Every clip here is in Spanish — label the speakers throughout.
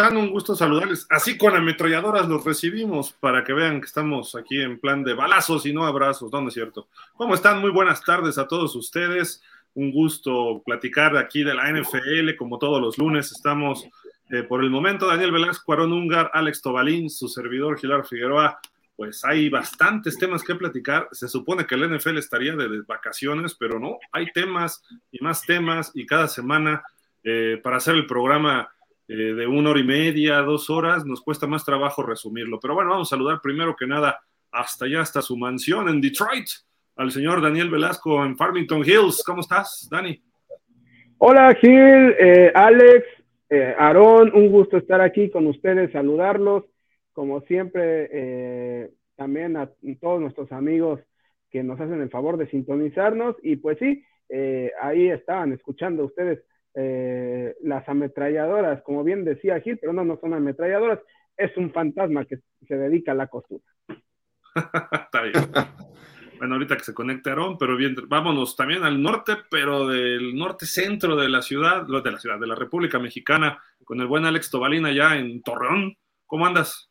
Speaker 1: están? Un gusto saludarles. Así con ametralladoras los recibimos para que vean que estamos aquí en plan de balazos y no abrazos, ¿no, es cierto? ¿Cómo están? Muy buenas tardes a todos ustedes. Un gusto platicar aquí de la NFL, como todos los lunes. Estamos eh, por el momento Daniel Velasco, Aaron Ungar, Alex Tobalín, su servidor Gilar Figueroa. Pues hay bastantes temas que platicar. Se supone que el NFL estaría de vacaciones, pero no, hay temas y más temas y cada semana eh, para hacer el programa eh, de una hora y media, dos horas, nos cuesta más trabajo resumirlo. Pero bueno, vamos a saludar primero que nada hasta allá, hasta su mansión en Detroit, al señor Daniel Velasco en Farmington Hills. ¿Cómo estás, Dani?
Speaker 2: Hola, Gil, eh, Alex, eh, Aarón, un gusto estar aquí con ustedes, saludarlos. Como siempre, también a todos nuestros amigos que nos hacen el favor de sintonizarnos. Y pues sí, ahí estaban escuchando ustedes eh, las ametralladoras, como bien decía Gil, pero no, no son ametralladoras, es un fantasma que se dedica a la costura.
Speaker 1: Está bien. bueno, ahorita que se conecte Aarón, pero bien, vámonos también al norte, pero del norte centro de la ciudad, de la ciudad, de la República Mexicana, con el buen Alex Tobalín allá en Torreón. ¿Cómo andas?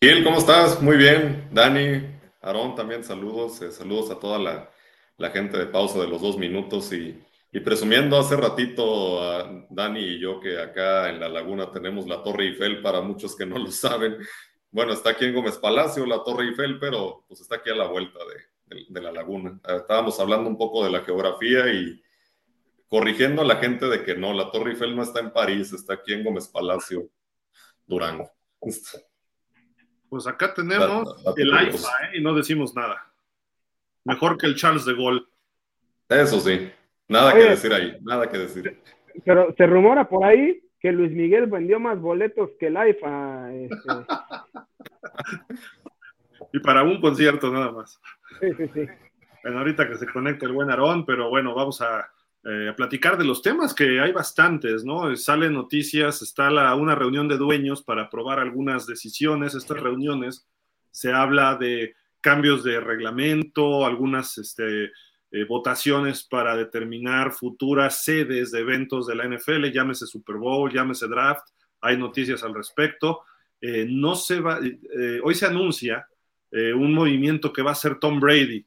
Speaker 3: Gil, ¿cómo estás? Muy bien. Dani, Aarón, también saludos, eh, saludos a toda la, la gente de pausa de los dos minutos y y presumiendo hace ratito a Dani y yo que acá en la laguna tenemos la Torre Eiffel, para muchos que no lo saben. Bueno, está aquí en Gómez Palacio la Torre Eiffel, pero pues está aquí a la vuelta de, de, la laguna. Ah, estábamos hablando un poco de la geografía y corrigiendo a la gente de que no, la Torre Eiffel no está en París, está aquí en Gómez Palacio, Durango.
Speaker 1: Pues acá tenemos el AIFA ¿eh? y no decimos nada. Mejor que el Charles de Gaulle.
Speaker 3: Eso sí. Nada que decir ahí, nada que decir.
Speaker 2: Pero se rumora por ahí que Luis Miguel vendió más boletos que el AIFA. Este.
Speaker 1: y para un concierto nada más.
Speaker 2: Sí, sí, sí.
Speaker 1: Bueno, ahorita que se conecta el buen Aarón, pero bueno, vamos a, eh, platicar de los temas que hay bastantes, ¿no? Salen noticias, está la, una reunión de dueños para aprobar algunas decisiones. Estas reuniones se habla de cambios de reglamento, algunas este, eh, votaciones para determinar futuras sedes de eventos de la NFL, llámese Super Bowl, llámese draft, hay noticias al respecto. Eh, no se va, eh, hoy se anuncia un movimiento que va a ser Tom Brady.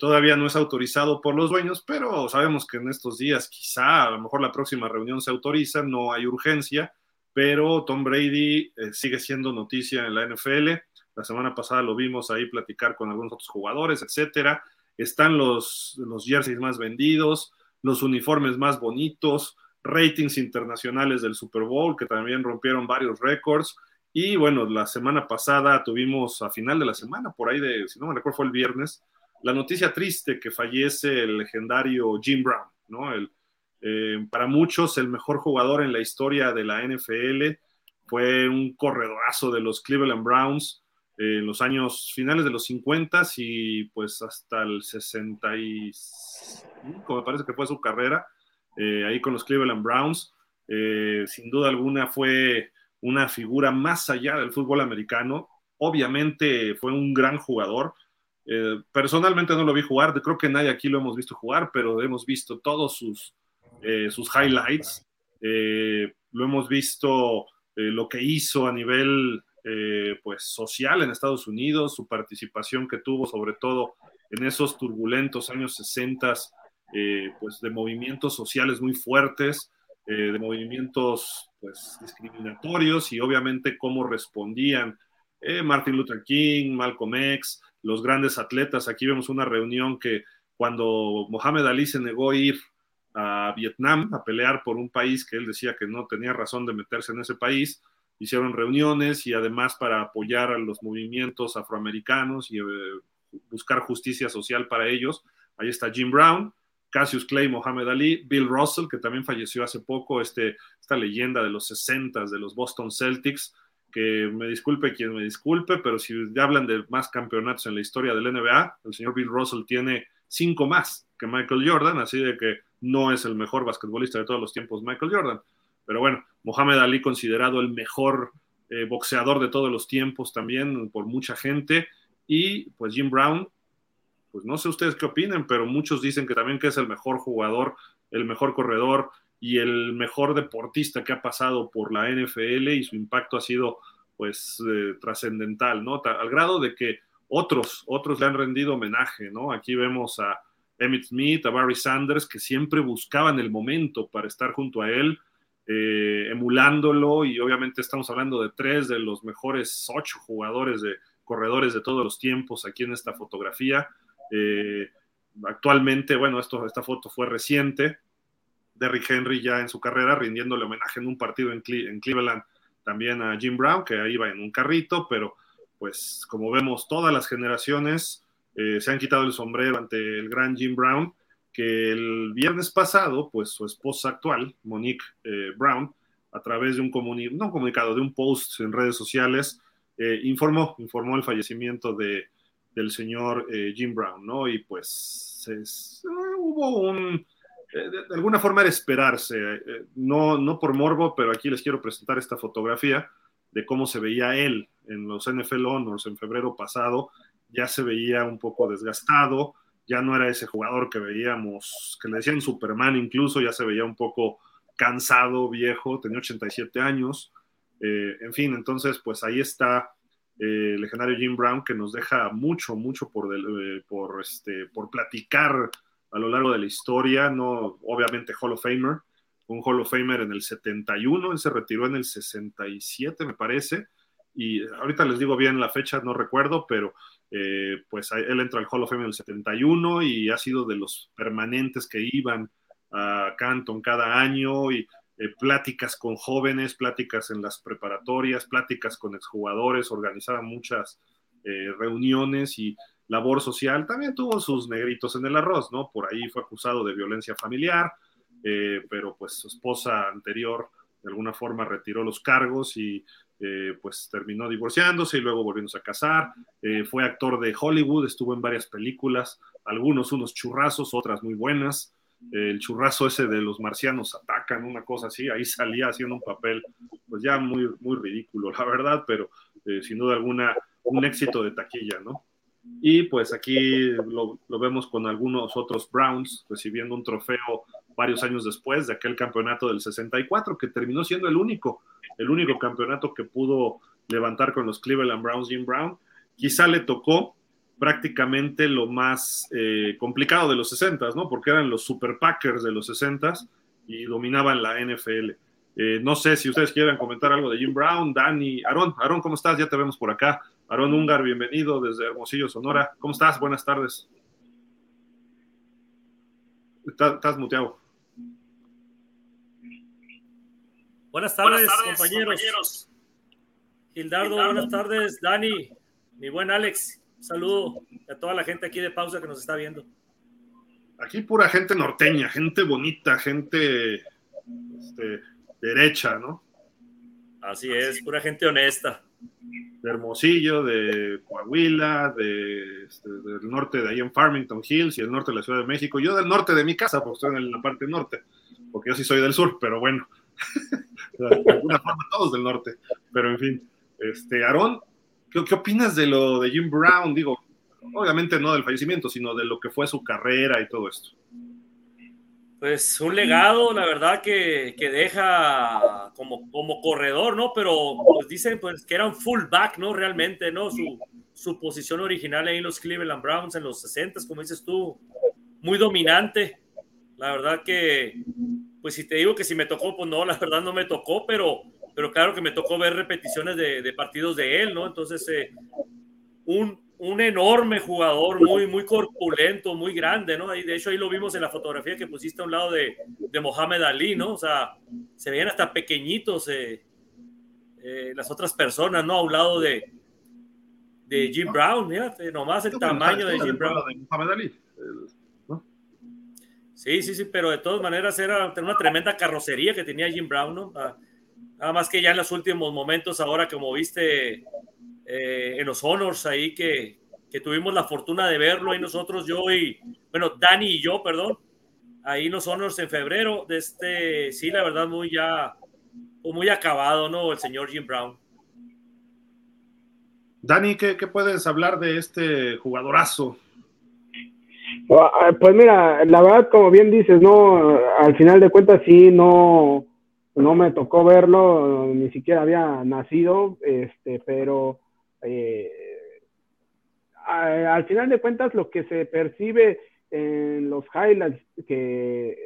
Speaker 1: todavía no es autorizado por los dueños, pero sabemos que en estos días quizá a lo mejor la próxima reunión se autoriza, no hay urgencia, pero Tom Brady sigue siendo noticia en la NFL. La semana pasada lo vimos ahí platicar con algunos otros jugadores, etcétera están los, los jerseys más vendidos, los uniformes más bonitos, ratings internacionales del Super Bowl que también rompieron varios récords. Y bueno, la semana pasada tuvimos a final de la semana, por ahí de, si no me recuerdo, fue el viernes, la noticia triste que fallece el legendario Jim Brown, ¿no? El, eh, para muchos el mejor jugador en la historia de la NFL, fue un corredorazo de los Cleveland Browns, en los años finales de los 50 y pues hasta el 65, me parece que fue su carrera, eh, ahí con los Cleveland Browns. Eh, sin duda alguna fue una figura más allá del fútbol americano. Obviamente fue un gran jugador. Eh, personalmente no lo vi jugar, creo que nadie aquí lo hemos visto jugar, pero hemos visto todos sus, sus highlights. lo hemos visto lo que hizo a nivel eh, pues social en Estados Unidos, su participación que tuvo sobre todo en esos turbulentos años 60, eh, pues de movimientos sociales muy fuertes, eh, de movimientos pues discriminatorios y obviamente cómo respondían Martin Luther King, Malcolm X, los grandes atletas. Aquí vemos una reunión que cuando Mohamed Ali se negó a ir a Vietnam a pelear por un país que él decía que no tenía razón de meterse en ese país, hicieron reuniones y además para apoyar a los movimientos afroamericanos y eh, buscar justicia social para ellos. Ahí está Jim Brown, Cassius Clay, Mohamed Ali, Bill Russell, que también falleció hace poco, este, esta leyenda de los 60 de los Boston Celtics, que me disculpe quien me disculpe, pero si hablan de más campeonatos en la historia del NBA, el señor Bill Russell tiene cinco más que Michael Jordan, así de que no es el mejor basquetbolista de todos los tiempos Michael Jordan. Pero bueno, Mohamed Ali considerado el mejor eh, boxeador de todos los tiempos también por mucha gente. Y pues Jim Brown, pues no sé ustedes qué opinen, pero muchos dicen que también que es el mejor jugador, el mejor corredor y el mejor deportista que ha pasado por la NFL y su impacto ha sido pues eh, trascendental, ¿no? Al grado de que otros, otros le han rendido homenaje, ¿no? Aquí vemos a Emmett Smith, a Barry Sanders, que siempre buscaban el momento para estar junto a él, eh, emulándolo, y obviamente estamos hablando de tres de los mejores ocho jugadores de corredores de todos los tiempos aquí en esta fotografía. Eh, actualmente, bueno, esto, esta foto fue reciente, Derrick Henry ya en su carrera rindiéndole homenaje en un partido en, Cleveland también a Jim Brown, que va en un carrito, pero pues como vemos, todas las generaciones eh, se han quitado el sombrero ante el gran Jim Brown, que el viernes pasado, pues su esposa actual, Monique eh, Brown, a través de un, no comunicado, de un post en redes sociales, eh, informó, informó el fallecimiento de, del señor Jim Brown, ¿no? Y pues hubo un, de, alguna forma era esperarse, no, no por morbo, pero aquí les quiero presentar esta fotografía de cómo se veía él en los NFL Honors en febrero pasado, ya se veía un poco desgastado, ya no era ese jugador que veíamos, que le decían Superman incluso, ya se veía un poco cansado, viejo, tenía 87 años, eh, en fin, entonces pues ahí está eh, el legendario Jim Brown que nos deja mucho, mucho por, eh, por, este, por platicar a lo largo de la historia, no obviamente Hall of Famer, un Hall of Famer en el 71, él se retiró en el 67 me parece, y ahorita les digo bien la fecha, no recuerdo, pero eh, pues él entra al Hall of Fame en el 71 y ha sido de los permanentes que iban a Canton cada año y eh, pláticas con jóvenes, pláticas en las preparatorias, pláticas con exjugadores, organizaba muchas eh, reuniones y labor social. También tuvo sus negritos en el arroz, ¿no? Por ahí fue acusado de violencia familiar, pero pues su esposa anterior de alguna forma retiró los cargos y eh, pues terminó divorciándose y luego volviéndose a casar. Eh, fue actor de Hollywood, estuvo en varias películas, algunos unos churrazos, otras muy buenas. el churrazo ese de los marcianos atacan, una cosa así, ahí salía haciendo un papel, pues ya muy, muy ridículo, la verdad, pero eh, sin duda alguna un éxito de taquilla, ¿no? Y pues aquí lo, lo, vemos con algunos otros Browns recibiendo un trofeo varios años después de aquel campeonato del 64, que terminó siendo el único el único campeonato que pudo levantar con los Cleveland Browns, Jim Brown. Quizá le tocó prácticamente lo más eh, complicado de los 60, ¿no? Porque eran los Super Packers de los 60 y dominaban la NFL. Eh, no sé si ustedes quieren comentar algo de Jim Brown, Danny, Aaron. Aaron, ¿cómo estás? Ya te vemos por acá. Aaron Ungar, bienvenido desde Hermosillo, Sonora. ¿Cómo estás? Buenas tardes. Estás muteado.
Speaker 4: Buenas tardes, compañeros. Gildardo, buenas tardes. Dani, mi buen Alex, un saludo a toda la gente aquí de pausa que nos está viendo.
Speaker 1: Aquí pura gente norteña, gente bonita, gente este, derecha, ¿no?
Speaker 4: Así es, pura gente honesta.
Speaker 1: De Hermosillo, de Coahuila, de, este, del norte de ahí en Farmington Hills y el norte de la Ciudad de México. Yo del norte de mi casa, porque estoy en la parte norte, porque yo sí soy del sur, pero bueno, de alguna forma todos del norte, pero en fin. Este, Aarón, ¿qué, ¿qué, opinas de lo de Jim Brown? Digo, obviamente no del fallecimiento, sino de lo que fue su carrera y todo esto.
Speaker 4: Pues un legado, la verdad, que, que deja como, como corredor, ¿no? Pero pues dicen pues, que era un fullback, ¿no? Realmente, ¿no? Su, su posición original ahí en los Cleveland Browns en los 60, como dices tú, muy dominante. La verdad que pues si te digo que si me tocó, pues no, la verdad no me tocó, pero, pero claro que me tocó ver repeticiones de, partidos de él, ¿no? Entonces, eh, un, un, enorme jugador, muy, muy corpulento, muy grande, ¿no? Y de hecho ahí lo vimos en la fotografía que pusiste a un lado de, de Mohamed Ali, ¿no? O sea, se veían hasta pequeñitos eh, eh, las otras personas, ¿no? A un lado de, de Jim Brown, fíjate, nomás el tamaño de Jim Brown. De Mohamed Ali. Sí, sí, sí, pero de todas maneras era una tremenda carrocería que tenía Jim Brown, ¿no? Ah, nada más que ya en los últimos momentos, ahora como viste eh, en los Honors ahí que, que, tuvimos la fortuna de verlo ahí nosotros, yo y, bueno, Dani y yo, perdón, ahí en los Honors en febrero, de este, sí, la verdad, muy ya, muy acabado, ¿no? El señor Jim Brown.
Speaker 1: Dani, ¿qué, qué puedes hablar de este jugadorazo
Speaker 2: pues mira, la verdad, como bien dices, no, al final de cuentas sí, no, no me tocó verlo, ni siquiera había nacido, este, pero eh, al final de cuentas lo que se percibe en los highlights que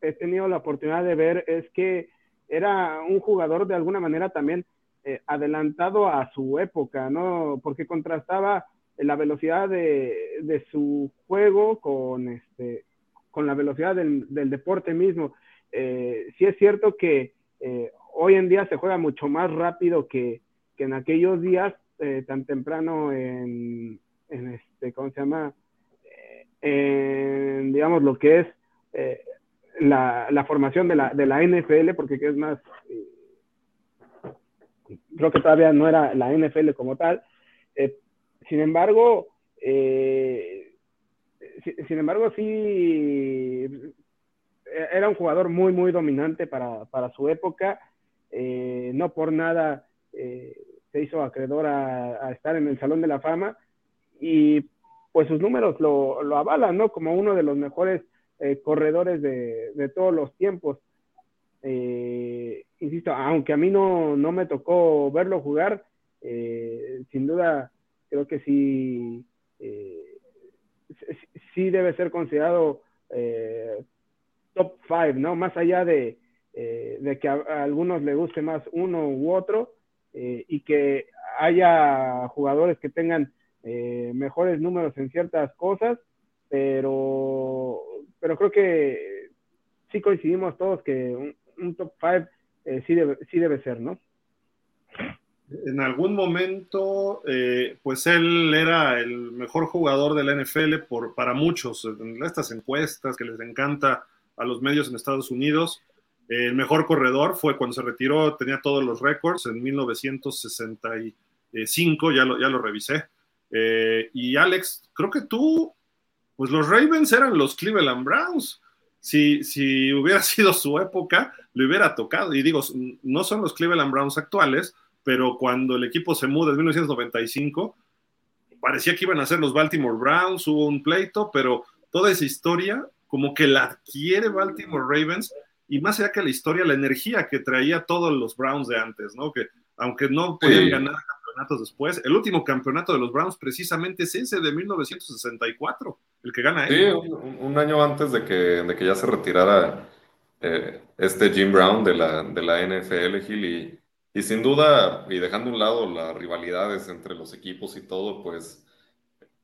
Speaker 2: he tenido la oportunidad de ver es que era un jugador de alguna manera también eh, adelantado a su época, ¿no? Porque contrastaba la velocidad de, su juego con, este, con la velocidad del, deporte mismo. Eh, sí es cierto que eh, hoy en día se juega mucho más rápido que, en aquellos días, eh, tan temprano en, este, ¿cómo se llama? en, digamos, lo que es la, formación de la, de la NFL, porque es más, creo que todavía no era la NFL como tal, sin embargo, eh, sin embargo, sí, era un jugador muy, muy dominante para, su época. Eh, no por nada eh, se hizo acreedor a, estar en el Salón de la Fama y pues sus números lo, avalan, ¿no? Como uno de los mejores corredores de, todos los tiempos. insisto, aunque a mí no, no me tocó verlo jugar, sin duda creo que sí, eh, sí debe ser considerado eh, top five, ¿no? Más allá de, eh, que a, algunos le guste más uno u otro y que haya jugadores que tengan mejores números en ciertas cosas, pero, pero creo que sí coincidimos todos que un, top five sí, debe, sí debe ser, ¿no?
Speaker 1: En algún momento, eh, pues él era el mejor jugador de la NFL por, para muchos, en estas encuestas que les encanta a los medios en Estados Unidos. El mejor corredor fue cuando se retiró, tenía todos los récords en 1965, ya lo, ya lo revisé. Eh, y Alex, creo que tú, pues los Ravens eran los Cleveland Browns. Si, si hubiera sido su época, le hubiera tocado. Y digo, no son los Cleveland Browns actuales, pero cuando el equipo se muda en 1995, parecía que iban a ser los Baltimore Browns, hubo un pleito, pero toda esa historia como que la adquiere Baltimore Ravens y más allá que la historia, la energía que traía todos los Browns de antes, ¿no? Que aunque no podían ganar campeonatos después, el último campeonato de los Browns precisamente es ese de 1964, el que gana
Speaker 3: él. Sí, un, año antes de que, de que ya se retirara eh, este Jim Brown de la, de la NFL, Gil, y y sin duda, y dejando a un lado las rivalidades entre los equipos y todo, pues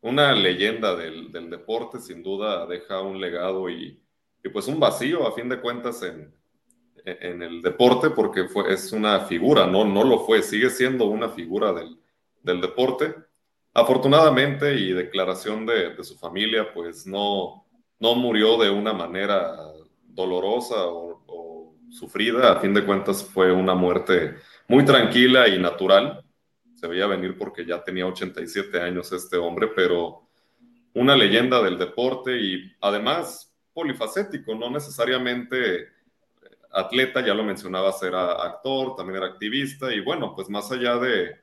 Speaker 3: una leyenda del, deporte sin duda deja un legado y, pues un vacío a fin de cuentas en, en el deporte porque fue, es una figura, no, no lo fue, sigue siendo una figura del, deporte. Afortunadamente y declaración de, su familia, pues no, no murió de una manera dolorosa o, o, sufrida, a fin de cuentas fue una muerte muy tranquila y natural. Se veía venir porque ya tenía 87 años este hombre, pero una leyenda del deporte y además polifacético, no necesariamente atleta, ya lo mencionabas, era actor, también era activista y bueno, pues más allá de,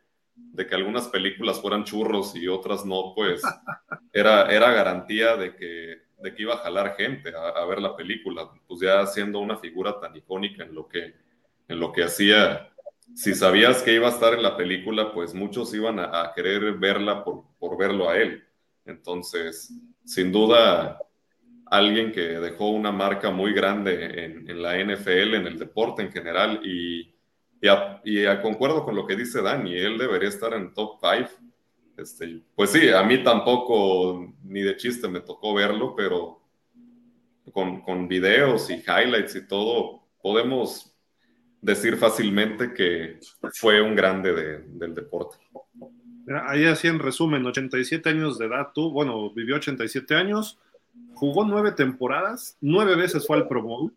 Speaker 3: que algunas películas fueran churros y otras no, pues era, era garantía de que, de que iba a jalar gente a, a, ver la película, pues ya siendo una figura tan icónica en lo que, en lo que hacía si sabías que iba a estar en la película, pues muchos iban a, querer verla por, por, verlo a él. Entonces, sin duda, alguien que dejó una marca muy grande en, la NFL, en el deporte en general, y, y, concuerdo con lo que dice Dani, él debería estar en top 5. Este, pues sí, a mí tampoco ni de chiste me tocó verlo, pero con, con videos y highlights y todo, podemos decir fácilmente que fue un grande del deporte.
Speaker 1: Ahí así en resumen, 87 años de edad tú, bueno, vivió 87 años, jugó nueve temporadas, nueve veces fue al Pro Bowl,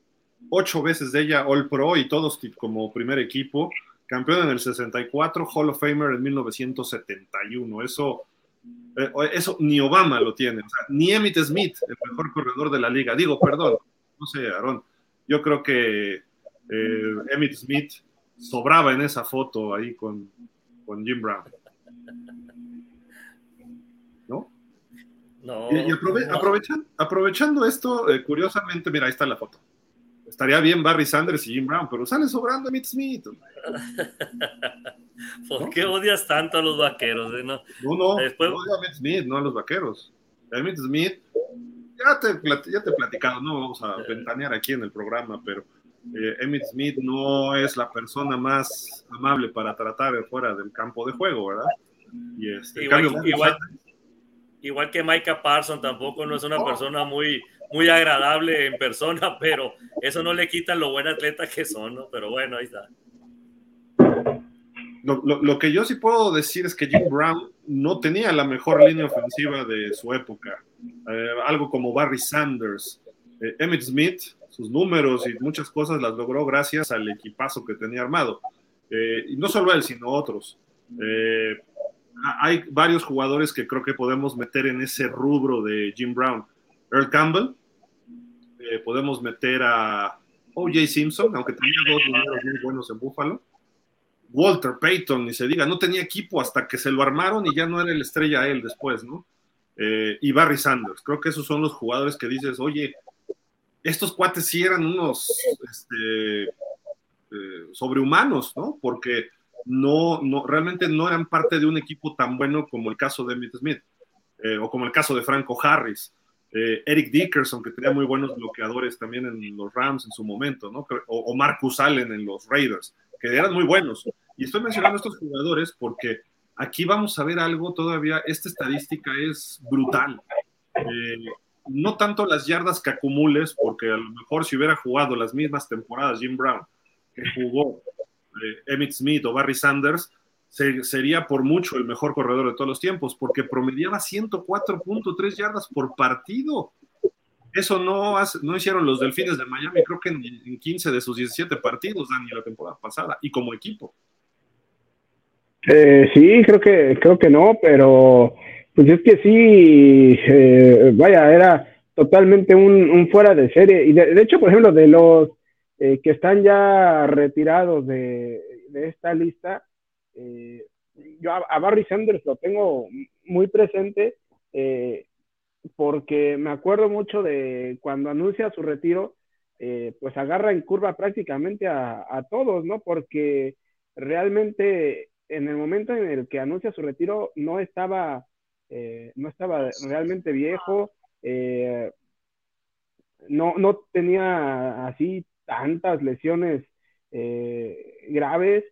Speaker 1: ocho veces de ella All Pro y todos como primer equipo, campeón en el 64, Hall of Famer en 1971. Eso, eh, eso ni Obama lo tiene, ni Emmitt Smith, el mejor corredor de la liga. Digo, perdón, no sé, Aaron, yo creo que eh, Emmett Smith sobraba en esa foto ahí con, Jim Brown. ¿No? y, aprovechando esto, eh, curiosamente, mira, ahí está la foto. Estaría bien Barry Sanders y Jim Brown, pero sale sobrando Emmitt Smith.
Speaker 4: ¿Por qué odias tanto a los vaqueros? Eh?
Speaker 1: No, no, Después... no odio a Emmitt Smith, no a los vaqueros. Emmitt Smith, ya te, ya te he platicado, no vamos a ventanear aquí en el programa, pero eh, Emmitt Smith no es la persona más amable para tratar fuera del campo de juego, ¿verdad?
Speaker 4: Y este, igual, igual, que Micah Parson tampoco no es una persona muy, muy agradable en persona, pero eso no le quita lo buen atleta que son, ¿no? Pero bueno, ahí está.
Speaker 1: Lo, que yo sí puedo decir es que Jim Brown no tenía la mejor línea ofensiva de su época. Eh, algo como Barry Sanders. Eh, Emmett Smith, sus números y muchas cosas las logró gracias al equipazo que tenía armado. Eh, y no solo él, sino otros. hay varios jugadores que creo que podemos meter en ese rubro de Jim Brown. Earl Campbell, podemos meter a O.J. Simpson, aunque tenía dos números muy buenos en Buffalo. Walter Payton, ni se diga, no tenía equipo hasta que se lo armaron y ya no era el estrella él después, ¿no? Eh, y Barry Sanders, creo que esos son los jugadores que dices, oye, estos cuates sí eran unos este, eh, sobrehumanos, ¿no? Porque no, no, realmente no eran parte de un equipo tan bueno como el caso de Emmitt Smith eh, o como el caso de Franco Harris. Eric Dickerson, que tenía muy buenos bloqueadores también en los Rams en su momento, ¿no? O, Marcus Allen en los Raiders que eran muy buenos. Y estoy mencionando estos jugadores porque aquí vamos a ver algo todavía, esta estadística es brutal. Eh, no tanto las yardas que acumules, porque a lo mejor si hubiera jugado las mismas temporadas Jim Brown que jugó eh, Emmett Smith o Barry Sanders, sería por mucho el mejor corredor de todos los tiempos, porque promediaba 104.3 yardas por partido. Eso no, no hicieron los Delfines de Miami, creo que en, 15 de sus 17 partidos, Dani, la temporada pasada, y como equipo.
Speaker 2: Eh, sí, creo que, creo que no, pero pues es que sí, eh, vaya, era totalmente un, fuera de serie. Y de, hecho, por ejemplo, de los eh, que están ya retirados de, esta lista, yo a, Barry Sanders lo tengo muy presente porque me acuerdo mucho de cuando anuncia su retiro, eh, pues agarra en curva prácticamente a, todos, ¿no? Porque realmente en el momento en el que anuncia su retiro no estaba, eh, no estaba realmente viejo, eh, no, no tenía así tantas lesiones graves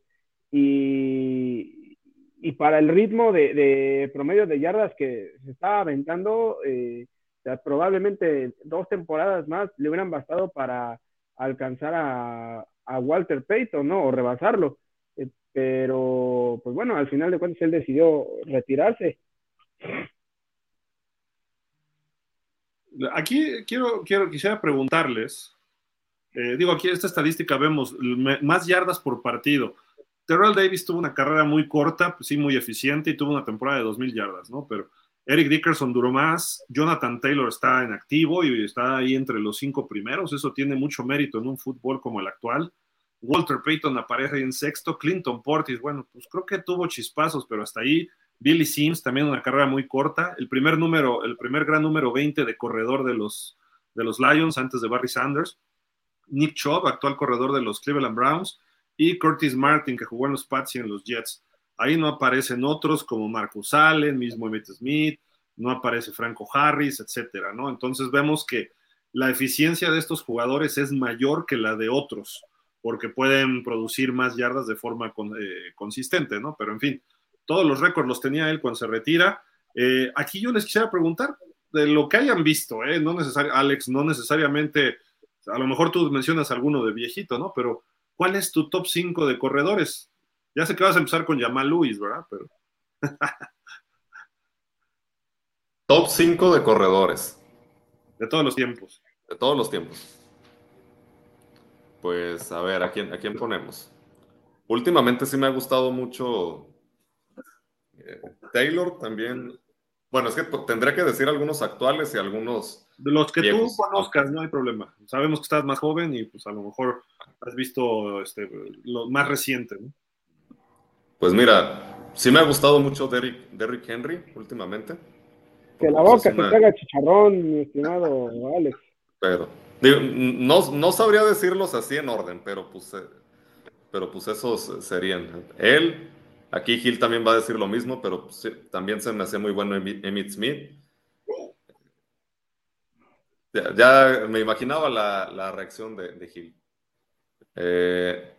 Speaker 2: y, y para el ritmo de, promedio de yardas que se estaba aventando, eh, probablemente dos temporadas más le hubieran bastado para alcanzar a, Walter Payton, ¿no? O rebasarlo. Eh, pero, pues bueno, al final de cuentas él decidió retirarse.
Speaker 1: Aquí quiero, quiero quisiera preguntarles, eh, digo, aquí esta estadística vemos más yardas por partido. Terrell Davis tuvo una carrera muy corta, pues sí, muy eficiente y tuvo una temporada de 2.000 yardas, ¿no? Pero Eric Dickerson duró más, Jonathan Taylor está en activo y está ahí entre los cinco primeros, eso tiene mucho mérito en un fútbol como el actual. Walter Payton aparece en sexto, Clinton Portis, bueno, pues creo que tuvo chispazos, pero hasta ahí. Billy Sims también una carrera muy corta, el primer número, el primer gran número 20 de corredor de los, de los Lions antes de Barry Sanders. Nick Chubb, actual corredor de los Cleveland Browns y Curtis Martin, que jugó en los Pats y en los Jets. Ahí no aparecen otros como Marcus Allen, mismo Emmitt Smith, no aparece Franco Harris, etcétera, ¿no? Entonces vemos que la eficiencia de estos jugadores es mayor que la de otros, porque pueden producir más yardas de forma eh, consistente, ¿no? Pero en fin, todos los récords los tenía él cuando se retira. Eh, aquí yo les quisiera preguntar de lo que hayan visto, ¿eh? No necesariamente, Alex, no necesariamente, a lo mejor tú mencionas alguno de viejito, ¿no? Pero ¿Cuál es tu top 5 de corredores? Ya sé que vas a empezar con Jamal Lewis, ¿verdad? Pero...
Speaker 3: top 5 de corredores.
Speaker 1: De todos los tiempos.
Speaker 3: De todos los tiempos. Pues a ver, ¿a quién, a quién ponemos? Últimamente sí me ha gustado mucho Taylor también. Bueno, es que tendría que decir algunos actuales y algunos.
Speaker 1: De los que tú conozcas, no hay problema. Sabemos que estás más joven y pues a lo mejor has visto este, lo más reciente?
Speaker 3: Pues mira, sí me ha gustado mucho Derrick, Henry últimamente.
Speaker 2: Que la boca se te haga chicharrón, mi estimado Alex.
Speaker 3: Pero, no, no sabría decirlos así en orden, pero pues, eh, pero pues esos serían. Él, aquí Gil también va a decir lo mismo, pero también se me hace muy bueno Emmitt Smith. Ya, me imaginaba la, reacción de, de Gil. Eh,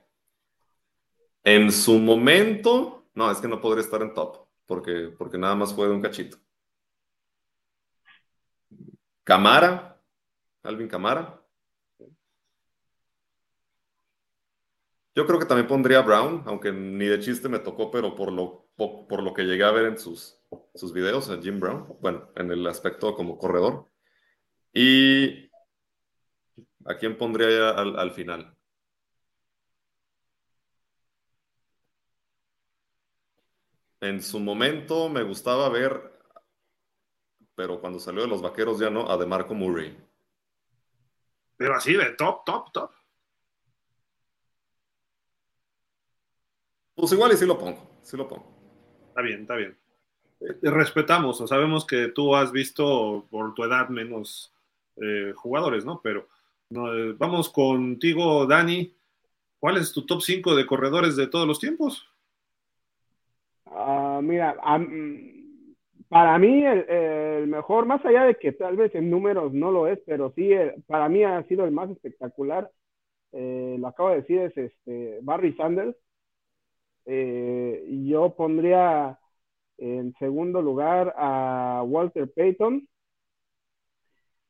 Speaker 3: en su momento, no, es que no podría estar en top, porque, porque nada más fue de un cachito. Camara, Alvin Camara. Yo creo que también pondría Brown, aunque ni de chiste me tocó, pero por lo, por lo que llegué a ver en sus, sus videos, a Jim Brown, bueno, en el aspecto como corredor. Y ¿a quién pondría al, final? En su momento me gustaba ver, pero cuando salió de los vaqueros ya no, a DeMarco Murray.
Speaker 1: Pero así de top, top, top.
Speaker 3: Pues igual y sí lo pongo, sí lo pongo.
Speaker 1: Está bien, está bien. Eh, respetamos, o sabemos que tú has visto por tu edad menos eh, jugadores, ¿no? Pero eh, vamos contigo, Dani. ¿Cuál es tu top 5 de corredores de todos los tiempos?
Speaker 2: Ah, mira, para mí el, mejor, más allá de que tal vez en números no lo es, pero sí, eh, para mí ha sido el más espectacular. lo acabo de decir, es este Barry Sanders. Yo pondría en segundo lugar a Walter Payton.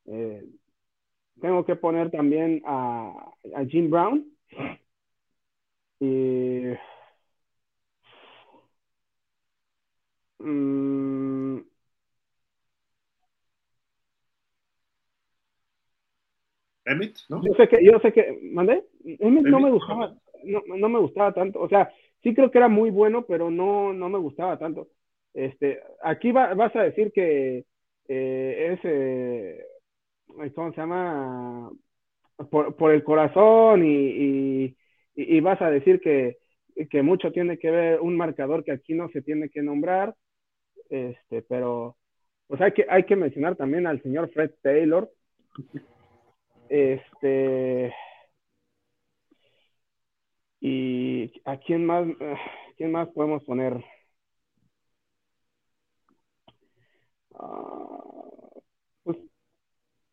Speaker 2: Eh, tengo que poner también a, Jim Brown. Y, mm,
Speaker 1: Emmett, ¿no?
Speaker 2: Yo sé que, yo sé que, ¿mandé? Emmett, no me gustaba, no, no, me gustaba tanto, o sea, sí creo que era muy bueno, pero no, no me gustaba tanto. Este, aquí vas a decir que eh, es eh, ¿cómo se llama? Por, el corazón y, vas a decir que, mucho tiene que ver un marcador que aquí no se tiene que nombrar, este, pero pues hay que, hay que mencionar también al señor Fred Taylor. Este, y a quién más, quién más podemos poner. Ah,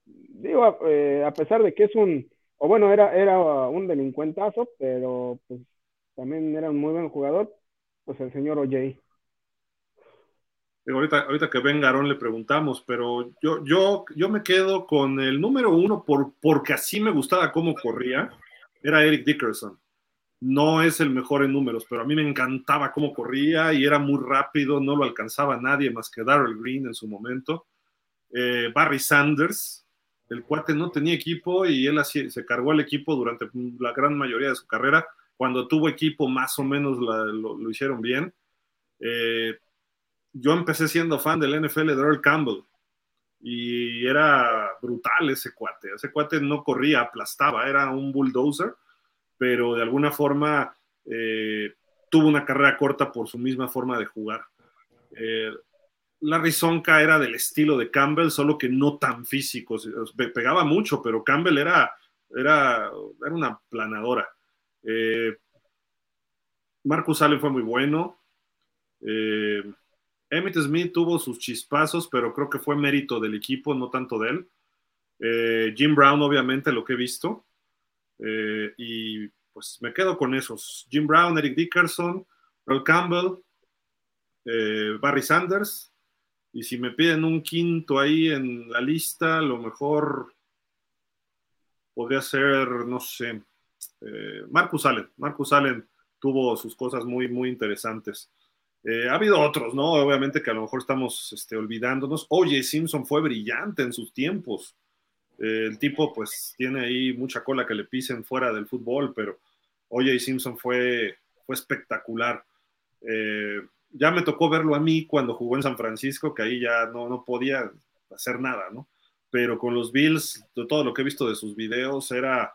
Speaker 2: digo, eh, a pesar de que es un, o bueno, era, era un delincuentazo, pero pues también era un muy buen jugador, pues el señor OJ.
Speaker 1: Ahorita, ahorita que venga Aaron le preguntamos, pero yo, yo, yo me quedo con el número uno por, porque así me gustaba cómo corría, era Eric Dickerson. No es el mejor en números, pero a mí me encantaba cómo corría y era muy rápido, no lo alcanzaba nadie más que Darrell Green en su momento. Eh, Barry Sanders, el cuate no tenía equipo y él así, se cargó el equipo durante la gran mayoría de su carrera. Cuando tuvo equipo, más o menos lo, hicieron bien. Eh, yo empecé siendo fan del NFL de Earl Campbell y era brutal ese cuate. Ese cuate no corría, aplastaba, era un bulldozer, pero de alguna forma eh, tuvo una carrera corta por su misma forma de jugar. Eh, Larry Sonka era del estilo de Campbell, solo que no tan físico. Pegaba mucho, pero Campbell era, era, era una planadora. Eh, Marcus Allen fue muy bueno. Eh, Emmett Smith tuvo sus chispazos, pero creo que fue mérito del equipo, no tanto de él. Eh, Jim Brown, obviamente, lo que he visto. Y pues me quedo con esos. Jim Brown, Eric Dickerson, Earl Campbell, Barry Sanders, y si me piden un quinto ahí en la lista, lo mejor podría ser, no sé, eh, Marcus Allen. Marcus Allen tuvo sus cosas muy, muy interesantes. Eh, ha habido otros, ¿no? Obviamente que a lo mejor estamos este, olvidándonos. Oye, Simpson fue brillante en sus tiempos. El tipo, pues, tiene ahí mucha cola que le pisen fuera del fútbol, pero Oye, Simpson fue, fue espectacular. Eh, ya me tocó verlo a mí cuando jugó en San Francisco, que ahí ya no, no podía hacer nada, ¿no? Pero con los Bills, todo lo que he visto de sus videos, era,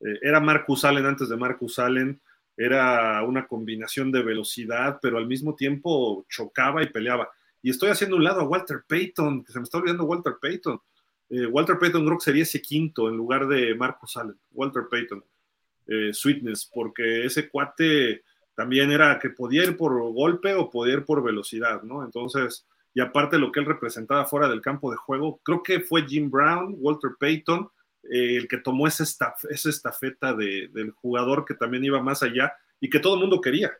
Speaker 1: eh, era Marcus Allen antes de Marcus Allen, era una combinación de velocidad, pero al mismo tiempo chocaba y peleaba. y estoy haciendo un lado a Walter Payton, que se me está olvidando Walter Payton. Eh, Walter Payton creo que sería ese quinto en lugar de Marcos Allen. Walter Payton, eh, Sweetness, porque ese cuate también era que podía ir por golpe o podía ir por velocidad, ¿no? Entonces, y aparte lo que él representaba fuera del campo de juego, creo que fue Jim Brown, Walter Payton, eh, el que tomó esa, esa estafeta del jugador que también iba más allá y que todo el mundo quería.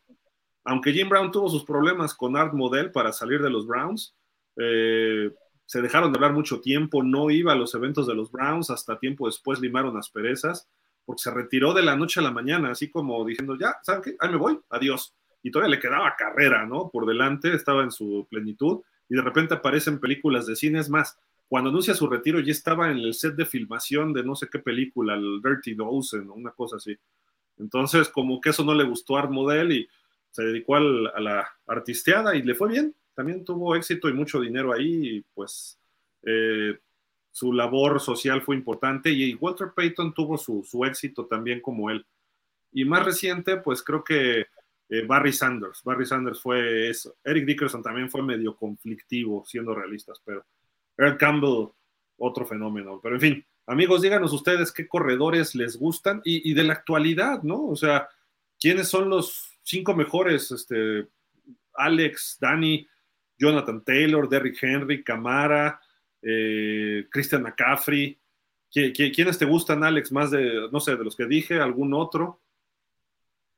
Speaker 1: Aunque Jim Brown tuvo sus problemas con Art Model para salir de los Browns, eh, se dejaron de hablar mucho tiempo, no iba a los eventos de los Browns, hasta tiempo después limaron asperezas, porque se retiró de la noche a la mañana, así como diciendo, ya, ¿saben qué? Ahí me voy, adiós. Y todavía le quedaba carrera, ¿no? Por delante, estaba en su plenitud, y de repente aparecen películas de cine, es más, cuando anuncia su retiro ya estaba en el set de filmación de no sé qué película, el Dirty Dozen una cosa así. Entonces, como que eso no le gustó a Art Model y se dedicó a la artisteada y le fue bien. También tuvo éxito y mucho dinero ahí y pues eh, su labor social fue importante y Walter Payton tuvo su, éxito también como él. Y más reciente, pues creo que eh, Barry Sanders. Barry Sanders fue eso. Eric Dickerson también fue medio conflictivo, siendo realistas, pero Earl Campbell, otro fenómeno. Pero en fin, amigos, díganos ustedes qué corredores les gustan y, y de la actualidad, ¿no? O sea, ¿quiénes son los cinco mejores, este, Alex, Danny, Jonathan Taylor, Derrick Henry, Camara, eh, Christian McCaffrey. ¿Quiénes te gustan, Alex? Más de, no sé, de los que dije, algún otro.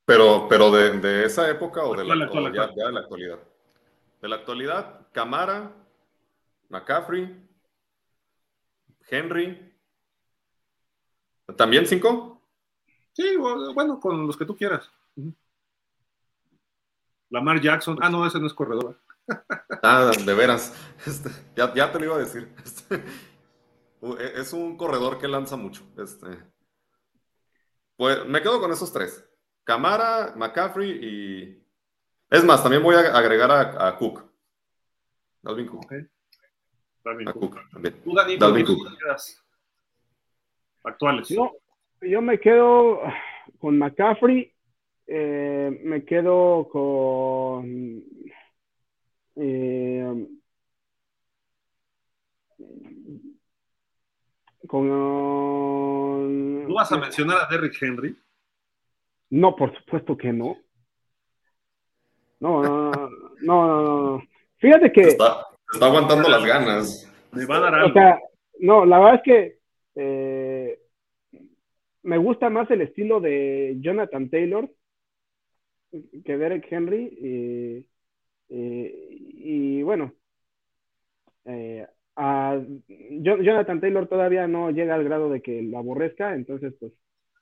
Speaker 3: Pero, pero de, esa época o de la, actualidad? de la actualidad. De la actualidad, Camara, McCaffrey, Henry. ¿También cinco?
Speaker 1: Sí, bueno, con los que tú quieras. Lamar Jackson. Ah, no, ese no es corredor.
Speaker 3: Ah, de veras. Este, ya, te lo iba a decir. Este, e, es un corredor que lanza mucho. Este, pues me quedo con esos tres. Camara, McCaffrey y... Es más, también voy a agregar a, Cook. Dalvin Cook.
Speaker 1: Dalvin Cook. Dalvin Cook. Actuales.
Speaker 2: Yo, yo me quedo con McCaffrey eh, me quedo con. Eh, con.
Speaker 1: ¿Tú vas a mencionar a Derrick Henry?
Speaker 2: No, por supuesto que no. No, no, no, no, no. Fíjate que.
Speaker 3: Está, está aguantando las ganas.
Speaker 1: Me va a dar algo.
Speaker 2: O sea, no, la verdad es que eh, me gusta más el estilo de Jonathan Taylor que Derek Henry. Y bueno, eh, a Jonathan Taylor todavía no llega al grado de que lo aborrezca, entonces pues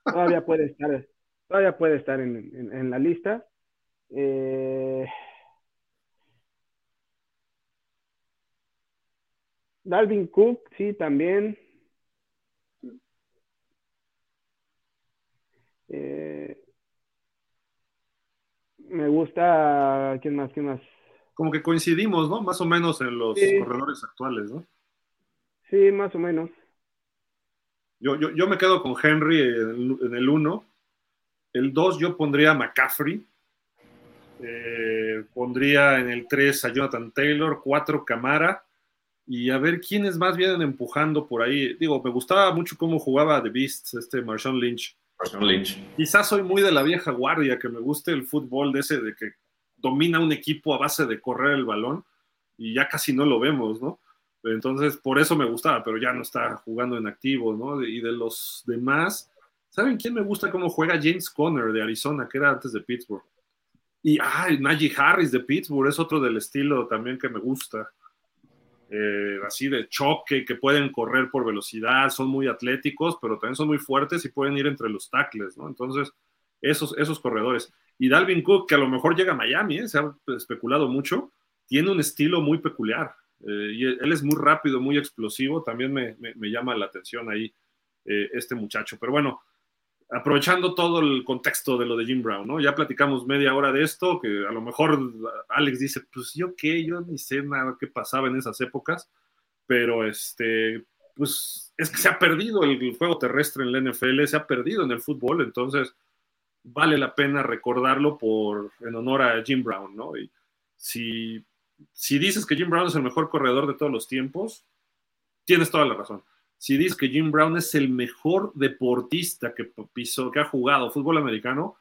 Speaker 2: todavía puede estar, todavía puede estar en, la lista. Eh, Dalvin Cook, sí, también. Eh, me gusta, ¿quién más? ¿Quién más?
Speaker 1: Como que coincidimos, ¿no? Más o menos en los corredores actuales, ¿no?
Speaker 2: Sí, más o menos.
Speaker 1: Yo, yo, me quedo con Henry en, el 1. El 2 yo pondría a McCaffrey. Eh, pondría en el 3 a Jonathan Taylor, 4 Camara. Y a ver quiénes más vienen empujando por ahí. Digo, me gustaba mucho cómo jugaba The Beast, este Marshawn Lynch.
Speaker 3: Lynch.
Speaker 1: Quizás soy muy de la vieja guardia, que me guste el fútbol de ese de que domina un equipo a base de correr el balón y ya casi no lo vemos, ¿no? Entonces, por eso me gustaba, pero ya no está jugando en activo, ¿no? Y de los demás, ¿saben quién me gusta cómo juega James Conner de Arizona, que era antes de Pittsburgh? Y, ay, Najee Harris de Pittsburgh es otro del estilo también que me gusta. Eh, así de choque, que pueden correr por velocidad, son muy atléticos, pero también son muy fuertes y pueden ir entre los tackles, ¿no? Entonces, esos, esos corredores. Y Dalvin Cook, que a lo mejor llega a Miami, ¿eh? se ha especulado mucho, tiene un estilo muy peculiar. Eh, y él es muy rápido, muy explosivo, también me, me, llama la atención ahí este muchacho. Pero bueno, aprovechando todo el contexto de lo de Jim Brown, ¿no? Ya platicamos media hora de esto, que a lo mejor Alex dice, pues yo qué, yo ni sé nada qué pasaba en esas épocas, pero este, pues es que se ha perdido el, juego terrestre en la NFL, se ha perdido en el fútbol, entonces vale la pena recordarlo por, en honor a Jim Brown, ¿no? Y si si dices que Jim Brown es el mejor corredor de todos los tiempos, tienes toda la razón. Si dices que Jim Brown es el mejor deportista que pisó, que ha jugado fútbol americano,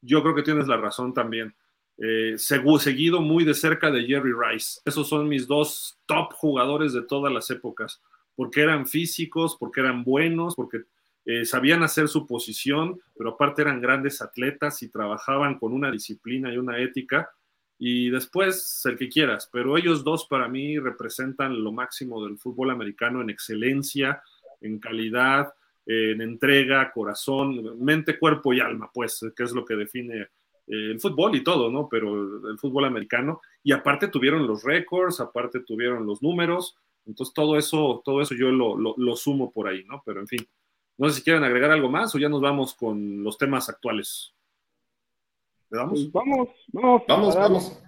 Speaker 1: yo creo que tienes la razón también. Eh, seguido muy de cerca de Jerry Rice. Esos son mis dos top jugadores de todas las épocas, porque eran físicos, porque eran buenos, porque eh, sabían hacer su posición, pero aparte eran grandes atletas y trabajaban con una disciplina y una ética. Y después, el que quieras, pero ellos dos para mí representan lo máximo del fútbol americano en excelencia, en calidad, en entrega, corazón, mente, cuerpo y alma, pues, que es lo que define eh, el fútbol y todo, ¿no? Pero el fútbol americano. Y aparte tuvieron los récords, aparte tuvieron los números. Entonces todo eso, todo eso yo lo, lo sumo por ahí, ¿no? Pero en fin. No sé si quieren agregar algo más o ya nos vamos con los temas actuales.
Speaker 2: ¿Le damos? Pues vamos, vamos.
Speaker 3: Vamos, vamos.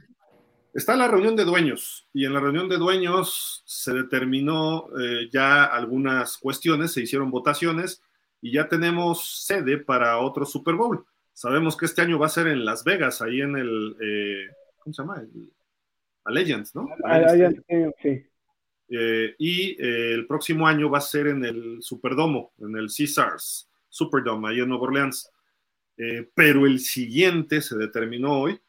Speaker 1: Está la reunión de dueños y en la reunión de dueños se determinó eh, ya algunas cuestiones, se hicieron votaciones y ya tenemos sede para otro Super Bowl. Sabemos que este año va a ser en Las Vegas, ahí en el, eh, ¿cómo se llama? El, Legends, ¿no? sí. Eh, y eh, el próximo año va a ser en el Superdomo, en el Caesars Superdome, ahí en Nueva Orleans. Eh, pero el siguiente se determinó hoy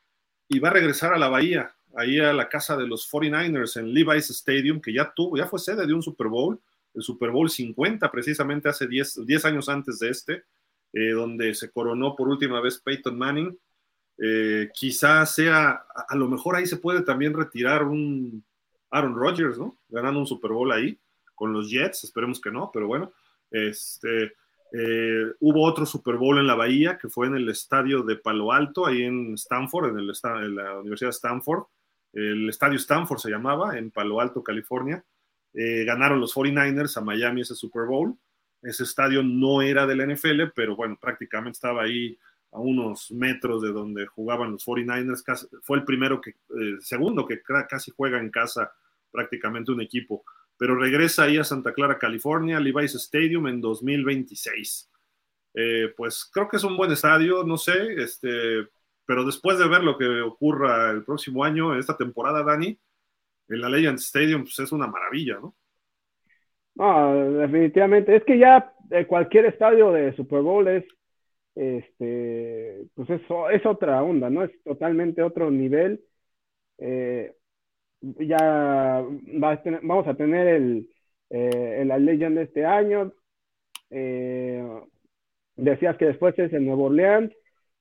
Speaker 1: y va a regresar a la Bahía, ahí a la casa de los 49ers en Levi's Stadium, que ya tuvo, ya fue sede de un Super Bowl, el Super Bowl 50, precisamente hace 10, 10 años antes de este, donde se coronó por última vez Peyton Manning. quizás sea, a lo mejor ahí se puede también retirar un Aaron Rodgers, ¿no? Ganando un Super Bowl ahí con los Jets, esperemos que no, pero bueno, este, eh, hubo otro Super Bowl en la Bahía que fue en el estadio de Palo Alto, ahí en Stanford, en, el, en la Universidad Stanford, el estadio Stanford se llamaba, en Palo Alto, California. Eh, ganaron los 49ers a Miami ese Super Bowl. Ese estadio no era de la NFL, pero bueno, prácticamente estaba ahí a unos metros de donde jugaban los 49ers. fue el primero que, eh, segundo que casi juega en casa prácticamente un equipo. Pero regresa ahí a Santa Clara, California, Levi's Stadium en 2026. Eh, pues creo que es un buen estadio, no sé, este, pero después de ver lo que ocurra el próximo año, esta temporada, Dani, en la Legend Stadium pues es una maravilla, ¿no?
Speaker 2: No, definitivamente. Es que ya eh, cualquier estadio de Super Bowl es este, pues eso es otra onda, ¿no? Es totalmente otro nivel. Eh, ya vamos a tener el, eh, la Legend de este año. Eh, decías que después es el Nuevo Orleans.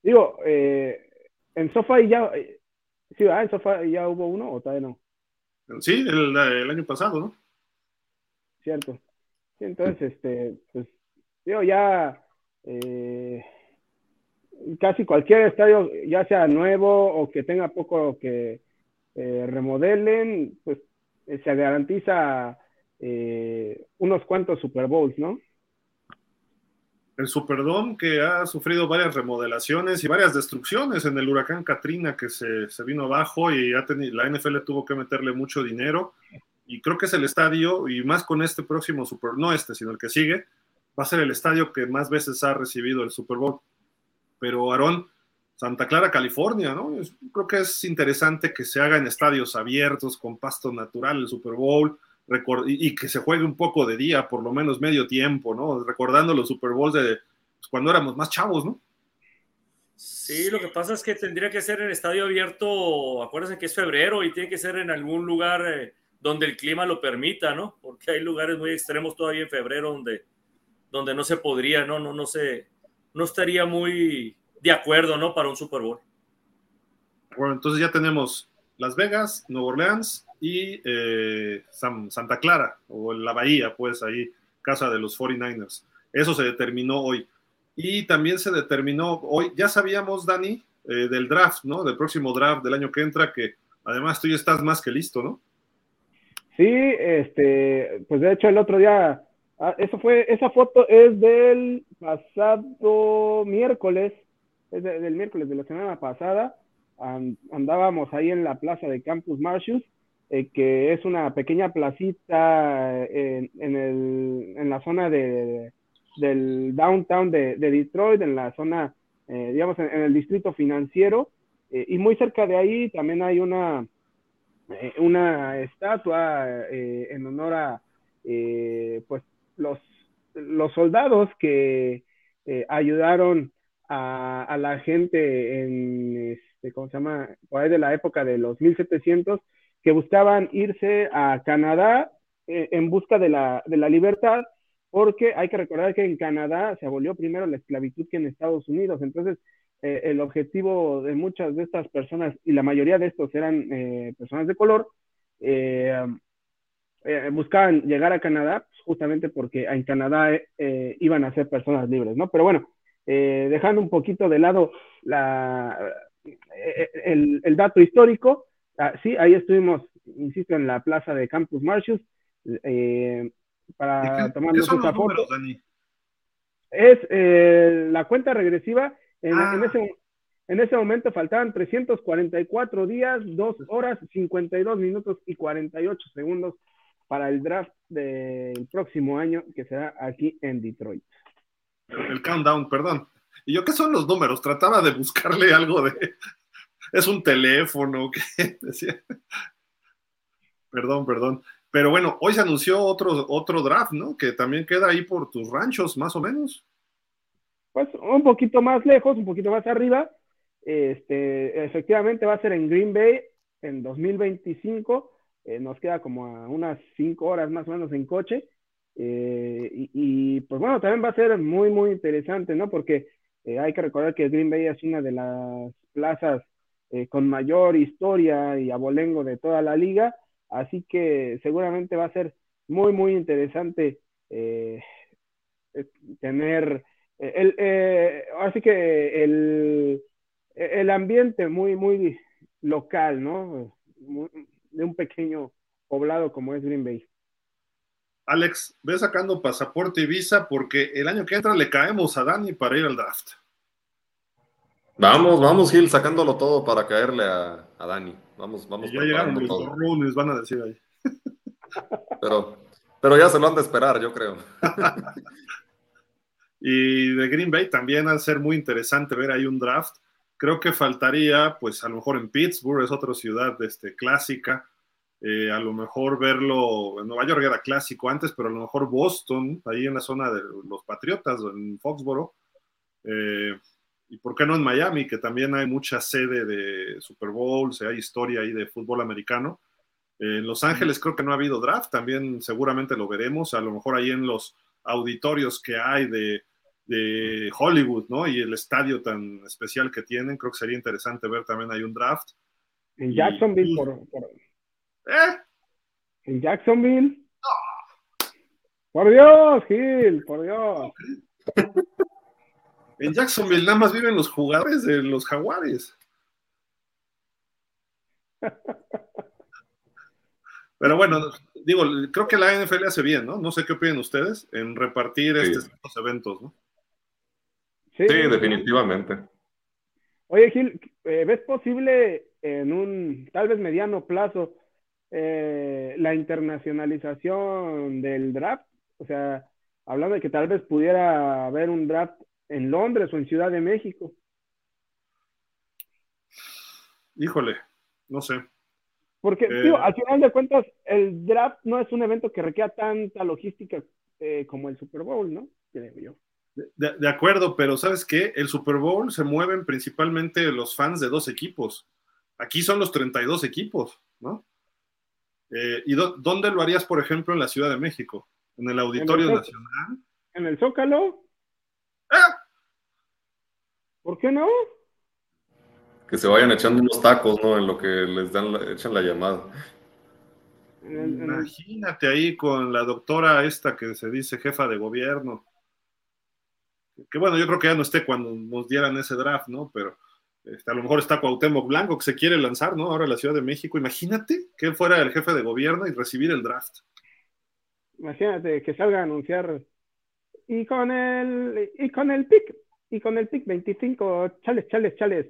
Speaker 2: Digo, en SoFi ya, sí, en SoFi ya hubo uno o todavía no.
Speaker 1: Sí, el, el año pasado, ¿no?
Speaker 2: Cierto. entonces, este, pues, digo, ya, eh, casi cualquier estadio, ya sea nuevo o que tenga poco que eh, remodelen, pues eh, se garantiza eh, unos cuantos Super Bowls, ¿no?
Speaker 1: El Superdome que ha sufrido varias remodelaciones y varias destrucciones en el huracán Katrina que se, vino abajo y ha la NFL tuvo que meterle mucho dinero y creo que es el estadio y más con este próximo Super, no este, sino el que sigue, va a ser el estadio que más veces ha recibido el Super Bowl pero Aarón, Santa Clara, California, ¿no? creo que es interesante que se haga en estadios abiertos, con pasto natural, el Super Bowl, y, que se juegue un poco de día, por lo menos medio tiempo, ¿no? Recordando los Super Bowls de pues, cuando éramos más chavos, ¿no?
Speaker 4: Sí, lo que pasa es que tendría que ser en estadio abierto, acuérdense que es febrero y tiene que ser en algún lugar eh, donde el clima lo permita, ¿no? Porque hay lugares muy extremos todavía en febrero donde, donde no se podría, ¿no? No, no se no estaría muy de acuerdo, ¿no? Para un Super Bowl.
Speaker 1: Bueno, entonces ya tenemos Las Vegas, Nueva Orleans y eh, Santa Clara, o la Bahía, pues ahí, casa de los 49ers. Eso se determinó hoy. Y también se determinó hoy, ya sabíamos, Dani, eh, del draft, ¿no? Del próximo draft del año que entra, que además tú ya estás más que listo, ¿no?
Speaker 2: Sí, este, pues de hecho el otro día Ah, eso fue, esa foto es del pasado miércoles, es del miércoles de la semana pasada. andábamos ahí en la plaza de Campus Martius, eh, que es una pequeña placita en, el, en la zona de, del downtown de, Detroit, en la zona, eh, digamos, en, el distrito financiero. Eh, y muy cerca de ahí también hay una, eh, una estatua eh, en honor a pues los, los soldados que ayudaron a, la gente en, este, ¿cómo se llama? Por ahí de la época de los 1700, que buscaban irse a Canadá en busca de la, de la libertad, porque hay que recordar que en Canadá se abolió primero la esclavitud que en Estados Unidos. Entonces, eh, el objetivo de muchas de estas personas, y la mayoría de estos eran eh, personas de color, eh, buscaban llegar a Canadá pues, justamente porque en Canadá iban a ser personas libres, ¿no? Pero bueno, dejando un poquito de lado la, el, el, dato histórico, ah, sí, ahí estuvimos, insisto, en la plaza de Campus Martius, para tomar esa foto. Es la cuenta regresiva Ah. En, ese, en ese momento faltaban 344 días, 2 horas, 52 minutos y 48 segundos para el draft del próximo año que será aquí en Detroit.
Speaker 1: El countdown, perdón. ¿Y yo qué son los números? Trataba de buscarle algo de... Es un teléfono que decía... Perdón, perdón. Pero bueno, hoy se anunció otro, otro draft, ¿no? Que también queda ahí por tus ranchos, más o menos
Speaker 2: pues un poquito más lejos, un poquito más arriba. Este, efectivamente va a ser en Green Bay en 2025. Eh, nos queda como a unas cinco horas más o menos en coche. Eh, y, pues bueno, también va a ser muy, muy interesante, ¿no? Porque eh, hay que recordar que Green Bay es una de las plazas con mayor historia y abolengo de toda la liga. Así que seguramente va a ser muy, muy interesante tener el, así que el, el ambiente muy, muy local, ¿no? De un pequeño poblado como es Green Bay.
Speaker 1: Alex, ve sacando pasaporte y visa porque el año que entra le caemos a Dani para ir al draft.
Speaker 3: Vamos, vamos, Gil, sacándolo todo para caerle a, a Dani. Vamos, vamos.
Speaker 1: ya llegaron los lunes, van a decir ahí.
Speaker 3: Pero, pero ya se lo han de esperar, yo creo.
Speaker 1: Y de Green Bay también al ser muy interesante ver ahí un draft. Creo que faltaría, pues a lo mejor en Pittsburgh, es otra ciudad este, clásica. Eh, a lo mejor verlo, en Nueva York era clásico antes, pero a lo mejor Boston, ahí en la zona de los Patriotas, en Foxboro. Eh, y por qué no en Miami, que también hay mucha sede de Super Bowls, hay historia ahí de fútbol americano. en Los Ángeles creo que no ha habido draft, también seguramente lo veremos, a lo mejor ahí en los auditorios que hay de, Hollywood, ¿no? Y el estadio tan especial que tienen, creo que sería interesante ver también hay un draft.
Speaker 2: En Jacksonville, por, ¿Eh? En Jacksonville. Por Dios, Gil, por Dios.
Speaker 1: en Jacksonville nada más viven los jugadores de los jaguares. Pero bueno, digo, creo que la NFL hace bien, ¿no? No sé qué opinan ustedes en repartir estos, eventos, ¿no?
Speaker 3: Sí, definitivamente.
Speaker 2: Oye, Gil, eh, ¿ves posible en un tal vez mediano plazo eh, la internacionalización del draft? O sea, hablando de que tal vez pudiera haber un draft en Londres o en Ciudad de México.
Speaker 1: Híjole, no sé.
Speaker 2: Porque, tío, eh, al final de cuentas, el draft no es un evento que requiera tanta logística eh, como el Super Bowl, ¿no? Creo yo.
Speaker 1: De, acuerdo, pero ¿sabes qué? El Super Bowl se mueven principalmente los fans de dos equipos. Aquí son los 32 equipos, ¿no? Eh, ¿Y dónde lo harías, por ejemplo, en la Ciudad de México? ¿En el Auditorio Nacional?
Speaker 2: ¿En el Zócalo? ¿Por qué no?
Speaker 3: que se vayan echando unos tacos, ¿no? En lo que les dan echan la llamada.
Speaker 1: Imagínate ahí con la doctora esta que se dice jefa de gobierno. Que bueno, yo creo que ya no esté cuando nos dieran ese draft, ¿no? Pero este, a lo mejor está Cuauhtémoc Blanco que se quiere lanzar, ¿no? Ahora en la Ciudad de México. Imagínate que él fuera el jefe de gobierno y recibir el draft.
Speaker 2: Imagínate que salga a anunciar y con el y con el pick y con el pick 25, chales, chales, chales.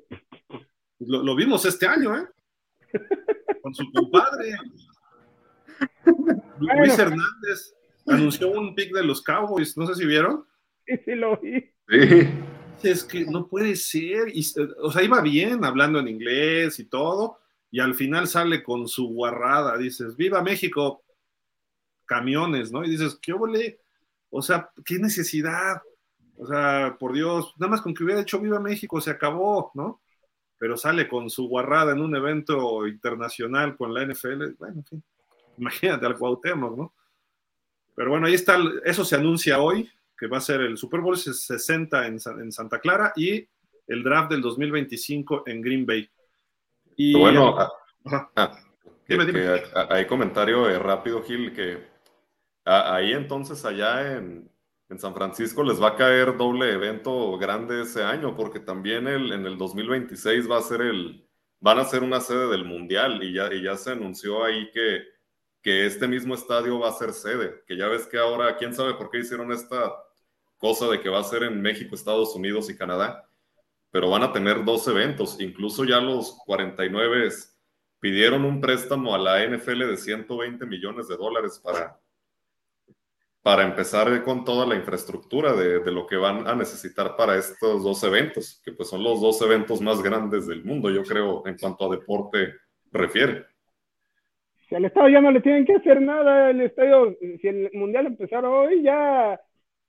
Speaker 1: Lo, vimos este año, ¿eh? Con su compadre. Luis Hernández anunció un pick de los Cowboys, no sé si vieron.
Speaker 2: Sí, sí, lo vi.
Speaker 3: Sí.
Speaker 1: Es que no puede ser. o sea, iba bien hablando en inglés y todo. y al final sale con su guarrada, dices, viva México, camiones, ¿no? Y dices, ¿qué ole? O sea, ¿qué necesidad? O sea, por Dios, nada más con que hubiera hecho Viva México se acabó, ¿no? Pero sale con su guarrada en un evento internacional con la NFL, bueno, en fin, imagínate al Cuauhtémoc, ¿no? Pero bueno, ahí está, eso se anuncia hoy, que va a ser el Super Bowl 60 en, en Santa Clara y el draft del 2025 en Green Bay.
Speaker 3: Y, bueno, ah, ah, hay comentario eh, rápido, Gil, que ahí entonces allá en, en, San Francisco les va a caer doble evento grande ese año, porque también el, en el 2026 va a ser el, van a ser una sede del Mundial y ya, y ya se anunció ahí que, que este mismo estadio va a ser sede, que ya ves que ahora, quién sabe por qué hicieron esta cosa de que va a ser en México, Estados Unidos y Canadá pero van a tener dos eventos. Incluso ya los 49 pidieron un préstamo a la NFL de 120 millones de dólares para, para empezar con toda la infraestructura de, lo que van a necesitar para estos dos eventos, que pues son los dos eventos más grandes del mundo, yo creo, en cuanto a deporte refiere.
Speaker 2: Si al estadio ya no le tienen que hacer nada, el estadio, si el mundial empezara hoy, ya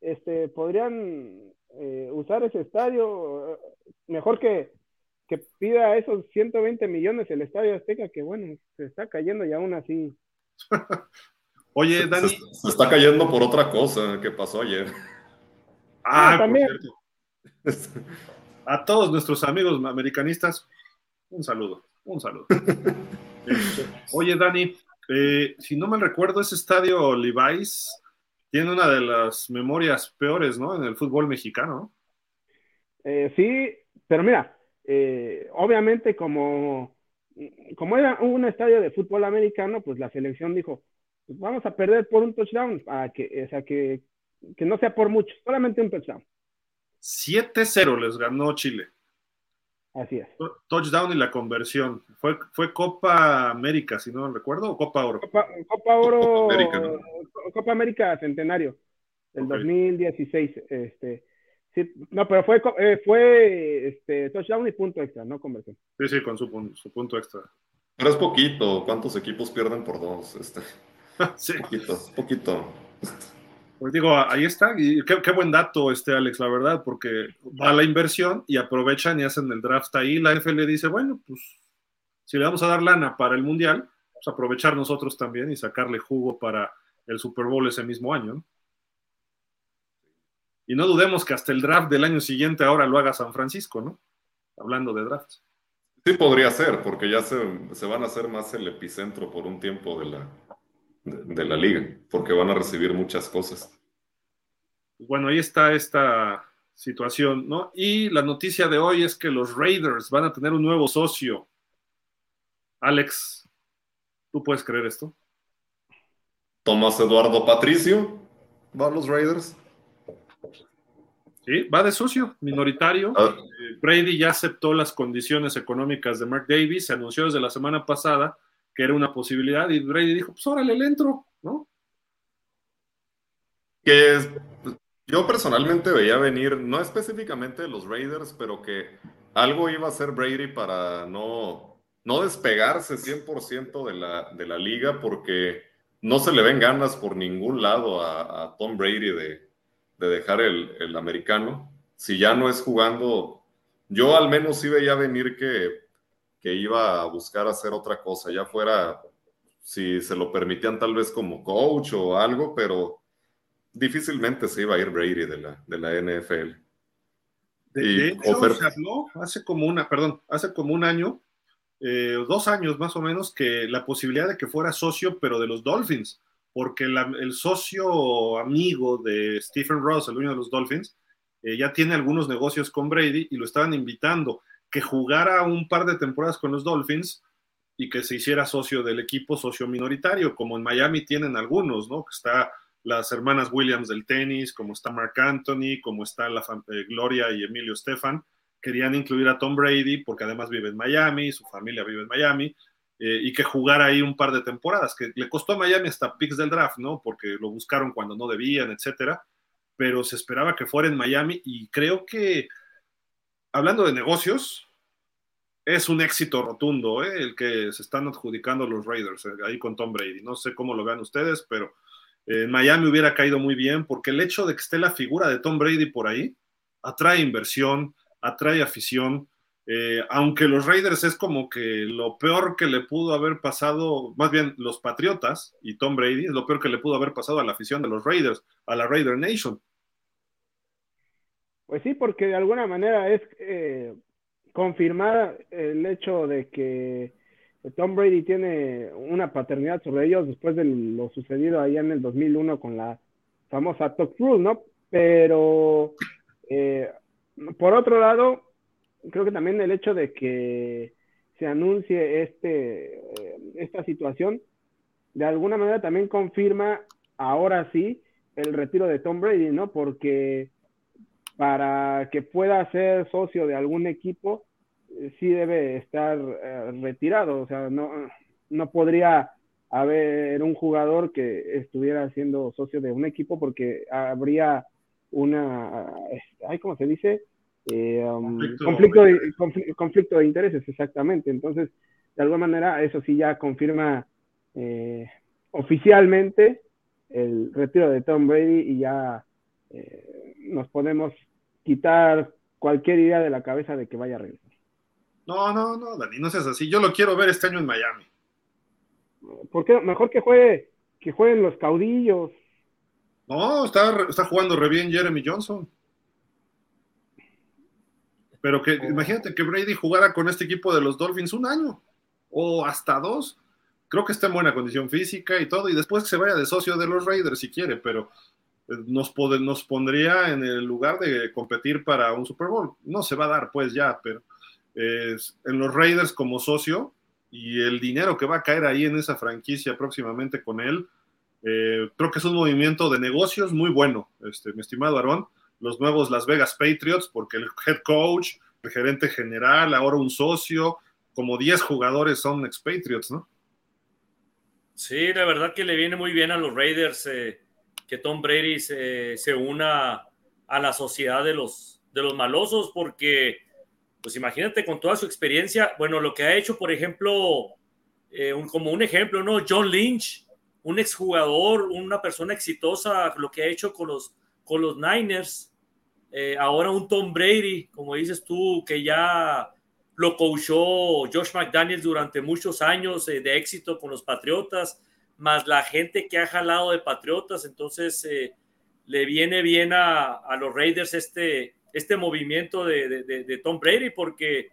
Speaker 2: este, podrían eh, usar ese estadio, mejor que, que pida esos 120 millones el estadio Azteca, que bueno, se está cayendo y aún así.
Speaker 1: Oye, Dani.
Speaker 3: Se, está cayendo por otra cosa que pasó ayer.
Speaker 1: Ah, ah también. A todos nuestros amigos americanistas, un saludo, un saludo. Oye, Dani, eh, si no me recuerdo, ese estadio Levi's tiene una de las memorias peores, ¿no? En el fútbol mexicano.
Speaker 2: Eh, sí, pero mira, eh, obviamente como, como era un estadio de fútbol americano, pues la selección dijo, pues vamos a perder por un touchdown, para que, o sea, que, que no sea por mucho, solamente un touchdown.
Speaker 1: 7-0 les ganó Chile.
Speaker 2: Así es.
Speaker 1: Touchdown y la conversión. Fue, fue Copa América, si no recuerdo, o Copa Oro.
Speaker 2: Copa, Oro. Copa América, Centenario, del 2016. Este, sí, no, pero fue, eh, fue este, touchdown y punto extra, no conversión.
Speaker 1: Sí, sí, con su, su punto extra.
Speaker 3: Pero es poquito. ¿Cuántos equipos pierden por dos? Este,
Speaker 1: sí.
Speaker 3: Poquito, poquito.
Speaker 1: Pues digo, ahí está, y qué, buen dato, este Alex, la verdad, porque va la inversión y aprovechan y hacen el draft ahí. La FL dice, bueno, pues si le vamos a dar lana para el Mundial, pues aprovechar nosotros también y sacarle jugo para el Super Bowl ese mismo año. Y no dudemos que hasta el draft del año siguiente ahora lo haga San Francisco, ¿no? Hablando de drafts.
Speaker 3: Sí, podría ser, porque ya se, se van a hacer más el epicentro por un tiempo de la, de, la liga, porque van a recibir muchas cosas.
Speaker 1: Bueno, ahí está esta situación, ¿no? Y la noticia de hoy es que los Raiders van a tener un nuevo socio. Alex, ¿tú puedes creer esto?
Speaker 3: Tomás Eduardo Patricio va a los Raiders.
Speaker 1: Sí, va de socio minoritario. Ah. Eh, Brady ya aceptó las condiciones económicas de Mark Davis, se anunció desde la semana pasada que era una posibilidad, y Brady dijo, pues órale, le entro, ¿no?
Speaker 3: Que yo personalmente veía venir, no específicamente de los Raiders, pero que algo iba a hacer Brady para no, no despegarse 100% de la, de la liga, porque no se le ven ganas por ningún lado a, Tom Brady de, de dejar el, el, americano. Si ya no es jugando, yo al menos sí veía venir que que iba a buscar hacer otra cosa, ya fuera si se lo permitían tal vez como coach o algo, pero difícilmente se iba a ir Brady de la, de la NFL.
Speaker 1: De, hecho, se habló hace como una, perdón, hace como un año, eh, dos años más o menos, que la posibilidad de que fuera socio, pero de los Dolphins, porque el socio amigo de Stephen Ross, el dueño de los Dolphins, eh, ya tiene algunos negocios con Brady y lo estaban invitando que jugara un par de temporadas con los Dolphins y que se hiciera socio del equipo, socio minoritario, como en Miami tienen algunos, ¿no? Que está las hermanas Williams del tenis, como está Mark Anthony, como está la eh, Gloria y Emilio Stefan, querían incluir a Tom Brady porque además vive en Miami, su familia vive en Miami, eh, y que jugara ahí un par de temporadas, que le costó a Miami hasta picks del draft, ¿no? Porque lo buscaron cuando no debían, etcétera, pero se esperaba que fuera en Miami y creo que hablando de negocios, es un éxito rotundo ¿eh? el que se están adjudicando los Raiders eh, ahí con Tom Brady. No sé cómo lo vean ustedes, pero eh, en Miami hubiera caído muy bien porque el hecho de que esté la figura de Tom Brady por ahí atrae inversión, atrae afición. aunque los Raiders es como que lo peor que le pudo haber pasado, más bien los Patriotas y Tom Brady es lo peor que le pudo haber pasado a la afición de los Raiders, a la Raider Nation.
Speaker 2: Pues sí, porque de alguna manera es confirmar el hecho de que Tom Brady tiene una paternidad sobre ellos después de lo sucedido allá en el 2001 con la famosa Talk Rule, ¿no? Pero eh, por otro lado, creo que también el hecho de que se anuncie este, eh, esta situación, de alguna manera también confirma ahora sí el retiro de Tom Brady, ¿no? Porque para que pueda ser socio de algún equipo, sí debe estar eh, retirado, o sea, no, no podría haber un jugador que estuviera siendo socio de un equipo porque habría una, ay, ¿cómo se dice? Eh, um, conflicto, de, conflicto, de intereses, exactamente. Entonces, de alguna manera, eso sí ya confirma eh, oficialmente el retiro de Tom Brady y ya nos podemos quitar cualquier idea de la cabeza de que vaya a regresar.
Speaker 1: No, no, no, Dani, no seas así. Yo lo quiero ver este año en Miami.
Speaker 2: ¿Por qué? Mejor que juegue, que jueguen los caudillos.
Speaker 1: No, está, está jugando re bien Jeremy Johnson. Pero que oh. imagínate que Brady jugara con este equipo de los Dolphins un año o hasta dos. Creo que está en buena condición física y todo, y después que se vaya de socio de los Raiders si quiere, pero nos, pondría en el lugar de competir para un Super Bowl. No se va a dar, pues ya, pero en los Raiders como socio y el dinero que va a caer ahí en esa franquicia próximamente con él, eh, creo que es un movimiento de negocios muy bueno, este, mi estimado Aarón. Los nuevos Las Vegas Patriots, porque el head coach, el gerente general, ahora un socio, como 10 jugadores son expatriates, ¿no?
Speaker 4: Sí, la verdad que le viene muy bien a los Raiders eh, que Tom Brady se, se, una a la sociedad de los, de los malosos, porque pues imagínate con toda su experiencia, bueno, lo que ha hecho, por ejemplo, eh, como un ejemplo, ¿no? John Lynch, un exjugador, una persona exitosa, lo que ha hecho con los, con los Niners, eh, ahora un Tom Brady, como dices tú, que ya lo coachó Josh McDaniels durante muchos años eh, de éxito con los Patriotas, más la gente que ha jalado de Patriotas, entonces le viene bien a, a los Raiders este, este movimiento de, Tom Brady porque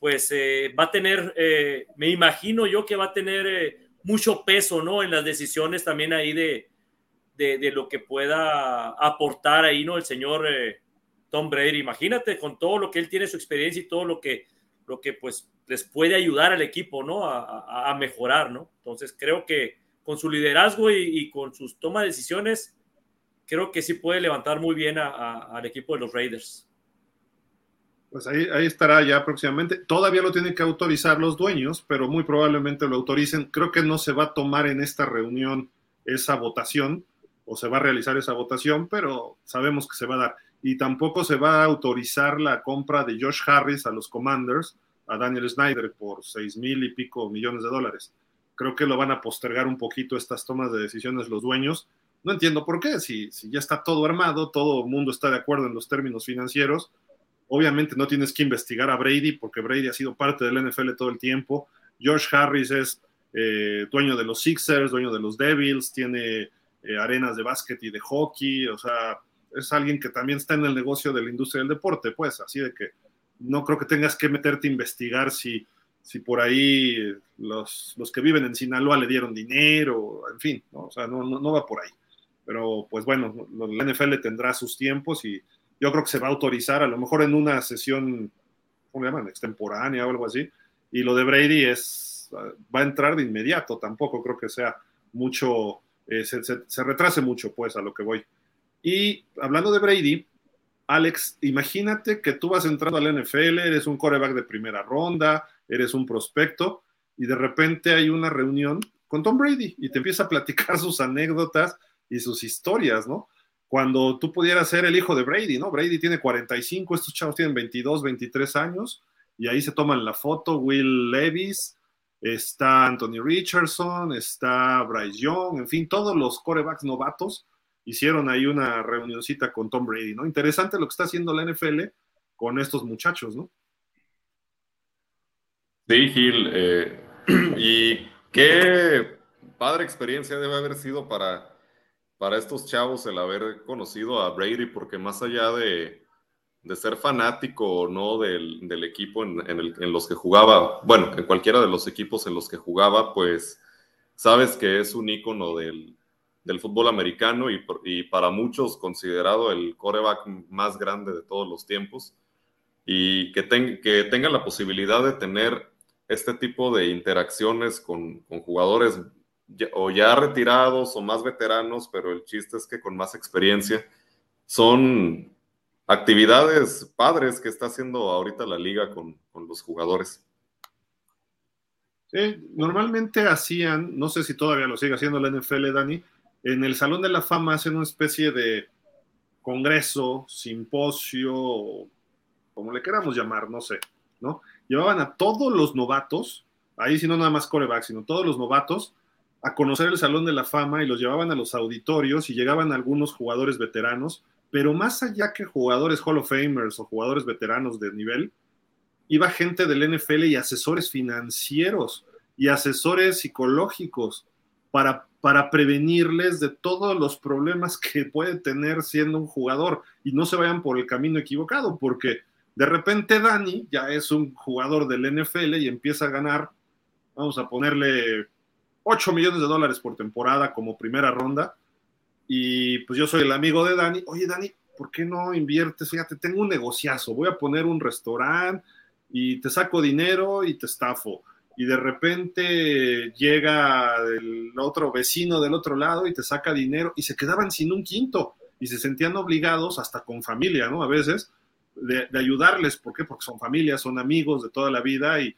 Speaker 4: pues eh, va a tener, eh, me imagino yo que va a tener eh, mucho peso, ¿no? En las decisiones también ahí de, de, lo que pueda aportar ahí, ¿no? El señor Tom Brady. Imagínate con todo lo que él tiene, su experiencia y todo lo que, lo que pues les puede ayudar al equipo, ¿no? A, mejorar, ¿no? Entonces creo que con su liderazgo y, con sus tomas de decisiones, creo que sí puede levantar muy bien al equipo de los Raiders.
Speaker 1: Pues ahí, ahí, estará ya próximamente. Todavía lo tienen que autorizar los dueños, pero muy probablemente lo autoricen. Creo que no se va a tomar en esta reunión esa votación, o se va a realizar esa votación, pero sabemos que se va a dar. Y tampoco se va a autorizar la compra de Josh Harris a los Commanders, a Daniel Snyder, por seis mil y pico millones de dólares. Creo que lo van a postergar un poquito estas tomas de decisiones los dueños no entiendo por qué, si, si ya está todo armado, todo el mundo está de acuerdo en los términos financieros, obviamente no tienes que investigar a Brady porque Brady ha sido parte del NFL todo el tiempo. George Harris es eh, dueño de los Sixers, dueño de los Devils, tiene eh, arenas de básquet y de hockey, o sea, es alguien que también está en el negocio de la industria del deporte, pues, así de que no creo que tengas que meterte a investigar si, si por ahí los, los que viven en Sinaloa le dieron dinero, en fin, ¿no? o sea, no, no va por ahí. Pero pues bueno, la NFL tendrá sus tiempos y yo creo que se va a autorizar, a lo mejor en una sesión, ¿cómo le llaman? Extemporánea o algo así. Y lo de Brady es, va a entrar de inmediato, tampoco creo que sea mucho, eh, se, retrase mucho pues a lo que voy. Y hablando de Brady, Alex, imagínate que tú vas entrando al NFL, eres un coreback de primera ronda, eres un prospecto, y de repente hay una reunión con Tom Brady y te empieza a platicar sus anécdotas y sus historias, ¿no? Cuando tú pudieras ser el hijo de Brady, ¿no? Brady tiene 45, estos chavos tienen 22, 23 años y ahí se toman la foto Will Levis, está Anthony Richardson, está Bryce Young, en fin, todos los corebacks novatos hicieron ahí una reunioncita con Tom Brady, ¿no? Interesante lo que está haciendo la NFL con estos muchachos, ¿no?
Speaker 3: Sí, Gil, eh, y qué padre experiencia debe haber sido para, para estos chavos el haber conocido a Brady, porque más allá de, de ser fanático o no del, del equipo en, en, los que jugaba, bueno, en cualquiera de los equipos en los que jugaba, pues sabes que es un ícono del, del fútbol americano y, y, para muchos considerado el coreback más grande de todos los tiempos y que, ten, que tenga la posibilidad de tener este tipo de interacciones con, con jugadores o ya retirados o más veteranos, pero el chiste es que con más experiencia son actividades padres que está haciendo ahorita la liga con, con los jugadores.
Speaker 1: Normalmente hacían, no sé si todavía lo sigue haciendo la NFL, Dani, en el Salón de la Fama hacen una especie de congreso, simposio, como le queramos llamar, no sé, ¿no? Llevaban a todos los novatos, ahí sí no nada más coreback, sino todos los novatos, a conocer el Salón de la Fama y los llevaban a los auditorios y llegaban algunos jugadores veteranos pero más allá que jugadores Hall of Famers o jugadores veteranos de nivel, iba gente del NFL y asesores financieros y asesores psicológicos para, para prevenirles de todos los problemas que puede tener siendo un jugador. Y no se vayan por el camino equivocado, porque de repente Dani ya es un jugador del NFL y empieza a ganar, vamos a ponerle 8 millones de dólares por temporada como primera ronda y pues yo soy el amigo de Dani. Oye, Dani, ¿por qué no inviertes? Fíjate, tengo un negociazo, voy a poner un restaurante y te saco dinero y te estafo. Y de repente llega el otro vecino del otro lado y te saca dinero y se quedaban sin un quinto y se sentían obligados, hasta con familia, ¿no? A veces, de, ayudarles. ¿Por qué? Porque son familias, son amigos de toda la vida y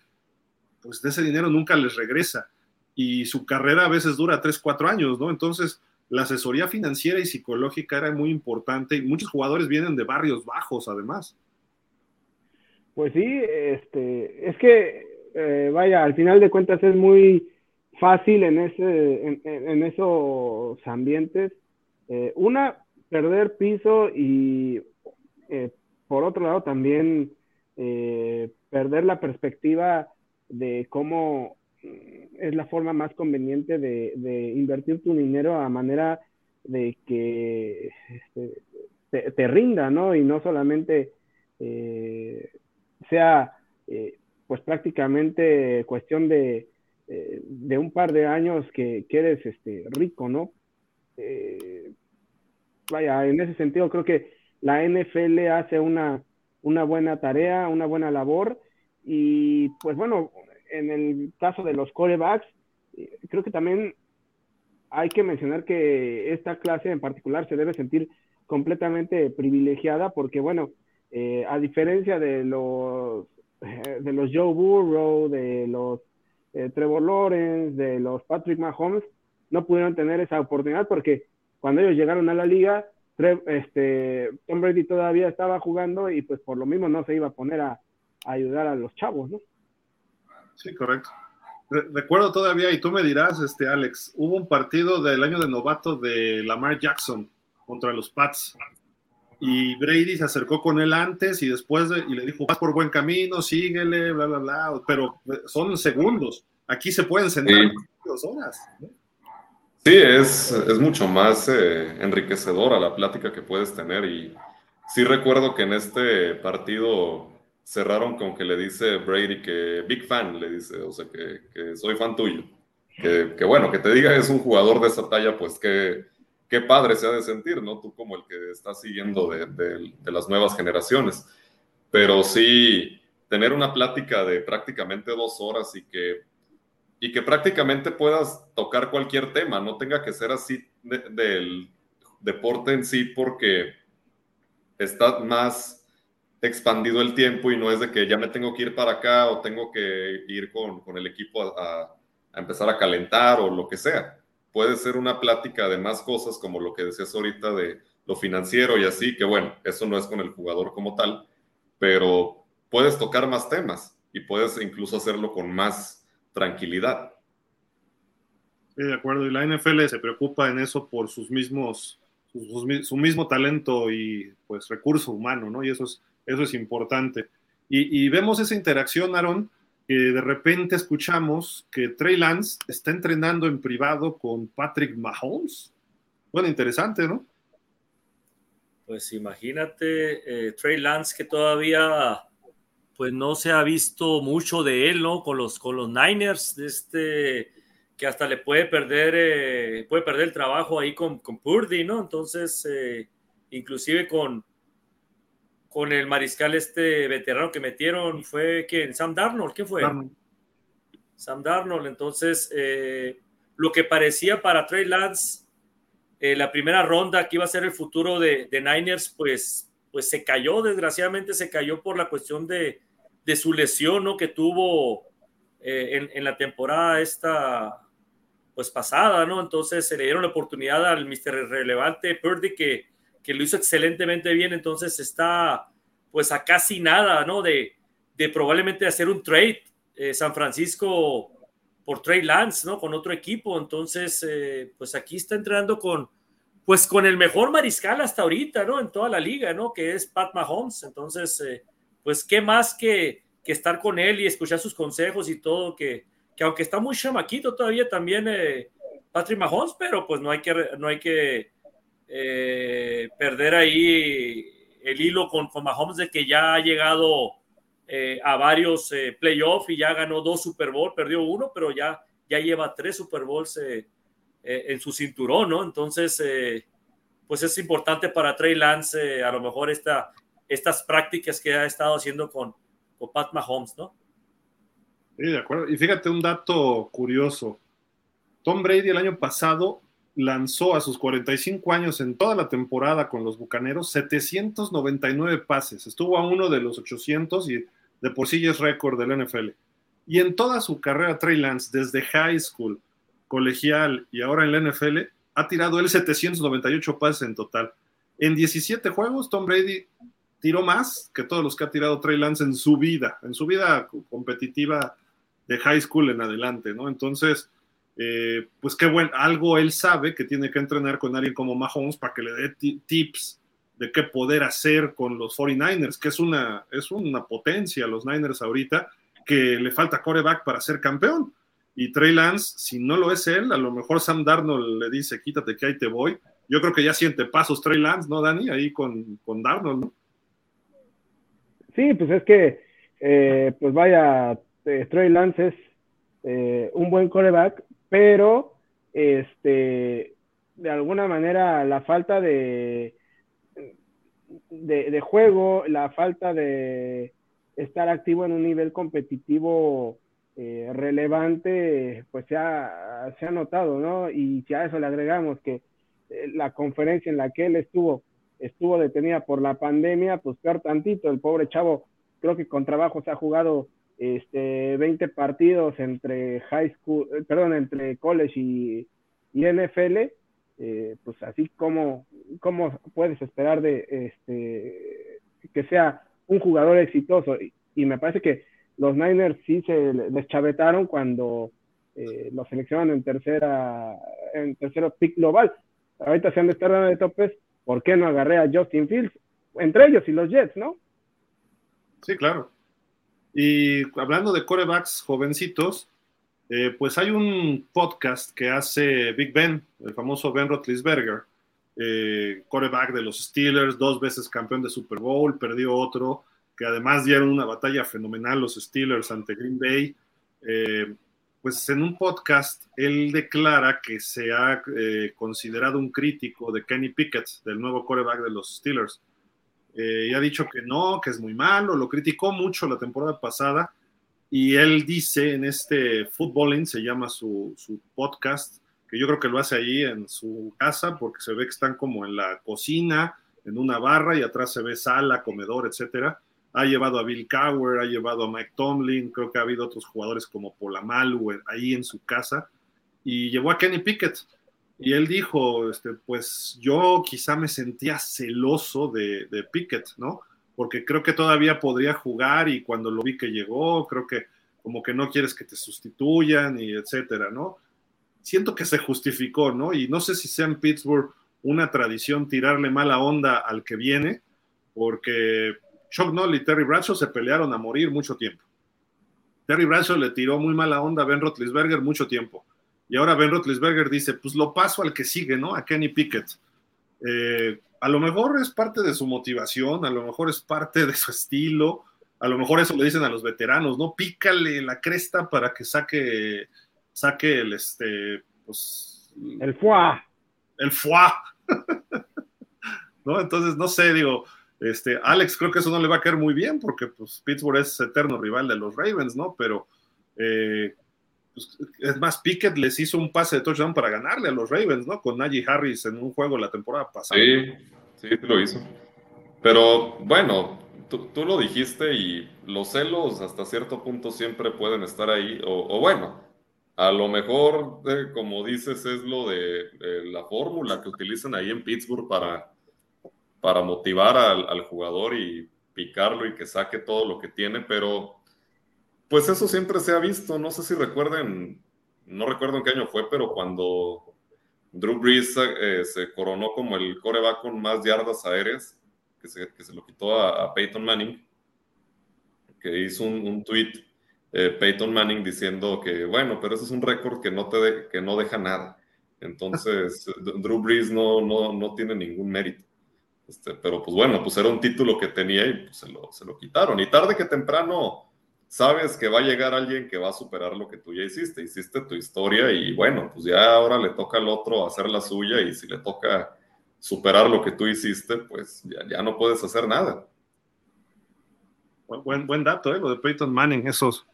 Speaker 1: pues de ese dinero nunca les regresa. Y su carrera a veces dura tres, cuatro años, ¿no? Entonces, la asesoría financiera y psicológica era muy importante y muchos jugadores vienen de barrios bajos además.
Speaker 2: Pues sí, este, es que, eh, vaya, al final de cuentas es muy fácil en, ese, en, en esos ambientes. Eh, una, perder piso y eh, por otro lado también eh, perder la perspectiva de cómo es la forma más conveniente de, invertir tu dinero a manera de que este, te, rinda, ¿no? Y no solamente eh, sea, eh, pues prácticamente cuestión de, eh, de, un par de años que, que eres este, rico, ¿no? Vaya, en ese sentido creo que la NFL hace una, una buena tarea, una buena labor y pues bueno, en el caso de los corebacks, creo que también hay que mencionar que esta clase en particular se debe sentir completamente privilegiada porque, bueno, eh, a diferencia de los, eh, de los Joe Burrow, de los eh, Trevor Lawrence, de los Patrick Mahomes, no pudieron tener esa oportunidad porque cuando ellos llegaron a la liga, este, Tom Brady todavía estaba jugando y pues por lo mismo no se iba a poner a, a ayudar a los chavos, ¿no?
Speaker 1: Sí, correcto. Recuerdo todavía, y tú me dirás, este Alex, hubo un partido del año de novato de Lamar Jackson contra los Pats. Y Brady se acercó con él antes y después de, y le dijo, vas por buen camino, síguele, bla, bla, bla. Pero son segundos. Aquí se pueden sentar sí. dos horas. ¿no?
Speaker 3: Sí, es, es mucho más eh, enriquecedora la plática que puedes tener. Y sí recuerdo que en este partido cerraron con que le dice Brady que big fan, le dice, o sea, que, que soy fan tuyo. Que, que, bueno, que te diga es un jugador de esa talla, pues qué, qué padre se ha de sentir, ¿no? Tú como el que está siguiendo de, de, de, las nuevas generaciones. Pero sí, tener una plática de prácticamente dos horas y que, y que prácticamente puedas tocar cualquier tema, no tenga que ser así de, del deporte en sí, porque está más expandido el tiempo y no es de que ya me tengo que ir para acá o tengo que ir con, con el equipo a, a, empezar a calentar o lo que sea. Puede ser una plática de más cosas como lo que decías ahorita de lo financiero y así, que bueno, eso no es con el jugador como tal, pero puedes tocar más temas y puedes incluso hacerlo con más tranquilidad.
Speaker 1: Sí, de acuerdo. Y la NFL se preocupa en eso por sus mismos, su mismo talento y pues recurso humano, ¿no? Y eso es, eso es importante. Y, y vemos esa interacción, Aaron, que de repente escuchamos que Trey Lance está entrenando en privado con Patrick Mahomes. Bueno, interesante, ¿no?
Speaker 4: Pues imagínate, eh, Trey Lance que todavía pues no se ha visto mucho de él, ¿no? Con los, con los Niners, este, que hasta le puede perder, eh, puede perder el trabajo ahí con, con Purdy, ¿no? Entonces, eh, inclusive con, con el mariscal este veterano que metieron, fue ¿quién? Sam Darnold, ¿qué fue? Sam Darnold, entonces, lo que parecía para Trey Lance eh, la primera ronda que iba a ser el futuro de, Niners, pues, pues se cayó, desgraciadamente se cayó por la cuestión de, su lesión ¿no? que tuvo eh, en, la temporada esta pues pasada, ¿no? Entonces se le dieron la oportunidad al Mr. Relevante Purdy que, que lo hizo excelentemente bien, entonces está pues a casi nada, ¿no? De, de probablemente hacer un trade eh, San Francisco por Trey Lance, ¿no? Con otro equipo. Entonces, eh, pues aquí está entrenando con, pues con el mejor mariscal hasta ahorita, ¿no? En toda la liga, ¿no? Que es Pat Mahomes. Entonces, pues qué más que, que, estar con él y escuchar sus consejos y todo, que, que aunque está muy chamaquito todavía también eh, Patrick Mahomes, pero pues no hay que, no hay que perder ahí el hilo con, con Mahomes de que ya ha llegado eh, a varios eh, playoffs y ya ganó dos Super Bowl, perdió uno, pero ya, ya lleva tres Super Bowls eh, en su cinturón, ¿no? Entonces, pues es importante para Trey Lance a lo mejor esta, estas prácticas que ha estado haciendo con, con Pat Mahomes, ¿no?
Speaker 1: Sí, de acuerdo. Y fíjate un dato curioso. Tom Brady el año pasado lanzó a sus 45 años en toda la temporada con los Bucaneros 799 pases. Estuvo a uno de los 800 y de por sí es récord del NFL. Y en toda su carrera, Trey Lance, desde high school, colegial y ahora en la NFL, ha tirado él 798 pases en total. En 17 juegos, Tom Brady tiró más que todos los que ha tirado Trey Lance en su vida, en su vida competitiva de high school en adelante, ¿no? Entonces, eh, pues qué bueno, algo él sabe que tiene que entrenar con alguien como Mahomes para que le dé tips de qué poder hacer con los 49ers, que es una, es una potencia los Niners ahorita, que le falta coreback para ser campeón. Y Trey Lance, si no lo es él, a lo mejor Sam Darnold le dice, quítate que ahí te voy. Yo creo que ya siente pasos Trey Lance, ¿no, Dani? Ahí con, con Darnold, ¿no?
Speaker 2: Sí, pues es que, eh, pues vaya, eh, Trey Lance es eh, un buen coreback, pero este, de alguna manera la falta de, de, juego, la falta de estar activo en un nivel competitivo eh, relevante, pues se ha, se ha notado, ¿no? Y si a eso le agregamos que la conferencia en la que él estuvo, estuvo detenida por la pandemia, pues peor tantito, el pobre chavo, creo que con trabajo se ha jugado este, 20 partidos entre high school, eh, perdón, entre college y, y NFL, eh, pues así como, como puedes esperar de este que sea un jugador exitoso. Y, me parece que los Niners sí se deschavetaron cuando eh, lo seleccionan en tercera, en tercero pick global. Ahorita se han de estar dando de topes, ¿por qué no agarré a Justin Fields? Entre ellos y los Jets, ¿no?
Speaker 1: Sí, claro. Y hablando de corebacks jovencitos, eh, pues hay un podcast que hace Big Ben, el famoso Ben Roethlisberger, eh, coreback de los Steelers, dos veces campeón de Super Bowl, perdió otro, que además dieron una batalla fenomenal los Steelers ante Green Bay. Eh, pues en un podcast él declara que se ha considerado un crítico de Kenny Pickett, del nuevo coreback de los Steelers. y ha dicho que no, que es muy malo, lo criticó mucho la temporada pasada y él dice en este Footballing, se llama su, podcast, que yo creo que lo hace ahí en su casa, porque se ve que están como en la cocina, en una barra, y atrás se ve sala, comedor, etcétera. Ha llevado a Bill Cower, ha llevado a Mike Tomlin, creo que ha habido otros jugadores como Polamalu ahí en su casa, y llevó a Kenny Pickett. Y él dijo, este, pues yo quizá me sentía celoso de, de Pickett, ¿no? porque creo que todavía podría jugar y cuando lo vi que llegó, creo que como que no quieres que te sustituyan y etcétera, ¿no? Siento que se justificó, ¿no? Y no sé si sea en Pittsburgh una tradición tirarle mala onda al que viene, porque Chuck Noll y Terry Bradshaw se pelearon a morir mucho tiempo. Terry Bradshaw le tiró muy mala onda a Ben Roethlisberger mucho tiempo. Y ahora Ben Roethlisberger dice, pues lo paso al que sigue, ¿no? A Kenny Pickett. Eh, a lo mejor es parte de su motivación, a lo mejor es parte de su estilo, a lo mejor eso le dicen a los veteranos, ¿no? Pícale la cresta para que saque, saque el, este, pues...
Speaker 2: El foie.
Speaker 1: El foie. ¿No? Entonces, no sé, digo, este, Alex creo que eso no le va a caer muy bien porque pues, Pittsburgh es eterno rival de los Ravens, ¿no? Pero eh, pues, es más, Pickett les hizo un pase de touchdown para ganarle a los Ravens, ¿no? Con Najee Harris en un juego la temporada pasada.
Speaker 3: Sí, sí, lo hizo. Pero bueno, tú, lo dijiste y los celos hasta cierto punto siempre pueden estar ahí. O, bueno, a lo mejor, eh, como dices, es lo de la fórmula que utilizan ahí en Pittsburgh para para motivar al, jugador y picarlo y que saque todo lo que tiene, pero pues eso siempre se ha visto. No sé si recuerden, no recuerdo en qué año fue, pero cuando Drew Brees eh, se coronó como el coreback con más yardas aéreas, que se, que se lo quitó a, Peyton Manning, que hizo un, tweet eh, Peyton Manning diciendo que, bueno, pero ese es un récord que no, te que no deja nada. Entonces, Drew Brees no, no, no tiene ningún mérito. Este, pero pues bueno, pues era un título que tenía y pues, se, lo, se lo quitaron. Y tarde que temprano sabes que va a llegar alguien que va a superar lo que tú ya hiciste. Hiciste tu historia y bueno, pues ya ahora le toca al otro hacer la suya y si le toca superar lo que tú hiciste, pues ya, ya no puedes hacer nada.
Speaker 1: Buen, buen dato, ¿eh? lo de Peyton Manning, esos,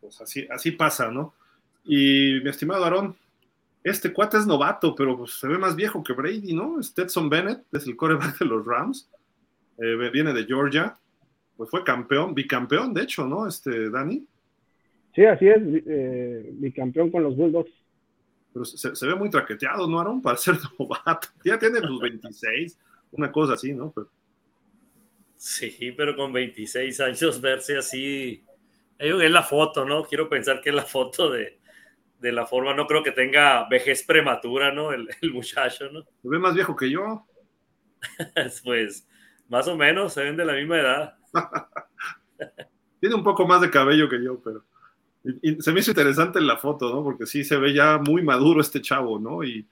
Speaker 1: pues así, así pasa, ¿no? Y mi estimado Aarón, este cuate es novato, pero pues, se ve más viejo que Brady, ¿no? Stetson Bennett es el coreback de los Rams, eh, viene de Georgia, pues fue campeón, bicampeón, de hecho, ¿no? Este, Dani.
Speaker 2: Sí, así es, eh, bicampeón con los Bulldogs.
Speaker 1: Pero se, ve muy traqueteado, ¿no, Aaron? Para ser novato. Ya tiene los 26, una cosa así, ¿no?
Speaker 4: Sí, pero con 26 años verse así. Es la foto, ¿no? Quiero pensar que es la foto de, de la forma, no creo que tenga vejez prematura, ¿no? El, muchacho, ¿no?
Speaker 1: Se ve más viejo que yo.
Speaker 4: pues, más o menos, se ven de la misma edad.
Speaker 1: Tiene un poco más de cabello que yo, pero... Y, se me hizo interesante la foto, ¿no? Porque sí se ve ya muy maduro este chavo, ¿no? Y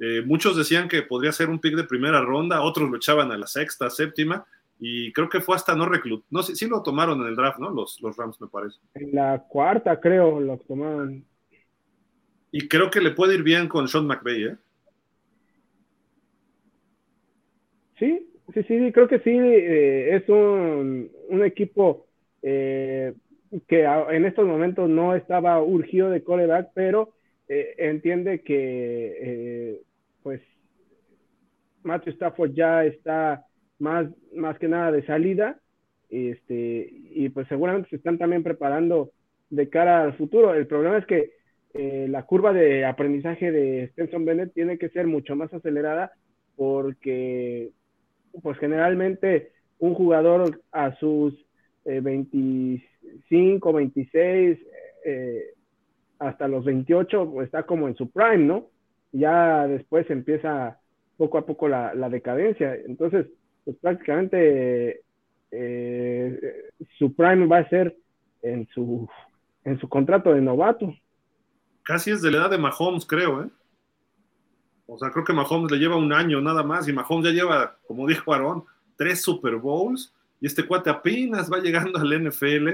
Speaker 1: eh, muchos decían que podría ser un pick de primera ronda, otros lo echaban a la sexta, séptima, y creo que fue hasta no reclut. No sí lo tomaron en el draft, ¿no? Los, los Rams, me parece.
Speaker 2: En la cuarta, creo, lo tomaron.
Speaker 1: Y creo que le puede ir bien con Sean McVay, ¿eh?
Speaker 2: Sí, sí, sí, creo que sí. Eh, es un, equipo eh, que en estos momentos no estaba urgido de coreback, pero eh, entiende que, pues, Matthew Stafford ya está más, más que nada de salida. Este, y pues seguramente se están también preparando de cara al futuro. El problema es que eh, la curva de aprendizaje de Stenson Bennett tiene que ser mucho más acelerada porque, pues generalmente un jugador a sus 25, eh, 26, eh, hasta los 28 pues, está como en su prime, ¿no? Ya después empieza poco a poco la, decadencia. Entonces, pues prácticamente su prime va a ser en su, en su contrato de novato
Speaker 1: casi es de la edad de Mahomes, creo, ¿eh? O sea, creo que Mahomes le lleva un año nada más y Mahomes ya lleva, como dijo Aaron, tres Super Bowls y este cuate apenas va llegando al NFL.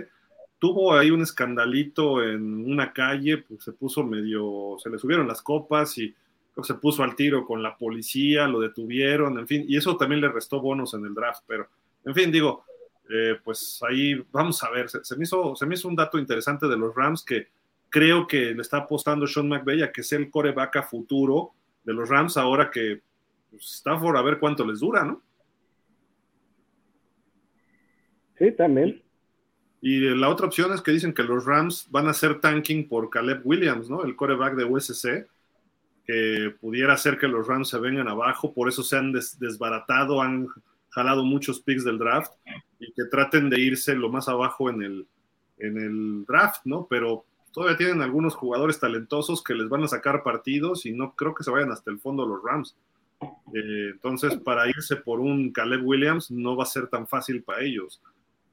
Speaker 1: Tuvo ahí un escandalito en una calle, pues se puso medio, se le subieron las copas y se puso al tiro con la policía, lo detuvieron, en fin, y eso también le restó bonos en el draft, pero en fin, digo, eh, pues ahí vamos a ver, se, me hizo, se me hizo un dato interesante de los Rams que creo que le está apostando Sean McVay a que sea el coreback a futuro de los Rams ahora que pues, está por a ver cuánto les dura, ¿no?
Speaker 2: Sí, también.
Speaker 1: Y la otra opción es que dicen que los Rams van a hacer tanking por Caleb Williams, ¿no? El coreback de USC, que pudiera hacer que los Rams se vengan abajo, por eso se han desbaratado, han jalado muchos picks del draft y que traten de irse lo más abajo en el, en el draft, ¿no? Pero todavía tienen algunos jugadores talentosos que les van a sacar partidos y no creo que se vayan hasta el fondo los Rams. Eh, entonces, para irse por un Caleb Williams no va a ser tan fácil para ellos.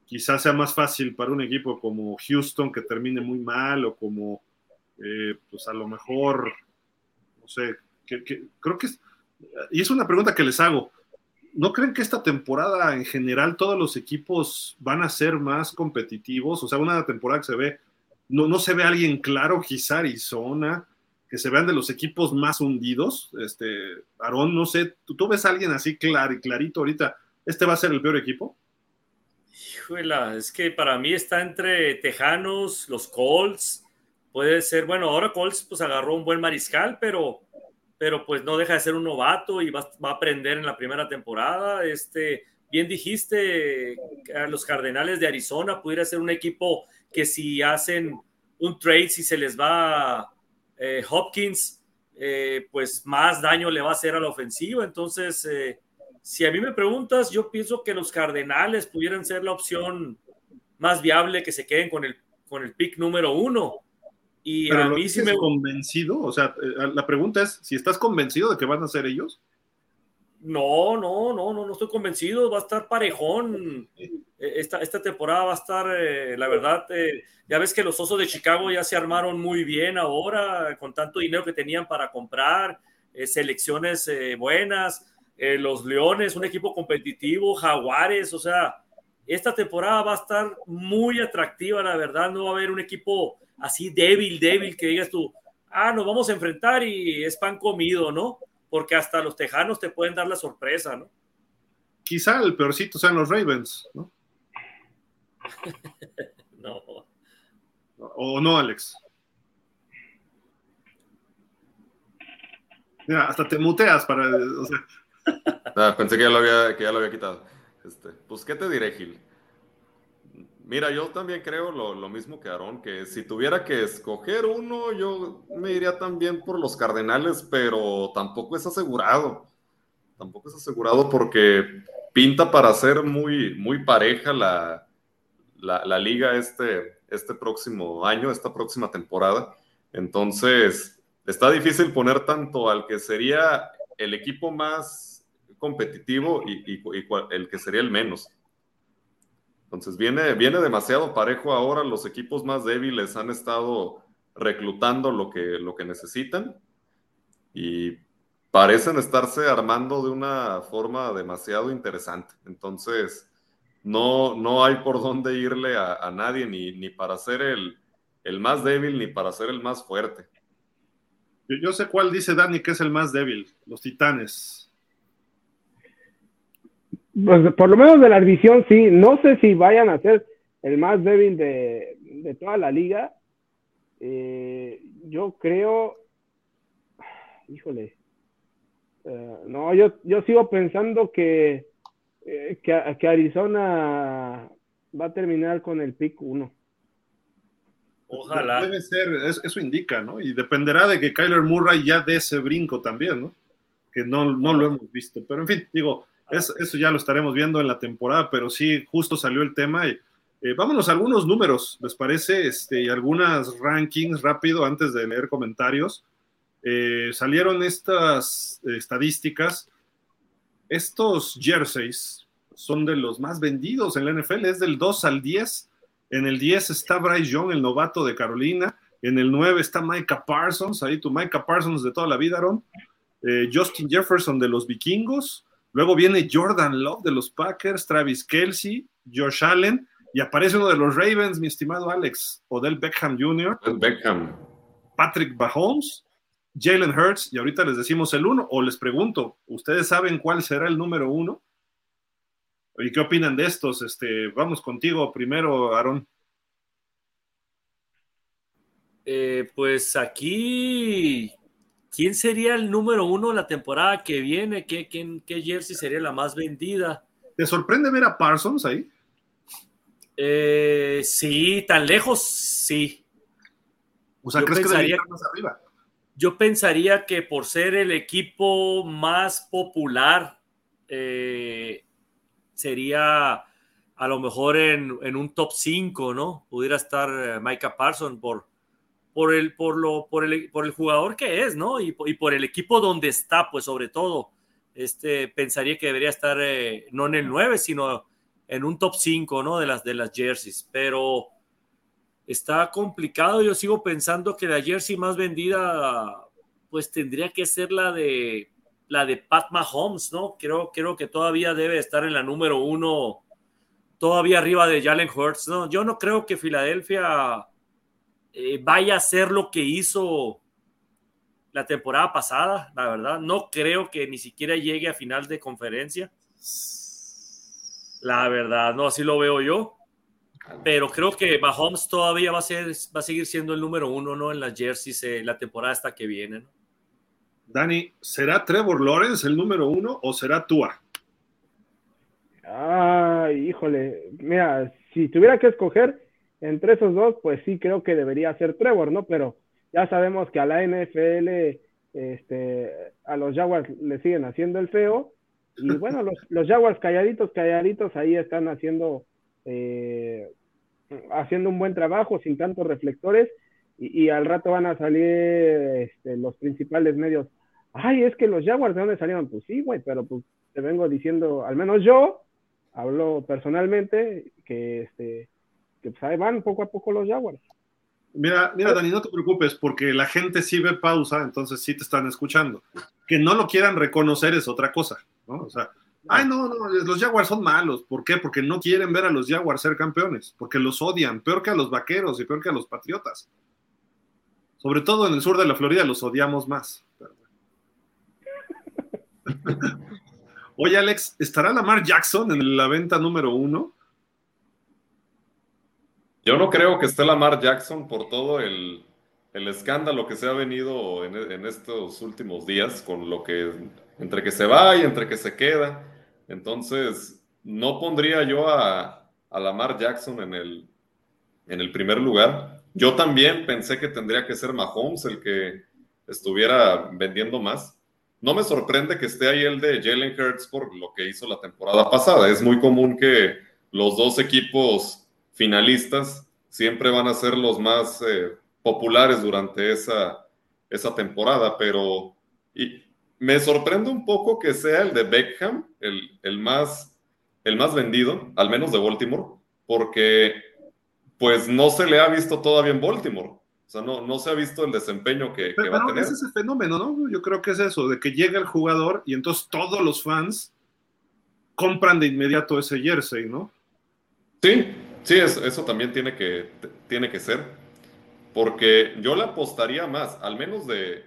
Speaker 1: Quizás sea más fácil para un equipo como Houston que termine muy mal o como, eh, pues a lo mejor, no sé, que, creo que es, y es una pregunta que les hago. ¿No creen que esta temporada en general todos los equipos van a ser más competitivos? O sea, una temporada que se ve, no, no se ve alguien claro, quizá Arizona, que se vean de los equipos más hundidos. Este, Aarón, no sé, ¿tú, ves a alguien así claro y clarito ahorita? ¿Este va a ser el peor equipo?
Speaker 4: Híjole, es que para mí está entre Tejanos, los Colts, puede ser, bueno, ahora Colts pues agarró un buen mariscal, pero, pero pues no deja de ser un novato y va, va a aprender en la primera temporada. Este, bien dijiste, a los Cardenales de Arizona pudiera ser un equipo que si hacen un trade, si se les va eh, Hopkins, eh, pues más daño le va a hacer a la ofensiva. Entonces, eh, si a mí me preguntas, yo pienso que los Cardenales pudieran ser la opción más viable que se queden con el, con el pick número uno. Y
Speaker 1: a mí sí me... convencido? O sea, la pregunta es, si estás convencido de que van a ser ellos.
Speaker 4: No, no, no, no, no estoy convencido. Va a estar parejón. Esta, esta temporada va a estar, la verdad, ya ves que los Osos de Chicago ya se armaron muy bien ahora, con tanto dinero que tenían para comprar, eh, selecciones eh, buenas, eh, los Leones, un equipo competitivo, Jaguares, o sea, esta temporada va a estar muy atractiva, la verdad, no va a haber un equipo así débil, débil, que digas tú, ah, nos vamos a enfrentar y es pan comido, ¿no? Porque hasta los Tejanos te pueden dar la sorpresa, ¿no?
Speaker 1: Quizá el peorcito sean los Ravens, ¿no?
Speaker 4: no.
Speaker 1: ¿O no, Alex? Mira, hasta te muteas para.
Speaker 3: Ah, pensé que ya lo había, que ya lo había quitado. Este, pues, ¿qué te diré, Gil? Mira, yo también creo lo, lo, mismo que Aarón, que si tuviera que escoger uno, yo me iría también por los Cardenales, pero tampoco es asegurado. Tampoco es asegurado porque pinta para ser muy, muy pareja la, la, liga este, este próximo año, esta próxima temporada. Entonces, está difícil poner tanto al que sería el equipo más competitivo y, el que sería el menos. Entonces, viene, viene demasiado parejo ahora. Los equipos más débiles han estado reclutando lo que, lo que necesitan y parecen estarse armando de una forma demasiado interesante. Entonces, no, no hay por dónde irle a, nadie, ni, para ser el, más débil, ni para ser el más fuerte.
Speaker 1: Yo, sé cuál dice Dani que es el más débil, los titanes.
Speaker 2: Pues por lo menos de la división sí, no sé si vayan a ser el más débil de, toda la liga. Eh, yo creo, híjole, eh, no, yo, yo sigo pensando que eh, que, Arizona va a terminar con el pick 1.
Speaker 1: Ojalá. Debe ser, eso indica, ¿no? Y dependerá de que Kyler Murray ya dé ese brinco también, ¿no? Que no, no lo hemos visto. Pero en fin, digo, eso ya lo estaremos viendo en la temporada, pero sí, justo salió el tema. Y, eh, vámonos a algunos números, ¿les parece? Este, y algunas rankings rápido antes de leer comentarios. Eh, salieron estas estadísticas estos jerseys son de los más vendidos en la NFL, es del 2 al 10. En el 10 está Bryce Young, el novato de Carolina. En el 9 está Micah Parsons, ahí tu Micah Parsons de toda la vida, Aaron. Eh, Justin Jefferson de los vikingos. Luego viene Jordan Love de los Packers, Travis Kelsey, Josh Allen. Y aparece uno de los Ravens, mi estimado Alex, Odell Beckham Jr.
Speaker 3: Beckham.
Speaker 1: Patrick Mahomes, Jalen Hurts, y ahorita les decimos el uno, o les pregunto, ¿ustedes saben cuál será el número uno? ¿Y qué opinan de estos? Este, vamos contigo primero, Aaron.
Speaker 4: Eh, pues aquí, ¿quién sería el número uno la temporada que viene? ¿Qué, qué jersey sería la más vendida?
Speaker 1: ¿Te sorprende ver a Parsons ahí?
Speaker 4: Eh, sí, tan lejos, sí.
Speaker 1: O sea, ¿crees que debería más arriba?
Speaker 4: Yo pensaría que por ser el equipo más popular, eh, sería a lo mejor en, en un top 5, ¿no? Pudiera estar eh, Micah Parsons por, por, el, por, lo, por, el, por el jugador que es, ¿no? Y, y, por el equipo donde está, pues sobre todo. Este, pensaría que debería estar eh, no en el 9, sino en un top 5, ¿no? De las, de las jerseys. Pero está complicado. Yo sigo pensando que la jersey más vendida, pues tendría que ser la de la de Pat Mahomes, ¿no? Creo, creo que todavía debe estar en la número uno, todavía arriba de Jalen Hurts, ¿no? Yo no creo que Filadelfia eh, vaya a hacer lo que hizo la temporada pasada, la verdad. No creo que ni siquiera llegue a final de conferencia. La verdad, no, así lo veo yo. Pero creo que Mahomes todavía va a, ser, va a seguir siendo el número uno, ¿no? En las jerseys eh, la temporada hasta que viene, ¿no?
Speaker 1: Dani, ¿será Trevor Lawrence el número uno o será Tua?
Speaker 2: Ay, híjole, mira, si tuviera que escoger entre esos dos, pues sí creo que debería ser Trevor, ¿no? Pero ya sabemos que a la NFL, este, a los Jaguars le siguen haciendo el feo. Y bueno, los, los Jaguars calladitos, calladitos, ahí están haciendo, eh, haciendo un buen trabajo sin tantos reflectores. Y, y al rato van a salir este, los principales medios ay, es que los Jaguars de dónde salieron, pues sí, güey, pero pues te vengo diciendo, al menos yo, hablo personalmente, que este, que pues van poco a poco los Jaguars.
Speaker 1: Mira, mira, Dani, no te preocupes, porque la gente sí ve pausa, entonces sí te están escuchando. Que no lo quieran reconocer es otra cosa, ¿no? O sea, ay, no, no, los Jaguars son malos. ¿Por qué? Porque no quieren ver a los Jaguars ser campeones, porque los odian, peor que a los vaqueros y peor que a los patriotas. Sobre todo en el sur de la Florida los odiamos más. Oye, Alex, ¿estará Lamar Jackson en la venta número uno?
Speaker 3: Yo no creo que esté Lamar Jackson por todo el, escándalo que se ha venido en, estos últimos días, con lo que entre que se va y entre que se queda. Entonces, no pondría yo a, a Lamar Jackson en el, en el primer lugar. Yo también pensé que tendría que ser Mahomes el que estuviera vendiendo más no me sorprende que esté ahí el de Jalen Hurts por lo que hizo la temporada pasada. Es muy común que los dos equipos finalistas siempre van a ser los más eh, populares durante esa, esa temporada, pero y me sorprende un poco que sea el de Beckham el, el, más, el más vendido, al menos de Baltimore, porque pues no se le ha visto todavía en Baltimore. O sea, no, no se ha visto el desempeño que, va a tener.
Speaker 1: Es ese fenómeno, ¿no? Yo creo que es eso, de que llega el jugador y entonces todos los fans compran de inmediato ese jersey, ¿no?
Speaker 3: Sí, sí, eso, también tiene que, tiene que ser. Porque yo le apostaría más, al menos de,